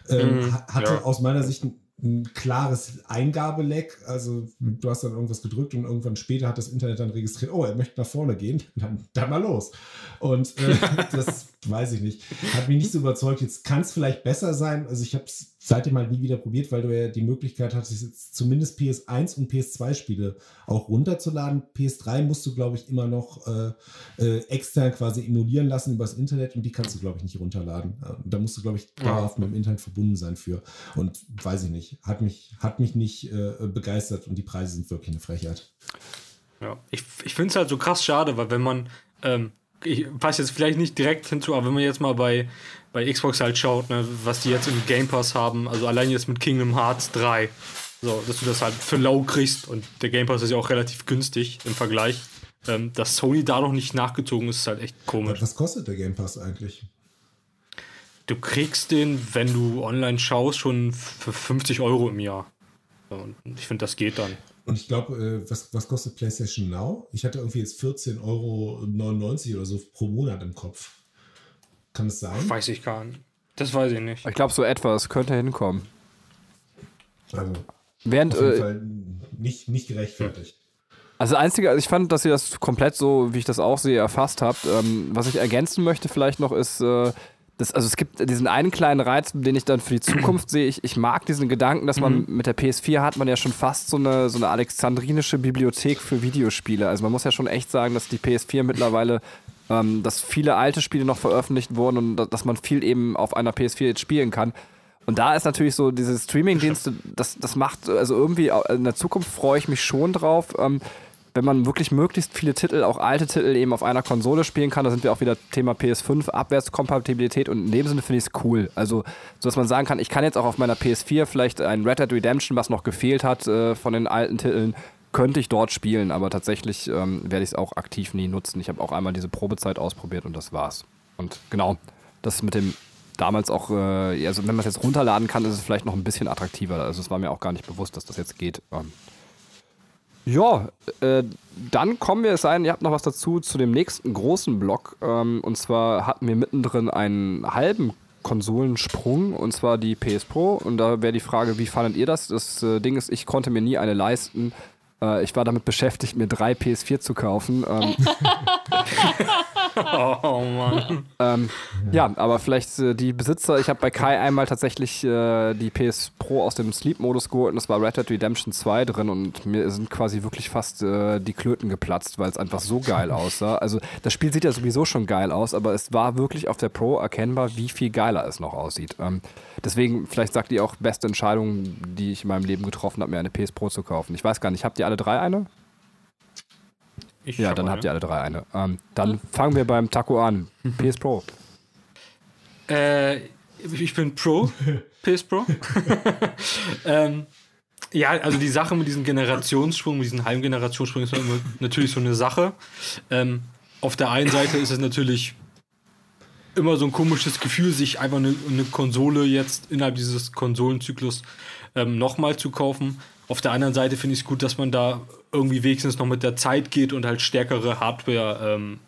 Ähm, Mm, hatte ja. aus meiner Sicht ein, ein klares Eingabeleck. Also du hast dann irgendwas gedrückt und irgendwann später hat das Internet dann registriert, oh, er möchte nach vorne gehen, dann, dann mal los. Und äh, das weiß ich nicht. Hat mich nicht so überzeugt. Jetzt kann es vielleicht besser sein. Also ich habe es seitdem halt nie wieder probiert, weil du ja die Möglichkeit hattest, jetzt zumindest PS1 und PS2-Spiele auch runterzuladen. PS3 musst du, glaube ich, immer noch äh, äh, extern quasi emulieren lassen übers Internet und die kannst du, glaube ich, nicht runterladen. Äh, Da musst du, glaube ich, dauerhaft mit dem Internet verbunden sein für. Und weiß ich nicht, hat mich, hat mich nicht äh, begeistert und die Preise sind wirklich eine Frechheit. Ja, ich, ich finde es halt so krass schade, weil wenn man, ähm, ich passe jetzt vielleicht nicht direkt hinzu, aber wenn man jetzt mal bei, bei Xbox halt schaut, ne, was die jetzt im Game Pass haben, also allein jetzt mit Kingdom Hearts 3, so, dass du das halt für lau kriegst und der Game Pass ist ja auch relativ günstig im Vergleich. Ähm, dass Sony da noch nicht nachgezogen ist, ist halt echt komisch. Was kostet der Game Pass eigentlich? Du kriegst den, wenn du online schaust, schon für 50 Euro im Jahr. Und ich finde, das geht dann. Und ich glaube, äh, was, was kostet PlayStation Now? Ich hatte irgendwie jetzt 14,99 Euro oder so pro Monat im Kopf. Kann es sein? Weiß ich gar nicht. Das weiß ich nicht. Ich glaube, so etwas könnte hinkommen. Also, Während, auf jeden äh, Fall nicht, nicht gerechtfertigt. Also einzige, also ich fand, dass ihr das komplett so, wie ich das auch sehe, erfasst habt. Ähm, was ich ergänzen möchte vielleicht noch ist, äh, das, also es gibt diesen einen kleinen Reiz, den ich dann für die Zukunft sehe. Ich, ich mag diesen Gedanken, dass man mit der PS4 hat man ja schon fast so eine, so eine alexandrinische Bibliothek für Videospiele. Also man muss ja schon echt sagen, dass die PS4 mittlerweile, ähm, dass viele alte Spiele noch veröffentlicht wurden und da- dass man viel eben auf einer PS4 jetzt spielen kann. Und da ist natürlich so diese Streaming-Dienste, das, das macht, also irgendwie au- in der Zukunft freue ich mich schon drauf, ähm, wenn man wirklich möglichst viele Titel, auch alte Titel eben auf einer Konsole spielen kann. Da sind wir auch wieder Thema PS5, Abwärtskompatibilität und in dem Sinne finde ich es cool. Also, so dass man sagen kann, ich kann jetzt auch auf meiner PS4 vielleicht ein Red Dead Redemption, was noch gefehlt hat äh, von den alten Titeln, könnte ich dort spielen, aber tatsächlich ähm, werde ich es auch aktiv nie nutzen. Ich habe auch einmal diese Probezeit ausprobiert und das war's. Und genau, das mit dem damals auch, äh, also wenn man es jetzt runterladen kann, ist es vielleicht noch ein bisschen attraktiver. Also es war mir auch gar nicht bewusst, dass das jetzt geht. Ähm, ja, äh, dann kommen wir es sein, ihr habt noch was dazu zu dem nächsten großen Block. Ähm, und zwar hatten wir mittendrin einen halben Konsolensprung, und zwar die PS Pro. Und da wäre die Frage, wie fandet ihr das? Das äh, Ding ist, ich konnte mir nie eine leisten. Äh, ich war damit beschäftigt, mir drei PS4 zu kaufen. Ähm, Oh Mann. Ähm, ja, aber vielleicht äh, die Besitzer, ich habe bei Kai einmal tatsächlich äh, die PS Pro aus dem Sleep-Modus geholt und es war Red Dead Redemption 2 drin und mir sind quasi wirklich fast äh, die Klöten geplatzt, weil es einfach so geil aussah. Also das Spiel sieht ja sowieso schon geil aus, aber es war wirklich auf der Pro erkennbar, wie viel geiler es noch aussieht. Ähm, deswegen, vielleicht sagt ihr auch, beste Entscheidung, die ich in meinem Leben getroffen habe, mir eine PS Pro zu kaufen. Ich weiß gar nicht, habt ihr alle drei eine? Ich Ja, dann mal, habt ihr alle drei eine. Ähm, dann fangen wir beim Taco an. PS Pro. Äh, ich bin Pro, PS Pro. ähm, ja, also die Sache mit diesem Generationssprung, mit diesem halben Generationssprung ist natürlich so eine Sache. Ähm, auf der einen Seite ist es natürlich immer so ein komisches Gefühl, sich einfach eine, eine Konsole jetzt innerhalb dieses Konsolenzyklus ähm, nochmal zu kaufen. Auf der anderen Seite finde ich es gut, dass man da irgendwie wenigstens noch mit der Zeit geht und halt stärkere Hardware ähm,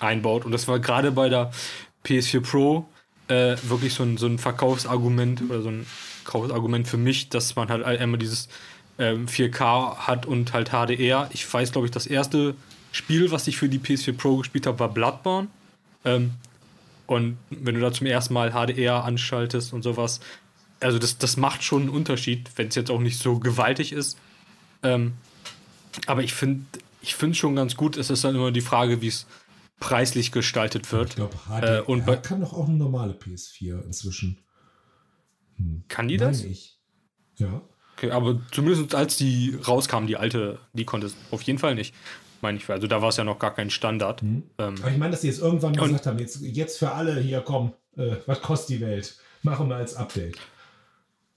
einbaut. Und das war gerade bei der PS4 Pro äh, wirklich so ein, so ein Verkaufsargument oder so ein Kaufsargument für mich, dass man halt einmal dieses ähm, 4K hat und halt HDR. Ich weiß, glaube ich, das erste Spiel, was ich für die PS4 Pro gespielt habe, war Bloodborne. Ähm, und wenn du da zum ersten Mal HDR anschaltest und sowas, also das, das macht schon einen Unterschied, wenn es jetzt auch nicht so gewaltig ist. Ähm, aber ich finde ich finde schon ganz gut, es ist dann immer die Frage, wie es preislich gestaltet wird. Ich glaube, Äh, HDR und bei- kann doch auch eine normale PS4 inzwischen. Kann die das? Meine ich. Ja. Okay, aber zumindest als die rauskam, die alte, die konnte es auf jeden Fall nicht. Meine ich, also da war es ja noch gar kein Standard. Ähm, Aber ich meine, dass sie jetzt irgendwann gesagt haben, jetzt, jetzt für alle hier, komm, äh, was kostet die Welt? Machen wir als Update.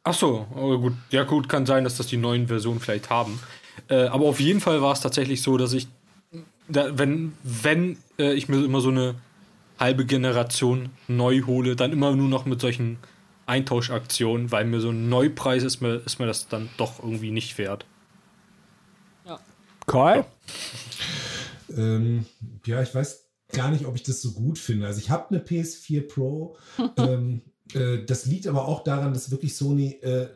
Ach so, oh, gut. Ja, gut, kann sein, dass das die neuen Versionen vielleicht haben. Äh, aber auf jeden Fall war es tatsächlich so, dass ich, da, wenn, wenn äh, ich mir immer so eine halbe Generation neu hole, dann immer nur noch mit solchen Eintauschaktion, weil mir so ein Neupreis ist mir, ist mir das dann doch irgendwie nicht wert. Kai? Ähm, ja, ich weiß gar nicht, ob ich das so gut finde. Also ich habe eine PS4 Pro. ähm, äh, das liegt aber auch daran, dass wirklich Sony, äh,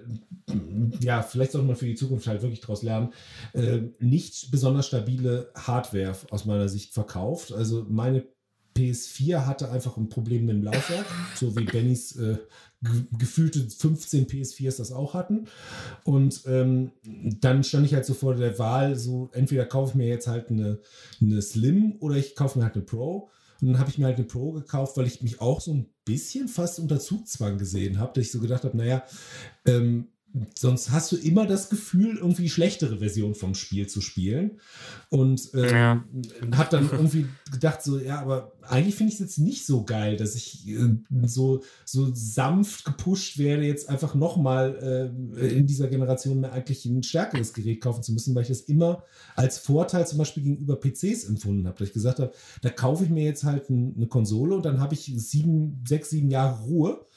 ja, vielleicht sollte man für die Zukunft halt wirklich daraus lernen, äh, nicht besonders stabile Hardware aus meiner Sicht verkauft. Also meine PS4 hatte einfach ein Problem mit dem Laufwerk, so wie Bennys äh, ge- gefühlte 15 PS4s das auch hatten. Und ähm, dann stand ich halt so vor der Wahl, so entweder kaufe ich mir jetzt halt eine, eine Slim oder ich kaufe mir halt eine Pro. Und dann habe ich mir halt eine Pro gekauft, weil ich mich auch so ein bisschen fast unter Zugzwang gesehen habe, dass ich so gedacht habe, naja, ähm, sonst hast du immer das Gefühl, irgendwie die schlechtere Version vom Spiel zu spielen. Und ähm, Ja. habe dann irgendwie gedacht, so, ja, aber eigentlich finde ich es jetzt nicht so geil, dass ich äh, so, so sanft gepusht werde, jetzt einfach nochmal äh, in dieser Generation mir eigentlich ein stärkeres Gerät kaufen zu müssen, weil ich das immer als Vorteil zum Beispiel gegenüber PCs empfunden habe. Dass ich gesagt habe, da kaufe ich mir jetzt halt ein, eine Konsole und dann habe ich sieben, sechs, sieben Jahre Ruhe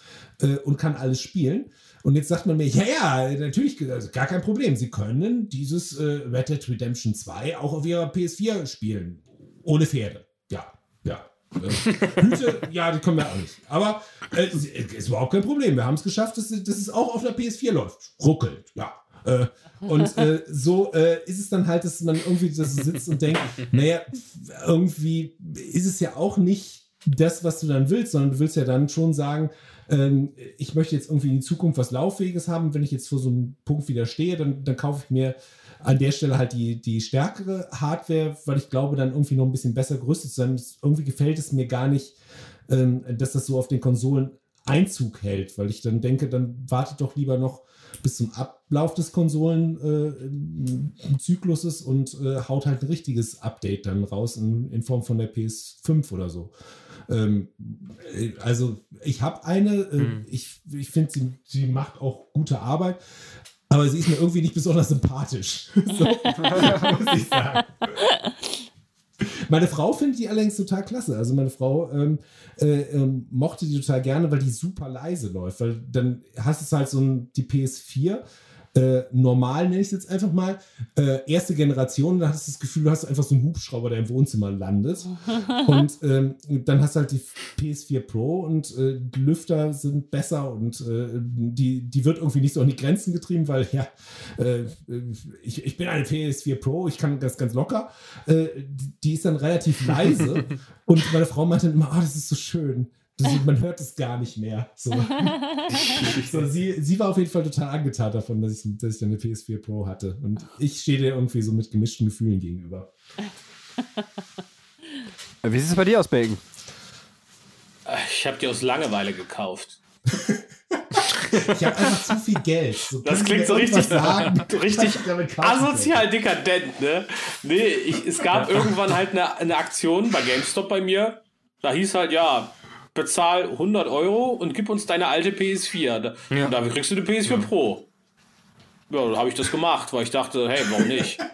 äh, und kann alles spielen. Und jetzt sagt man mir, ja, ja, natürlich, also gar kein Problem. Sie können dieses äh, Red Dead Redemption 2 auch auf Ihrer PS4 spielen. Ohne Pferde. Ja, ja. Äh, Hüte, ja, die können wir auch nicht. Aber äh, es ist überhaupt kein Problem. Wir haben es geschafft, dass, dass es auch auf der PS4 läuft. Ruckelt, ja. Äh, und äh, so äh, ist es dann halt, dass man irgendwie das sitzt und denkt, naja, irgendwie ist es ja auch nicht das, was du dann willst, sondern du willst ja dann schon sagen, ähm, ich möchte jetzt irgendwie in die Zukunft was Lauffähiges haben. Wenn ich jetzt vor so einem Punkt wieder stehe, dann, dann kaufe ich mir an der Stelle halt die, die stärkere Hardware, weil ich glaube, dann irgendwie noch ein bisschen besser gerüstet zu sein. Irgendwie gefällt es mir gar nicht, ähm, dass das so auf den Konsolen Einzug hält, weil ich dann denke, dann wartet doch lieber noch bis zum Ablauf des Konsolen-Zykluses und äh, haut halt ein richtiges Update dann raus in, in Form von der PS5 oder so. Ähm, äh, also ich habe eine, äh, ich, ich finde, sie, sie macht auch gute Arbeit, aber sie ist mir irgendwie nicht besonders sympathisch. so, muss ich sagen. Meine Frau findet die allerdings total klasse. Also meine Frau ähm, äh, ähm, mochte die total gerne, weil die super leise läuft. Weil dann hast du halt so ein, die PS4 äh, normal, nenne ich es jetzt einfach mal, äh, erste Generation, da hast du das Gefühl, du hast einfach so einen Hubschrauber, der im Wohnzimmer landet. und ähm, dann hast du halt die PS4 Pro und äh, die Lüfter sind besser und äh, die, die wird irgendwie nicht so an die Grenzen getrieben, weil ja, äh, ich, ich bin eine PS4 Pro, ich kann das ganz locker. Äh, die, die ist dann relativ leise und meine Frau meinte dann immer, ah, das ist so schön. Man hört es gar nicht mehr. So. so, sie, sie war auf jeden Fall total angetan davon, dass ich, dass ich dann eine PS4 Pro hatte. Und ich stehe dir irgendwie so mit gemischten Gefühlen gegenüber. Wie sieht es bei dir aus, Bacon? Ich habe die aus Langeweile gekauft. Ich habe einfach zu viel Geld. So, Das klingt so richtig, sagen, richtig asozial dekadent, ne? Nee, ich, es gab irgendwann halt eine, eine Aktion bei GameStop bei mir. Da hieß halt, ja, bezahl 100 Euro und gib uns deine alte PS4. Da, Ja. Und dafür kriegst du eine PS4 Pro. Ja, dann habe ich das gemacht, weil ich dachte, hey, warum nicht?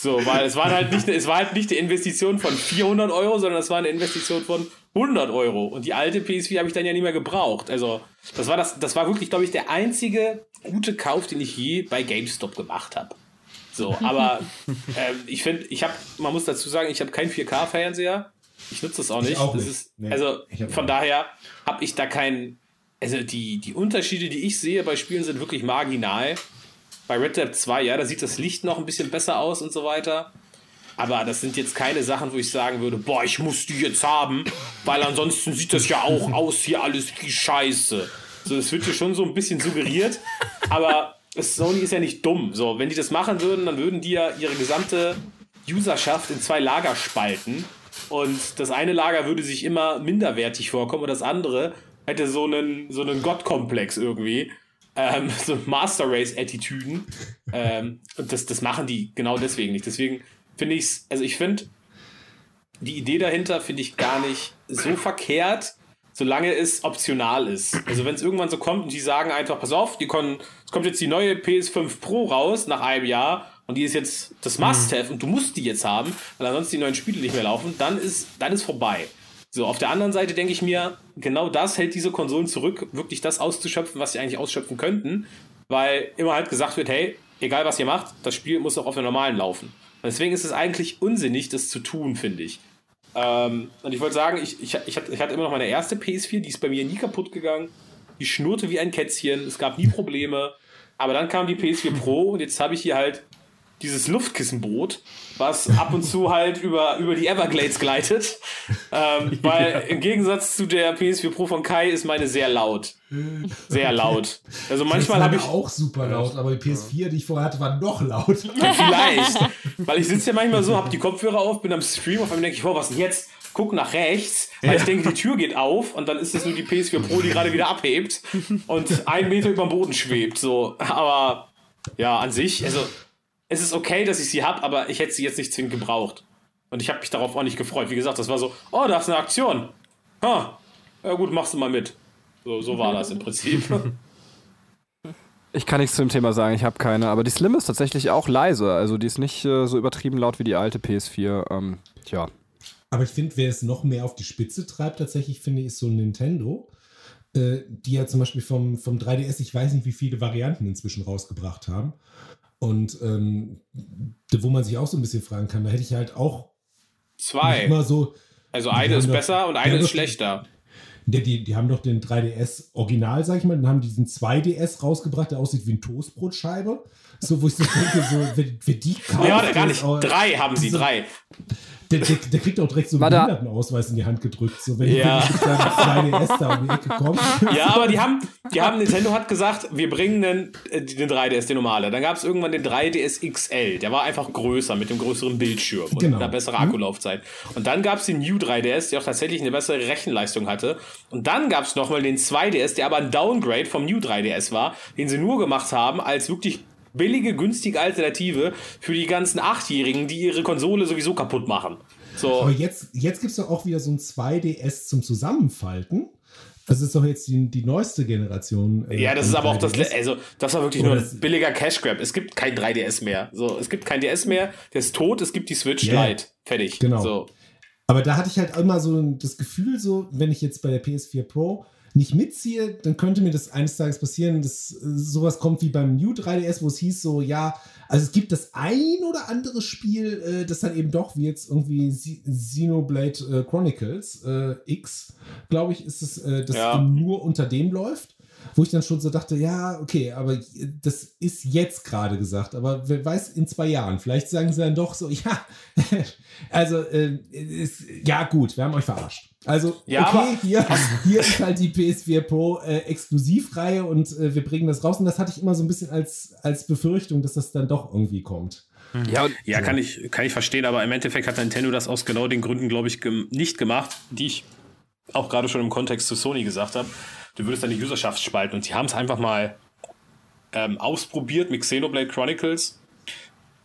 So, weil es war halt nicht, es war halt nicht eine Investition von 400 Euro, sondern es war eine Investition von 100 Euro. Und die alte PS4 habe ich dann ja nie mehr gebraucht. Also, das war das, das war wirklich, glaube ich, der einzige gute Kauf, den ich je bei GameStop gemacht habe. So, aber ähm, ich finde, ich habe, man muss dazu sagen, ich habe keinen 4K-Fernseher. Ich nutze das auch Ich nicht. auch das nicht. ist, Nee, also von daher habe ich da keinen. Also die, die Unterschiede, die ich sehe bei Spielen, sind wirklich marginal. Bei Red Dead 2, ja, da sieht das Licht noch ein bisschen besser aus und so weiter. Aber das sind jetzt keine Sachen, wo ich sagen würde, boah, ich muss die jetzt haben, weil ansonsten sieht das ja auch aus hier alles wie Scheiße. So, das wird dir schon so ein bisschen suggeriert. Aber Sony ist ja nicht dumm. So, wenn die das machen würden, dann würden die ja ihre gesamte Userschaft in zwei Lager spalten. Und das eine Lager würde sich immer minderwertig vorkommen und das andere hätte so einen, so einen Gottkomplex irgendwie. Ähm, so Master Race-Attitüden. Ähm, und das, das machen die genau deswegen nicht. Deswegen finde ich es, also ich finde, die Idee dahinter finde ich gar nicht so verkehrt, solange es optional ist. Also wenn es irgendwann so kommt und die sagen einfach, pass auf, die können, es kommt jetzt die neue PS5 Pro raus nach einem Jahr und die ist jetzt das Must-Have und du musst die jetzt haben, weil ansonsten die neuen Spiele nicht mehr laufen, dann ist, dann ist vorbei. So, auf der anderen Seite denke ich mir, genau das hält diese Konsolen zurück, wirklich das auszuschöpfen, was sie eigentlich ausschöpfen könnten, weil immer halt gesagt wird, hey, egal was ihr macht, das Spiel muss auch auf der normalen laufen. Und deswegen ist es eigentlich unsinnig, das zu tun, finde ich. Ähm, und ich wollte sagen, ich, ich, ich, hatte, ich hatte immer noch meine erste PS4, die ist bei mir nie kaputt gegangen. Die schnurrte wie ein Kätzchen, es gab nie Probleme. Aber dann kam die PS4 Pro und jetzt habe ich hier halt dieses Luftkissenboot, was ab und zu halt über, über die Everglades gleitet. Ähm, weil im Gegensatz zu der PS4 Pro von Kai ist meine sehr laut. Sehr laut. Also manchmal habe ich. auch super laut, aber die PS4, die ich vorher hatte, war noch laut. Vielleicht. Weil ich sitze ja manchmal so, habe die Kopfhörer auf, bin am Stream, auf einmal denke ich, oh, was denn jetzt? Guck nach rechts, weil ich denke, die Tür geht auf und dann ist es nur die PS4 Pro, die gerade wieder abhebt und einen Meter über dem Boden schwebt. So, aber ja, an sich, also es ist okay, dass ich sie habe, aber ich hätte sie jetzt nicht zwingend gebraucht. Und ich habe mich darauf auch nicht gefreut. Wie gesagt, das war so, oh, da ist eine Aktion. Ha, ja gut, machst du mal mit. So, so war das im Prinzip. Ich kann nichts zu dem Thema sagen, ich habe keine, aber die Slim ist tatsächlich auch leise. Also die ist nicht äh, so übertrieben laut wie die alte PS4. Ähm, tja. Aber ich finde, wer es noch mehr auf die Spitze treibt, tatsächlich, finde ich, ist so Nintendo. Äh, die ja zum Beispiel vom, vom 3DS, ich weiß nicht, wie viele Varianten inzwischen rausgebracht haben. Und ähm, wo man sich auch so ein bisschen fragen kann, da hätte ich halt auch Zwei. immer so. Also eine ist besser und eine ist schlechter. Die, die, die haben doch den 3DS Original, sag ich mal, dann haben die diesen 2DS rausgebracht, der aussieht wie eine Toastbrotscheibe. So, wo ich so denke, so, wer, wer die kauft. Ja, gar nicht. auch- Drei haben sie, so- drei. Der, der, der kriegt auch direkt so einen. Behindertenausweis in die Hand gedrückt, so wenn Ja. wenn die kleine 2DS da um die Ecke kommt. Ja, aber die haben, die haben, Nintendo hat gesagt, wir bringen den, äh, den 3DS, den normale. Dann gab es irgendwann den 3DS XL. Der war einfach größer, mit dem größeren Bildschirm und Genau. einer besseren Akkulaufzeit. Und dann gab es den New 3DS, der auch tatsächlich eine bessere Rechenleistung hatte. Und dann gab es nochmal den 2DS, der aber ein Downgrade vom New 3DS war, den sie nur gemacht haben als wirklich billige, günstige Alternative für die ganzen Achtjährigen, die ihre Konsole sowieso kaputt machen. So. Aber jetzt, jetzt gibt es doch auch wieder so ein 2DS zum Zusammenfalten. Das ist doch jetzt die, die neueste Generation. äh, Ja, das ist aber auch das, 3DS. also das war wirklich Oder nur ein billiger Cash Grab. Es gibt kein 3DS mehr. So, es gibt kein DS mehr, der ist tot, es gibt die Switch Ja. Lite. Fertig. Genau. So. Aber da hatte ich halt immer so das Gefühl, so, wenn ich jetzt bei der PS4 Pro nicht mitziehe, dann könnte mir das eines Tages passieren, dass äh, sowas kommt wie beim New 3DS, wo es hieß so, ja, also es gibt das ein oder andere Spiel, äh, das dann eben doch, wie jetzt irgendwie Xe- Xenoblade äh, Chronicles äh, X, glaube ich, ist es, das Ja. nur unter dem läuft. Wo ich dann schon so dachte, ja, okay, aber das ist jetzt gerade gesagt, aber wer weiß, in zwei Jahren, vielleicht sagen sie dann doch so, ja, also, äh, ist, ja gut, wir haben euch verarscht. Also, Ja, okay, hier, hier ist halt die PS4 Pro äh, Exklusivreihe und äh, wir bringen das raus. Und das hatte ich immer so ein bisschen als, als Befürchtung, dass das dann doch irgendwie kommt. Ja, und Ja, kann ich, kann ich verstehen, aber im Endeffekt hat Nintendo das aus genau den Gründen, glaube ich, gem nicht gemacht, die ich auch gerade schon im Kontext zu Sony gesagt habe. Du würdest deine Userschaft spalten und sie haben es einfach mal ähm, ausprobiert mit Xenoblade Chronicles.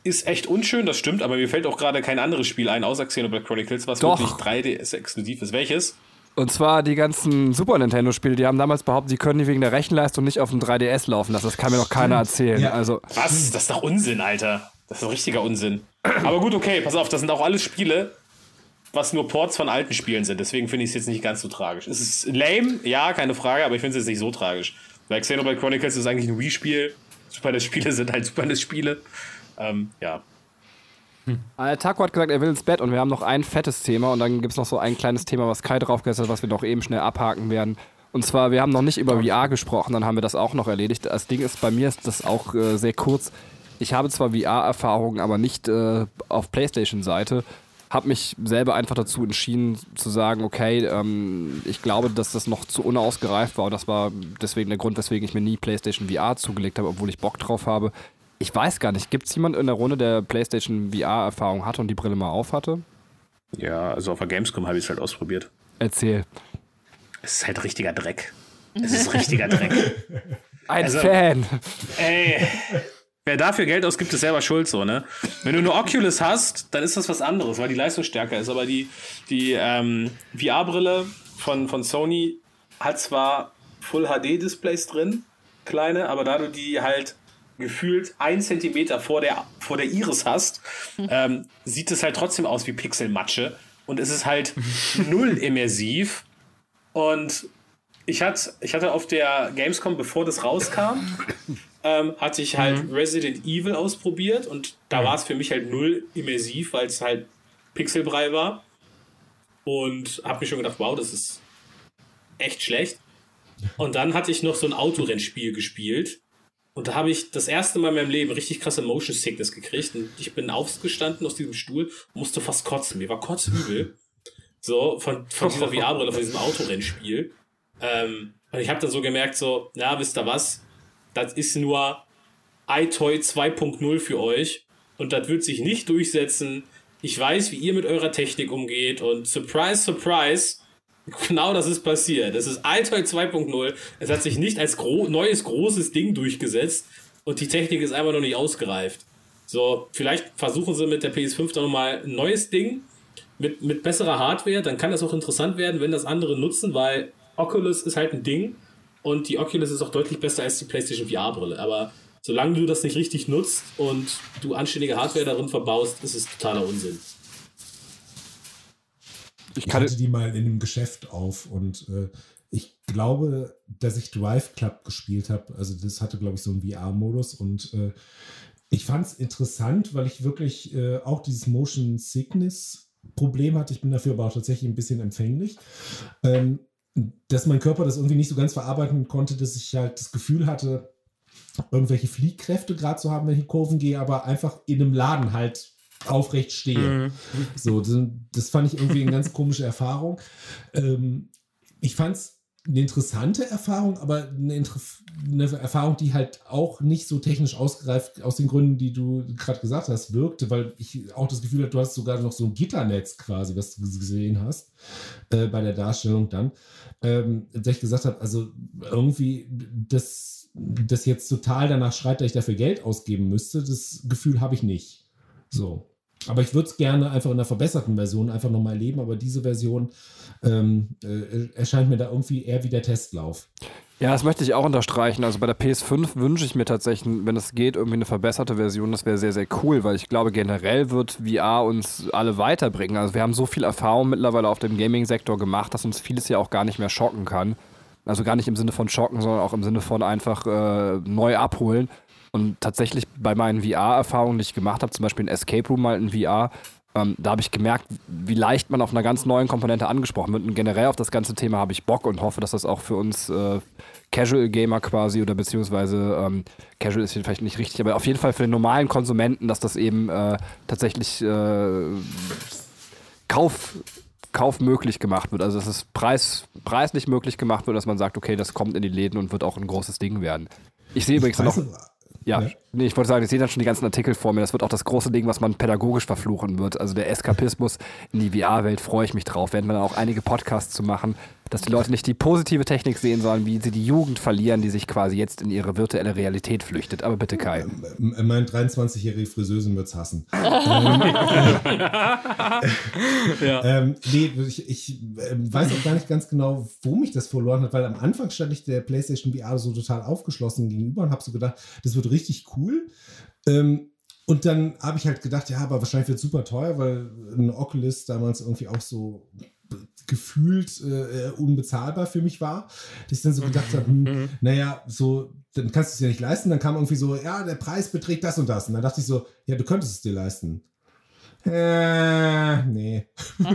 Ist echt unschön, das stimmt, aber mir fällt auch gerade kein anderes Spiel ein, außer Xenoblade Chronicles, was Doch. wirklich 3DS exklusiv ist. Welches? Und zwar die ganzen Super Nintendo-Spiele, die haben damals behauptet, die können die wegen der Rechenleistung nicht auf dem 3DS laufen lassen. Das kann mir doch keiner erzählen. Ja. Also, Was? Das ist doch Unsinn, Alter. Das ist doch richtiger Unsinn. Aber gut, okay, pass auf, das sind auch alles Spiele, was nur Ports von alten Spielen sind. Deswegen finde ich es jetzt nicht ganz so tragisch. Es ist lame, ja, keine Frage, aber ich finde es jetzt nicht so tragisch. Weil Xenoblade Chronicles ist eigentlich ein Wii-Spiel. Super NES-Spiele sind halt Super NES-Spiele. Ähm, ja. äh, Taco hat gesagt, er will ins Bett und wir haben noch ein fettes Thema und dann gibt es noch so ein kleines Thema, was Kai draufgesetzt hat, was wir noch eben schnell abhaken werden. Und zwar, wir haben noch nicht über VR gesprochen, dann haben wir das auch noch erledigt. Das Ding ist, bei mir ist das auch äh, sehr kurz. Ich habe zwar VR-Erfahrungen, aber nicht äh, auf PlayStation-Seite. Habe mich selber einfach dazu entschieden zu sagen, okay, ähm, ich glaube, dass das noch zu unausgereift war und das war deswegen der Grund, weswegen ich mir nie PlayStation VR zugelegt habe, obwohl ich Bock drauf habe. Ich weiß gar nicht, gibt es jemanden in der Runde, der PlayStation VR-Erfahrung hatte und die Brille mal auf hatte? Ja, also auf der Gamescom habe ich es halt ausprobiert. Erzähl. Es ist halt richtiger Dreck. Es ist richtiger Dreck. Ein Also- Fan. Ey, wer dafür Geld ausgibt, ist selber schuld so, ne? Wenn du eine Oculus hast, dann ist das was anderes, weil die Leistung stärker ist. Aber die, die ähm, VR-Brille von, von Sony hat zwar Full HD-Displays drin, kleine, aber da du die halt gefühlt ein Zentimeter vor der, vor der Iris hast, ähm, sieht es halt trotzdem aus wie Pixelmatsche. und es ist halt null immersiv. Und ich hatte, ich hatte auf der Gamescom, bevor das rauskam, ähm, hatte ich halt Mhm. Resident Evil ausprobiert und da war es für mich halt null immersiv, weil es halt Pixelbrei war. Und habe mir schon gedacht, wow, das ist echt schlecht. Und dann hatte ich noch so ein Autorennspiel gespielt. Und da habe ich das erste Mal in meinem Leben richtig krasse Motion Sickness gekriegt. Und ich bin aufgestanden aus diesem Stuhl, musste fast kotzen. Mir war kotzübel. So, von, von dieser VR-Brille, von diesem Autorennspiel. Ähm, und ich habe dann so gemerkt, so, na, wisst ihr was? Das ist nur iToy 2.0 für euch. Und das wird sich nicht durchsetzen. Ich weiß, wie ihr mit eurer Technik umgeht. Und surprise, surprise, Genau das ist passiert. Es ist iToy 2.0. Es hat sich nicht als gro neues großes Ding durchgesetzt und die Technik ist einfach noch nicht ausgereift. So, vielleicht versuchen sie mit der PS5 dann nochmal ein neues Ding mit, mit besserer Hardware. Dann kann das auch interessant werden, wenn das andere nutzen, weil Oculus ist halt ein Ding und die Oculus ist auch deutlich besser als die PlayStation VR-Brille. Aber solange du das nicht richtig nutzt und du anständige Hardware darin verbaust, ist es totaler Unsinn. Ich Ich hatte die mal in einem Geschäft auf und äh, ich glaube, dass ich Drive Club gespielt habe. Also das hatte, glaube ich, so einen VR-Modus und äh, ich fand es interessant, weil ich wirklich äh, auch dieses Motion Sickness Problem hatte. Ich bin dafür aber auch tatsächlich ein bisschen empfänglich. Ähm, dass mein Körper das irgendwie nicht so ganz verarbeiten konnte, dass ich halt das Gefühl hatte, irgendwelche Fliehkräfte gerade zu haben, wenn ich Kurven gehe, aber einfach in einem Laden halt aufrecht stehe. So, das, das fand ich irgendwie eine ganz komische Erfahrung. Ähm, ich fand es eine interessante Erfahrung, aber eine, Inter- eine Erfahrung, die halt auch nicht so technisch ausgereift aus den Gründen, die du gerade gesagt hast, wirkte, weil ich auch das Gefühl hatte, du hast sogar noch so ein Gitternetz quasi, was du gesehen hast äh, bei der Darstellung dann, ähm, dass ich gesagt habe, also irgendwie das, das jetzt total danach schreit, dass ich dafür Geld ausgeben müsste, das Gefühl habe ich nicht. So. Aber ich würde es gerne einfach in einer verbesserten Version einfach nochmal erleben, aber diese Version ähm, äh, erscheint mir da irgendwie eher wie der Testlauf. ja, das möchte ich auch unterstreichen. Also bei der PS5 wünsche ich mir tatsächlich, wenn es geht, irgendwie eine verbesserte Version. Das wäre sehr, sehr cool, weil ich glaube, generell wird VR uns alle weiterbringen. Also wir haben so viel Erfahrung mittlerweile auf dem Gaming-Sektor gemacht, dass uns vieles ja auch gar nicht mehr schocken kann. Also gar nicht im Sinne von schocken, sondern auch im Sinne von einfach äh, neu abholen. Und tatsächlich bei meinen VR-Erfahrungen, die ich gemacht habe, zum Beispiel in Escape Room mal in VR, ähm, da habe ich gemerkt, wie leicht man auf einer ganz neuen Komponente angesprochen wird. Und generell auf das ganze Thema habe ich Bock und hoffe, dass das auch für uns äh, Casual Gamer quasi oder beziehungsweise ähm, Casual ist vielleicht nicht richtig, aber auf jeden Fall für den normalen Konsumenten, dass das eben äh, tatsächlich äh, Kauf, kaufmöglich gemacht wird. Also dass es preis, preislich möglich gemacht wird, dass man sagt, okay, das kommt in die Läden und wird auch ein großes Ding werden. Ich sehe übrigens noch. aber- Ja, Ja. nee, ich wollte sagen, ich sehe dann schon die ganzen Artikel vor mir. Das wird auch das große Ding, was man pädagogisch verfluchen wird. Also der Eskapismus in die VR-Welt freue ich mich drauf. Werden wir dann auch einige Podcasts zu machen, dass die Leute nicht die positive Technik sehen, sondern wie sie die Jugend verlieren, die sich quasi jetzt in ihre virtuelle Realität flüchtet. Aber bitte Kai. M- Mein 23-jährige Friseusin wird es hassen. ähm, nee, ich, ich ähm, weiß auch gar nicht ganz genau, wo mich das verloren hat, weil am Anfang stand ich der PlayStation VR so total aufgeschlossen gegenüber und habe so gedacht, das wird richtig cool. Ähm, und dann habe ich halt gedacht, ja, aber wahrscheinlich wird es super teuer, weil eine Oculus damals irgendwie auch so gefühlt äh, unbezahlbar für mich war, dass ich dann so gedacht habe, hm, naja, so, dann kannst du es dir nicht leisten. Dann kam irgendwie so, ja, der Preis beträgt das und das. Und dann dachte ich so, ja, du könntest es dir leisten. Äh, nee.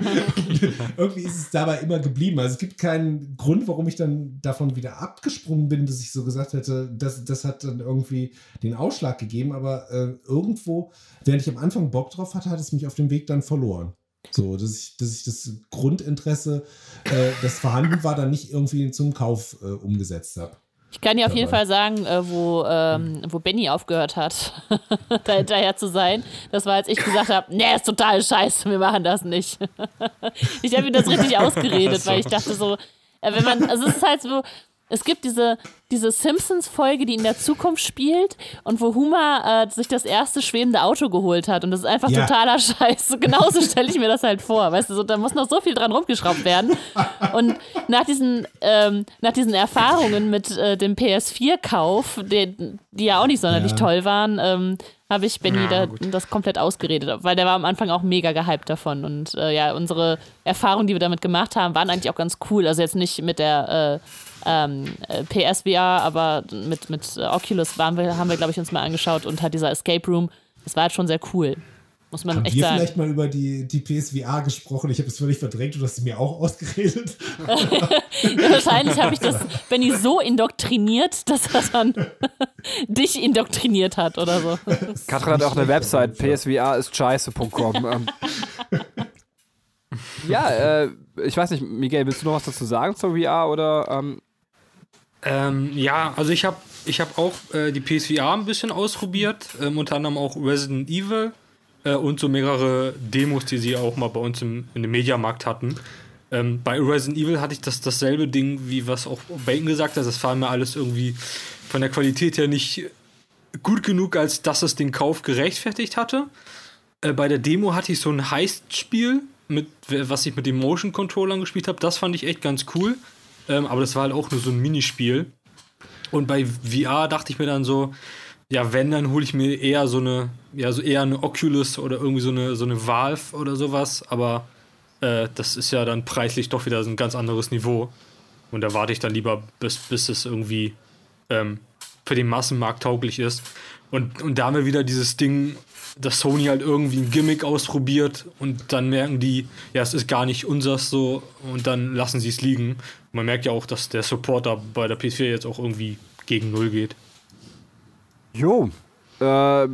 irgendwie ist es dabei immer geblieben. Also es gibt keinen Grund, warum ich dann davon wieder abgesprungen bin, dass ich so gesagt hätte, das, das hat dann irgendwie den Ausschlag gegeben. Aber äh, irgendwo, während ich am Anfang Bock drauf hatte, hat es mich auf dem Weg dann verloren. So, dass ich, dass ich das Grundinteresse, äh, das vorhanden war, dann nicht irgendwie zum Kauf äh, umgesetzt habe. Ich kann dir auf jeden. Fall sagen, äh, wo, ähm, wo Benny aufgehört hat, da hinterher zu sein. Das war, als ich gesagt habe, nee, ist total scheiße, wir machen das nicht. ich habe ihm das richtig ausgeredet, weil ich dachte so, äh, wenn man, also es ist halt so, es gibt diese, diese Simpsons-Folge, die in der Zukunft spielt und wo Homer äh, sich das erste schwebende Auto geholt hat und das ist einfach Ja. totaler Scheiß. So Genauso stelle ich mir das halt vor, weißt du, so, da muss noch so viel dran rumgeschraubt werden. Und nach diesen, ähm, nach diesen Erfahrungen mit äh, dem PS4-Kauf, die, die ja auch nicht sonderlich Ja. toll waren, ähm, habe ich Benny Ja, da, das komplett ausgeredet, weil der war am Anfang auch mega gehypt davon. Und äh, ja, unsere Erfahrungen, die wir damit gemacht haben, waren eigentlich auch ganz cool. Also jetzt nicht mit der äh, ähm, äh, PSVR, aber mit, mit äh, Oculus waren wir, haben wir, glaube ich, uns mal angeschaut und hat dieser Escape Room, das war halt schon sehr cool. Muss man Haben echt wir sagen. vielleicht mal über die, die PSVR gesprochen? Ich habe es völlig verdrängt, du hast sie mir auch ausgeredet. Ja, wahrscheinlich habe ich das Benny so indoktriniert, dass er dann dich indoktriniert hat oder so. Katrin hat auch eine Website, psvr ist scheiße.com. ähm. ja, äh, ich weiß nicht, Miguel, willst du noch was dazu sagen zur VR oder? Ähm, Ähm, ja, also ich habe ich hab auch äh, die PSVR ein bisschen ausprobiert, ähm, unter anderem auch Resident Evil äh, und so mehrere Demos, die sie auch mal bei uns im, in dem Mediamarkt hatten. Ähm, bei Resident Evil hatte ich das dasselbe Ding, wie was auch Bacon gesagt hat. Das war mir alles irgendwie von der Qualität her nicht gut genug, als dass es den Kauf gerechtfertigt hatte. Äh, bei der Demo hatte ich so ein Heist-Spiel, was ich mit den Motion-Controllern gespielt habe. Das fand ich echt ganz cool. Ähm, aber das war halt auch nur so ein Minispiel. Und bei VR dachte ich mir dann so, ja, wenn, dann hole ich mir eher so eine, ja, so eher eine Oculus oder irgendwie so eine, so eine Valve oder sowas. Aber äh, das ist ja dann preislich doch wieder so ein ganz anderes Niveau. Und da warte ich dann lieber, bis, bis es irgendwie ähm, für den Massenmarkt tauglich ist. Und, und da haben wir wieder dieses Ding, dass Sony halt irgendwie ein Gimmick ausprobiert und dann merken die, ja, es ist gar nicht unseres so und dann lassen sie es liegen. Man merkt ja auch, dass der Supporter bei der PS4 jetzt auch irgendwie gegen Null geht. jo. Äh,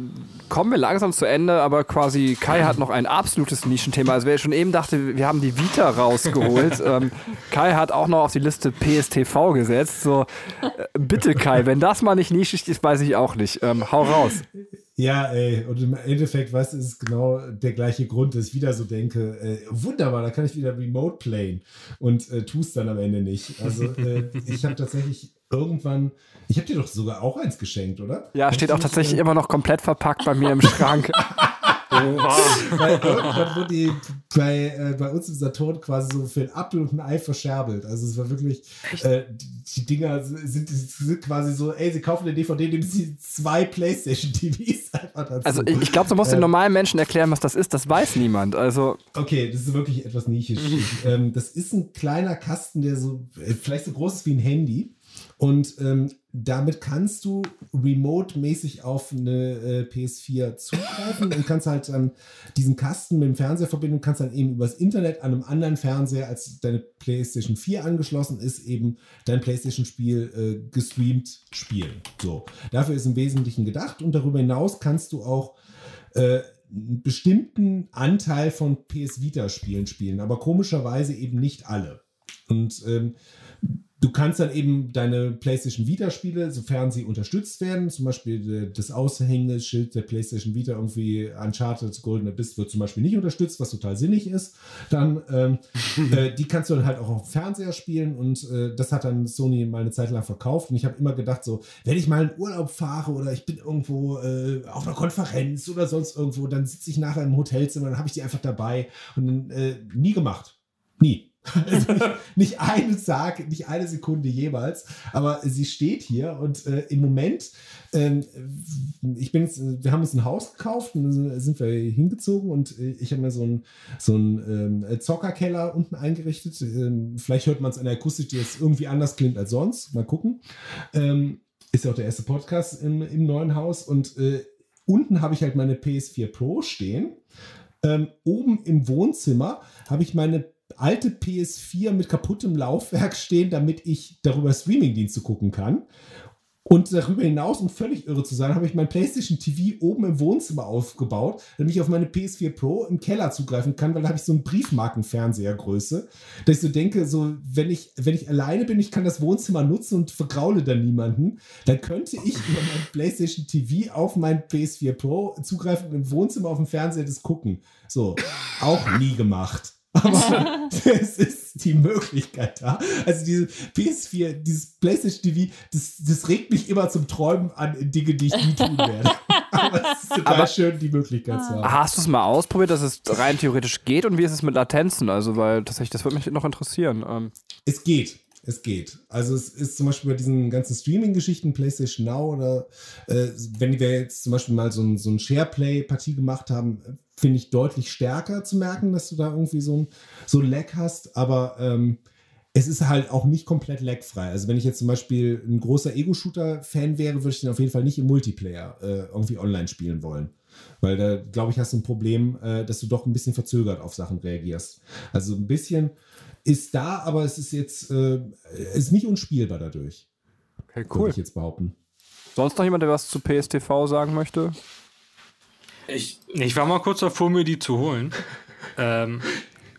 kommen wir langsam zu Ende, aber quasi Kai hat noch ein absolutes Nischenthema. Also wer schon eben dachte, wir haben die Vita rausgeholt, ähm, Kai hat auch noch auf die Liste PSTV gesetzt. So, äh, bitte Kai, wenn das mal nicht nischig ist, weiß ich auch nicht. Ähm, hau raus. Ja, ey, und im Endeffekt, weißt du, ist es genau der gleiche Grund, dass ich wieder so denke, äh, wunderbar, da kann ich wieder Remote playen und äh, tue es dann am Ende nicht. Also äh, ich habe tatsächlich irgendwann, ich habe dir doch sogar auch eins geschenkt, oder? Ja, steht auch Hast du nicht, tatsächlich äh, immer noch komplett verpackt bei mir im Schrank. Weil irgendwann wurde die bei, äh, bei uns im Saturn quasi so für ein Apfel und ein Ei verscherbelt. Also es war wirklich, äh, die, die Dinger sind, sind quasi so, ey, sie kaufen eine DVD, nehmen sie zwei Playstation TVs einfach dazu. Also ich, ich glaube, du musst den Äh, normalen Menschen erklären, was das ist. Das weiß niemand. Also Okay, das ist wirklich etwas nischig. ähm, das ist ein kleiner Kasten, der so äh, vielleicht so groß ist wie ein Handy. Und ähm, damit kannst du remote-mäßig auf eine äh, PS4 zugreifen und kannst halt dann diesen Kasten mit dem Fernseher verbinden und kannst dann eben übers Internet an einem anderen Fernseher, als deine PlayStation 4 angeschlossen ist, eben dein PlayStation-Spiel äh, gestreamt spielen. So, dafür ist im Wesentlichen gedacht und darüber hinaus kannst du auch äh, einen bestimmten Anteil von PS Vita-Spielen spielen, aber komischerweise eben nicht alle. Und ähm, du kannst dann eben deine PlayStation Vita-Spiele, sofern sie unterstützt werden, zum Beispiel äh, das Aushängeschild der PlayStation Vita, irgendwie Uncharted Golden Abyss wird zum Beispiel nicht unterstützt, was total sinnig ist, dann ähm, äh, die kannst du dann halt auch auf dem Fernseher spielen und äh, das hat dann Sony mal eine Zeit lang verkauft und ich habe immer gedacht so, wenn ich mal in Urlaub fahre oder ich bin irgendwo äh, auf einer Konferenz oder sonst irgendwo, dann sitze ich nachher im Hotelzimmer, dann habe ich die einfach dabei und dann, äh, nie gemacht. Nie. Also nicht, nicht einen Tag, nicht eine Sekunde jemals, aber sie steht hier und äh, im Moment, ähm, ich bin wir haben uns ein Haus gekauft und sind wir hingezogen und äh, ich habe mir so einen so ähm, Zockerkeller unten eingerichtet. Ähm, vielleicht hört man es an der Akustik, die jetzt irgendwie anders klingt als sonst. Mal gucken. Ähm, ist ja auch der erste Podcast im, im neuen Haus und äh, unten habe ich halt meine PS4 Pro stehen. Ähm, oben im Wohnzimmer habe ich meine alte PS4 mit kaputtem Laufwerk stehen, damit ich darüber Streamingdienste gucken kann. Und darüber hinaus, um völlig irre zu sein, habe ich mein PlayStation TV oben im Wohnzimmer aufgebaut, damit ich auf meine PS4 Pro im Keller zugreifen kann, weil da habe ich so einen Briefmarkenfernsehergröße, dass ich so denke, so wenn ich, wenn ich alleine bin, ich kann das Wohnzimmer nutzen und vergraule dann niemanden, dann könnte ich über mein PlayStation TV auf mein PS4 Pro zugreifen und im Wohnzimmer auf dem Fernseher das gucken. So, auch nie gemacht. Aber es ist die Möglichkeit da. Also diese PS4, dieses PlayStation TV, das, das regt mich immer zum Träumen an Dinge, die ich nie tun werde. Aber es ist total Aber- schön, die Möglichkeit zu haben. hast du es mal ausprobiert, dass es rein theoretisch geht und wie ist es mit Latenzen? Also weil tatsächlich, das würde mich noch interessieren. Ähm, Es geht. Es geht. Also es ist zum Beispiel bei diesen ganzen Streaming-Geschichten, PlayStation Now oder äh, wenn wir jetzt zum Beispiel mal so ein, so ein Shareplay-Partie gemacht haben, finde ich deutlich stärker zu merken, dass du da irgendwie so ein, so ein Lag hast. Aber ähm, es ist halt auch nicht komplett lagfrei. Also wenn ich jetzt zum Beispiel ein großer Ego-Shooter-Fan wäre, würde ich den auf jeden Fall nicht im Multiplayer äh, irgendwie online spielen wollen. Weil da, glaube ich, hast du ein Problem, äh, dass du doch ein bisschen verzögert auf Sachen reagierst. Also ein bisschen ist da, aber es ist jetzt äh, ist nicht unspielbar dadurch. Okay, Würde ich jetzt behaupten. Sonst noch jemand, der was zu PSTV sagen möchte? Ich, Ich war mal kurz davor, mir die zu holen. ähm,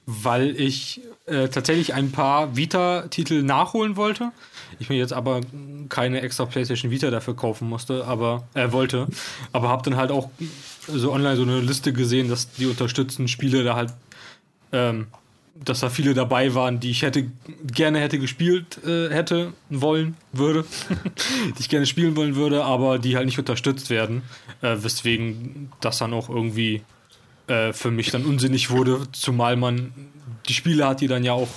weil ich äh, tatsächlich ein paar Vita-Titel nachholen wollte. Ich mir jetzt aber keine extra PlayStation Vita dafür kaufen musste, aber äh, wollte. Aber habe dann halt auch so online so eine Liste gesehen, dass die unterstützten Spiele da halt, ähm, dass da viele dabei waren, die ich hätte gerne hätte gespielt äh, hätte wollen würde, die ich gerne spielen wollen würde, aber die halt nicht unterstützt werden, äh, weswegen das dann auch irgendwie äh, für mich dann unsinnig wurde, zumal man die Spiele hat, die dann ja auch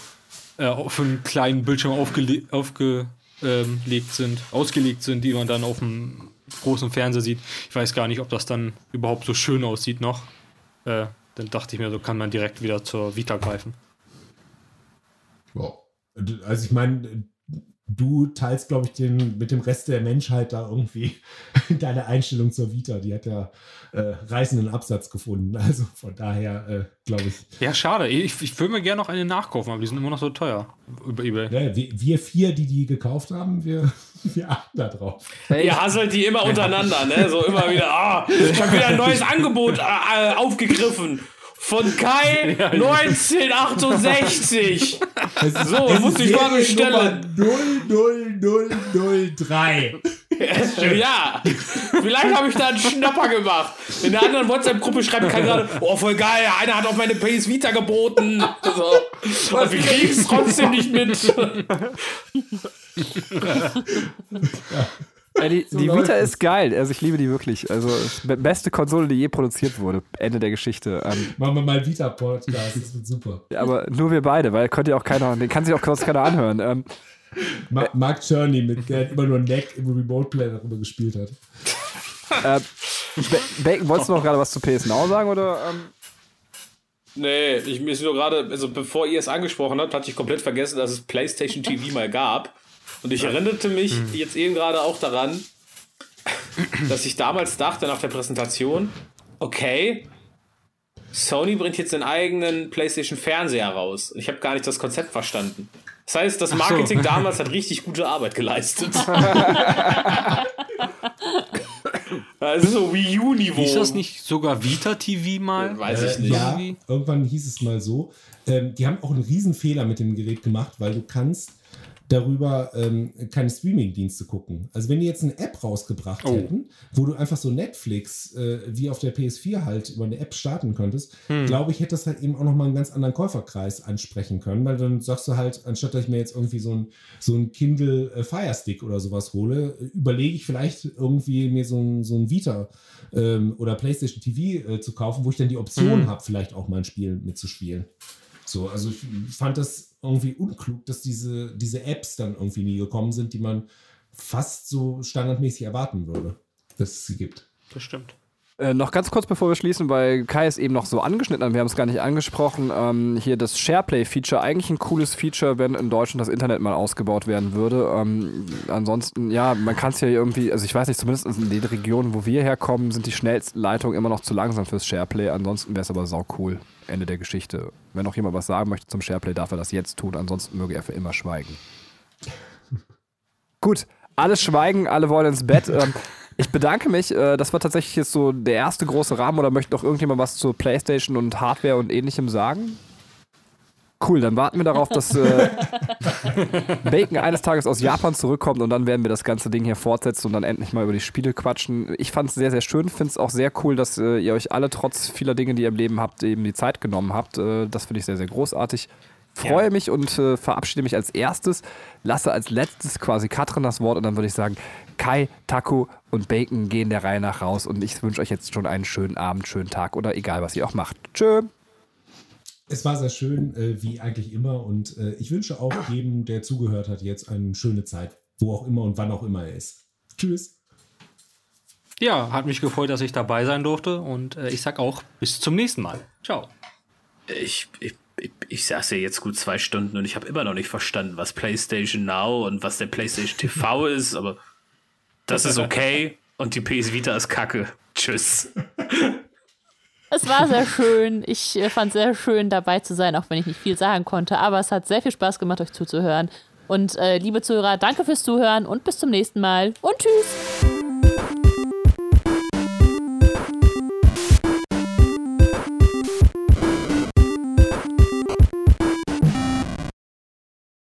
äh, auf einen kleinen Bildschirm aufgele aufgelegt sind, ausgelegt sind, die man dann auf dem großen Fernseher sieht. Ich weiß gar nicht, ob das dann überhaupt so schön aussieht noch. Äh, dann dachte ich mir, so kann man direkt wieder zur Vita greifen. Ja. Also ich meine, du teilst, glaube ich, den, mit dem Rest der Menschheit da irgendwie deine Einstellung zur Vita. Die hat ja äh, reißenden Absatz gefunden. Also von daher, äh, glaube ich. Ja, schade. Ich, ich würde mir gerne noch eine nachkaufen, aber die sind immer noch so teuer über Ebay. Ja, wir, wir vier, die die gekauft haben, wir, wir achten da drauf. ihr hasselt die immer untereinander, ne? So immer wieder, ah, ich habe wieder ein neues Angebot äh, aufgegriffen. Von Kai 1968. So, muss ich mal bestellen. 00003. Ja, vielleicht habe ich da einen Schnapper gemacht. In der anderen WhatsApp-Gruppe schreibt Kai gerade, oh voll geil, einer hat auf meine PS Vita geboten. So. Und wir kriegen es trotzdem nicht mit. Ey, die So die Vita es. ist geil. Also ich liebe die wirklich. Also beste Konsole, die je produziert wurde. Ende der Geschichte. Ähm, Machen wir mal Vita-Podcast, das wird super. aber nur wir beide, weil könnt ihr auch keiner, den kann sich auch sonst keiner anhören. Ähm, Ma Mark Cherney, mit, der immer nur Neck im Remote Play darüber gespielt hat. äh, Ba- Bacon, wolltest du noch gerade was zu PS Now sagen? Oder, ähm? Nee, ich mir ist nur gerade, also bevor ihr es angesprochen habt, hatte ich komplett vergessen, dass es PlayStation TV mal gab. Und ich erinnerte mich jetzt eben gerade auch daran, dass ich damals dachte nach der Präsentation, okay, Sony bringt jetzt den eigenen PlayStation Fernseher raus. Ich habe gar nicht das Konzept verstanden. Das heißt, das Marketing damals hat richtig gute Arbeit geleistet. Das ist so Wii U-Niveau. Ist das nicht sogar Vita TV mal? Weiß ich Äh, nicht. Ja, irgendwann hieß es mal so. Ähm, die haben auch einen riesen Fehler mit dem Gerät gemacht, weil du kannst darüber ähm, keine Streaming-Dienste gucken. Also wenn die jetzt eine App rausgebracht Oh. hätten, wo du einfach so Netflix äh, wie auf der PS4 halt über eine App starten könntest, Hm. glaube ich, hätte das halt eben auch nochmal einen ganz anderen Käuferkreis ansprechen können, weil dann sagst du halt, anstatt dass ich mir jetzt irgendwie so ein, so ein Kindle äh, Fire Stick oder sowas hole, überlege ich vielleicht irgendwie mir so ein, so ein Vita ähm, oder PlayStation TV äh, zu kaufen, wo ich dann die Option Mhm. habe, vielleicht auch mal ein Spiel mitzuspielen. So, also ich fand das irgendwie unklug, dass diese, diese Apps dann irgendwie nie gekommen sind, die man fast so standardmäßig erwarten würde, dass es sie gibt. Das stimmt. Äh, noch ganz kurz, bevor wir schließen, weil Kai es eben noch so angeschnitten hat, wir haben es gar nicht angesprochen, ähm, hier das SharePlay-Feature, eigentlich ein cooles Feature, wenn in Deutschland das Internet mal ausgebaut werden würde. Ähm, ansonsten, ja, man kann es ja irgendwie, also ich weiß nicht, zumindest in den Regionen, wo wir herkommen, sind die Schnellleitungen immer noch zu langsam fürs SharePlay. Ansonsten wäre es aber sau cool. Ende der Geschichte. Wenn noch jemand was sagen möchte zum SharePlay, darf er das jetzt tun, ansonsten möge er für immer schweigen. Gut, alle schweigen, alle wollen ins Bett. Ähm, ich bedanke mich. Äh, das war tatsächlich jetzt so der erste große Rahmen. Oder möchte noch irgendjemand was zur PlayStation und Hardware und ähnlichem sagen? Cool, dann warten wir darauf, dass äh, Bacon eines Tages aus Japan zurückkommt und dann werden wir das ganze Ding hier fortsetzen und dann endlich mal über die Spiele quatschen. Ich fand es sehr, sehr schön, finde es auch sehr cool, dass äh, ihr euch alle trotz vieler Dinge, die ihr im Leben habt, eben die Zeit genommen habt. Äh, das finde ich sehr, sehr großartig. Freue mich und äh, verabschiede mich als erstes, lasse als letztes quasi Katrin das Wort und dann würde ich sagen, Kai, Taku und Bacon gehen der Reihe nach raus und ich wünsche euch jetzt schon einen schönen Abend, schönen Tag oder egal, was ihr auch macht. Tschö. Es war sehr schön, äh, wie eigentlich immer. Und äh, ich wünsche auch jedem, der zugehört hat, jetzt eine schöne Zeit, wo auch immer und wann auch immer er ist. Tschüss. Ja, hat mich gefreut, dass ich dabei sein durfte. Und äh, ich sag auch bis zum nächsten Mal. Ciao. Ich, ich, ich, ich saß ja jetzt gut zwei Stunden und ich habe immer noch nicht verstanden, was PlayStation Now und was der PlayStation TV ist, aber das ist okay und die PS Vita ist kacke. Tschüss. Es war sehr schön. Ich äh, fand es sehr schön, dabei zu sein, auch wenn ich nicht viel sagen konnte. Aber es hat sehr viel Spaß gemacht, euch zuzuhören. Und äh, liebe Zuhörer, danke fürs Zuhören und bis zum nächsten Mal. Und tschüss.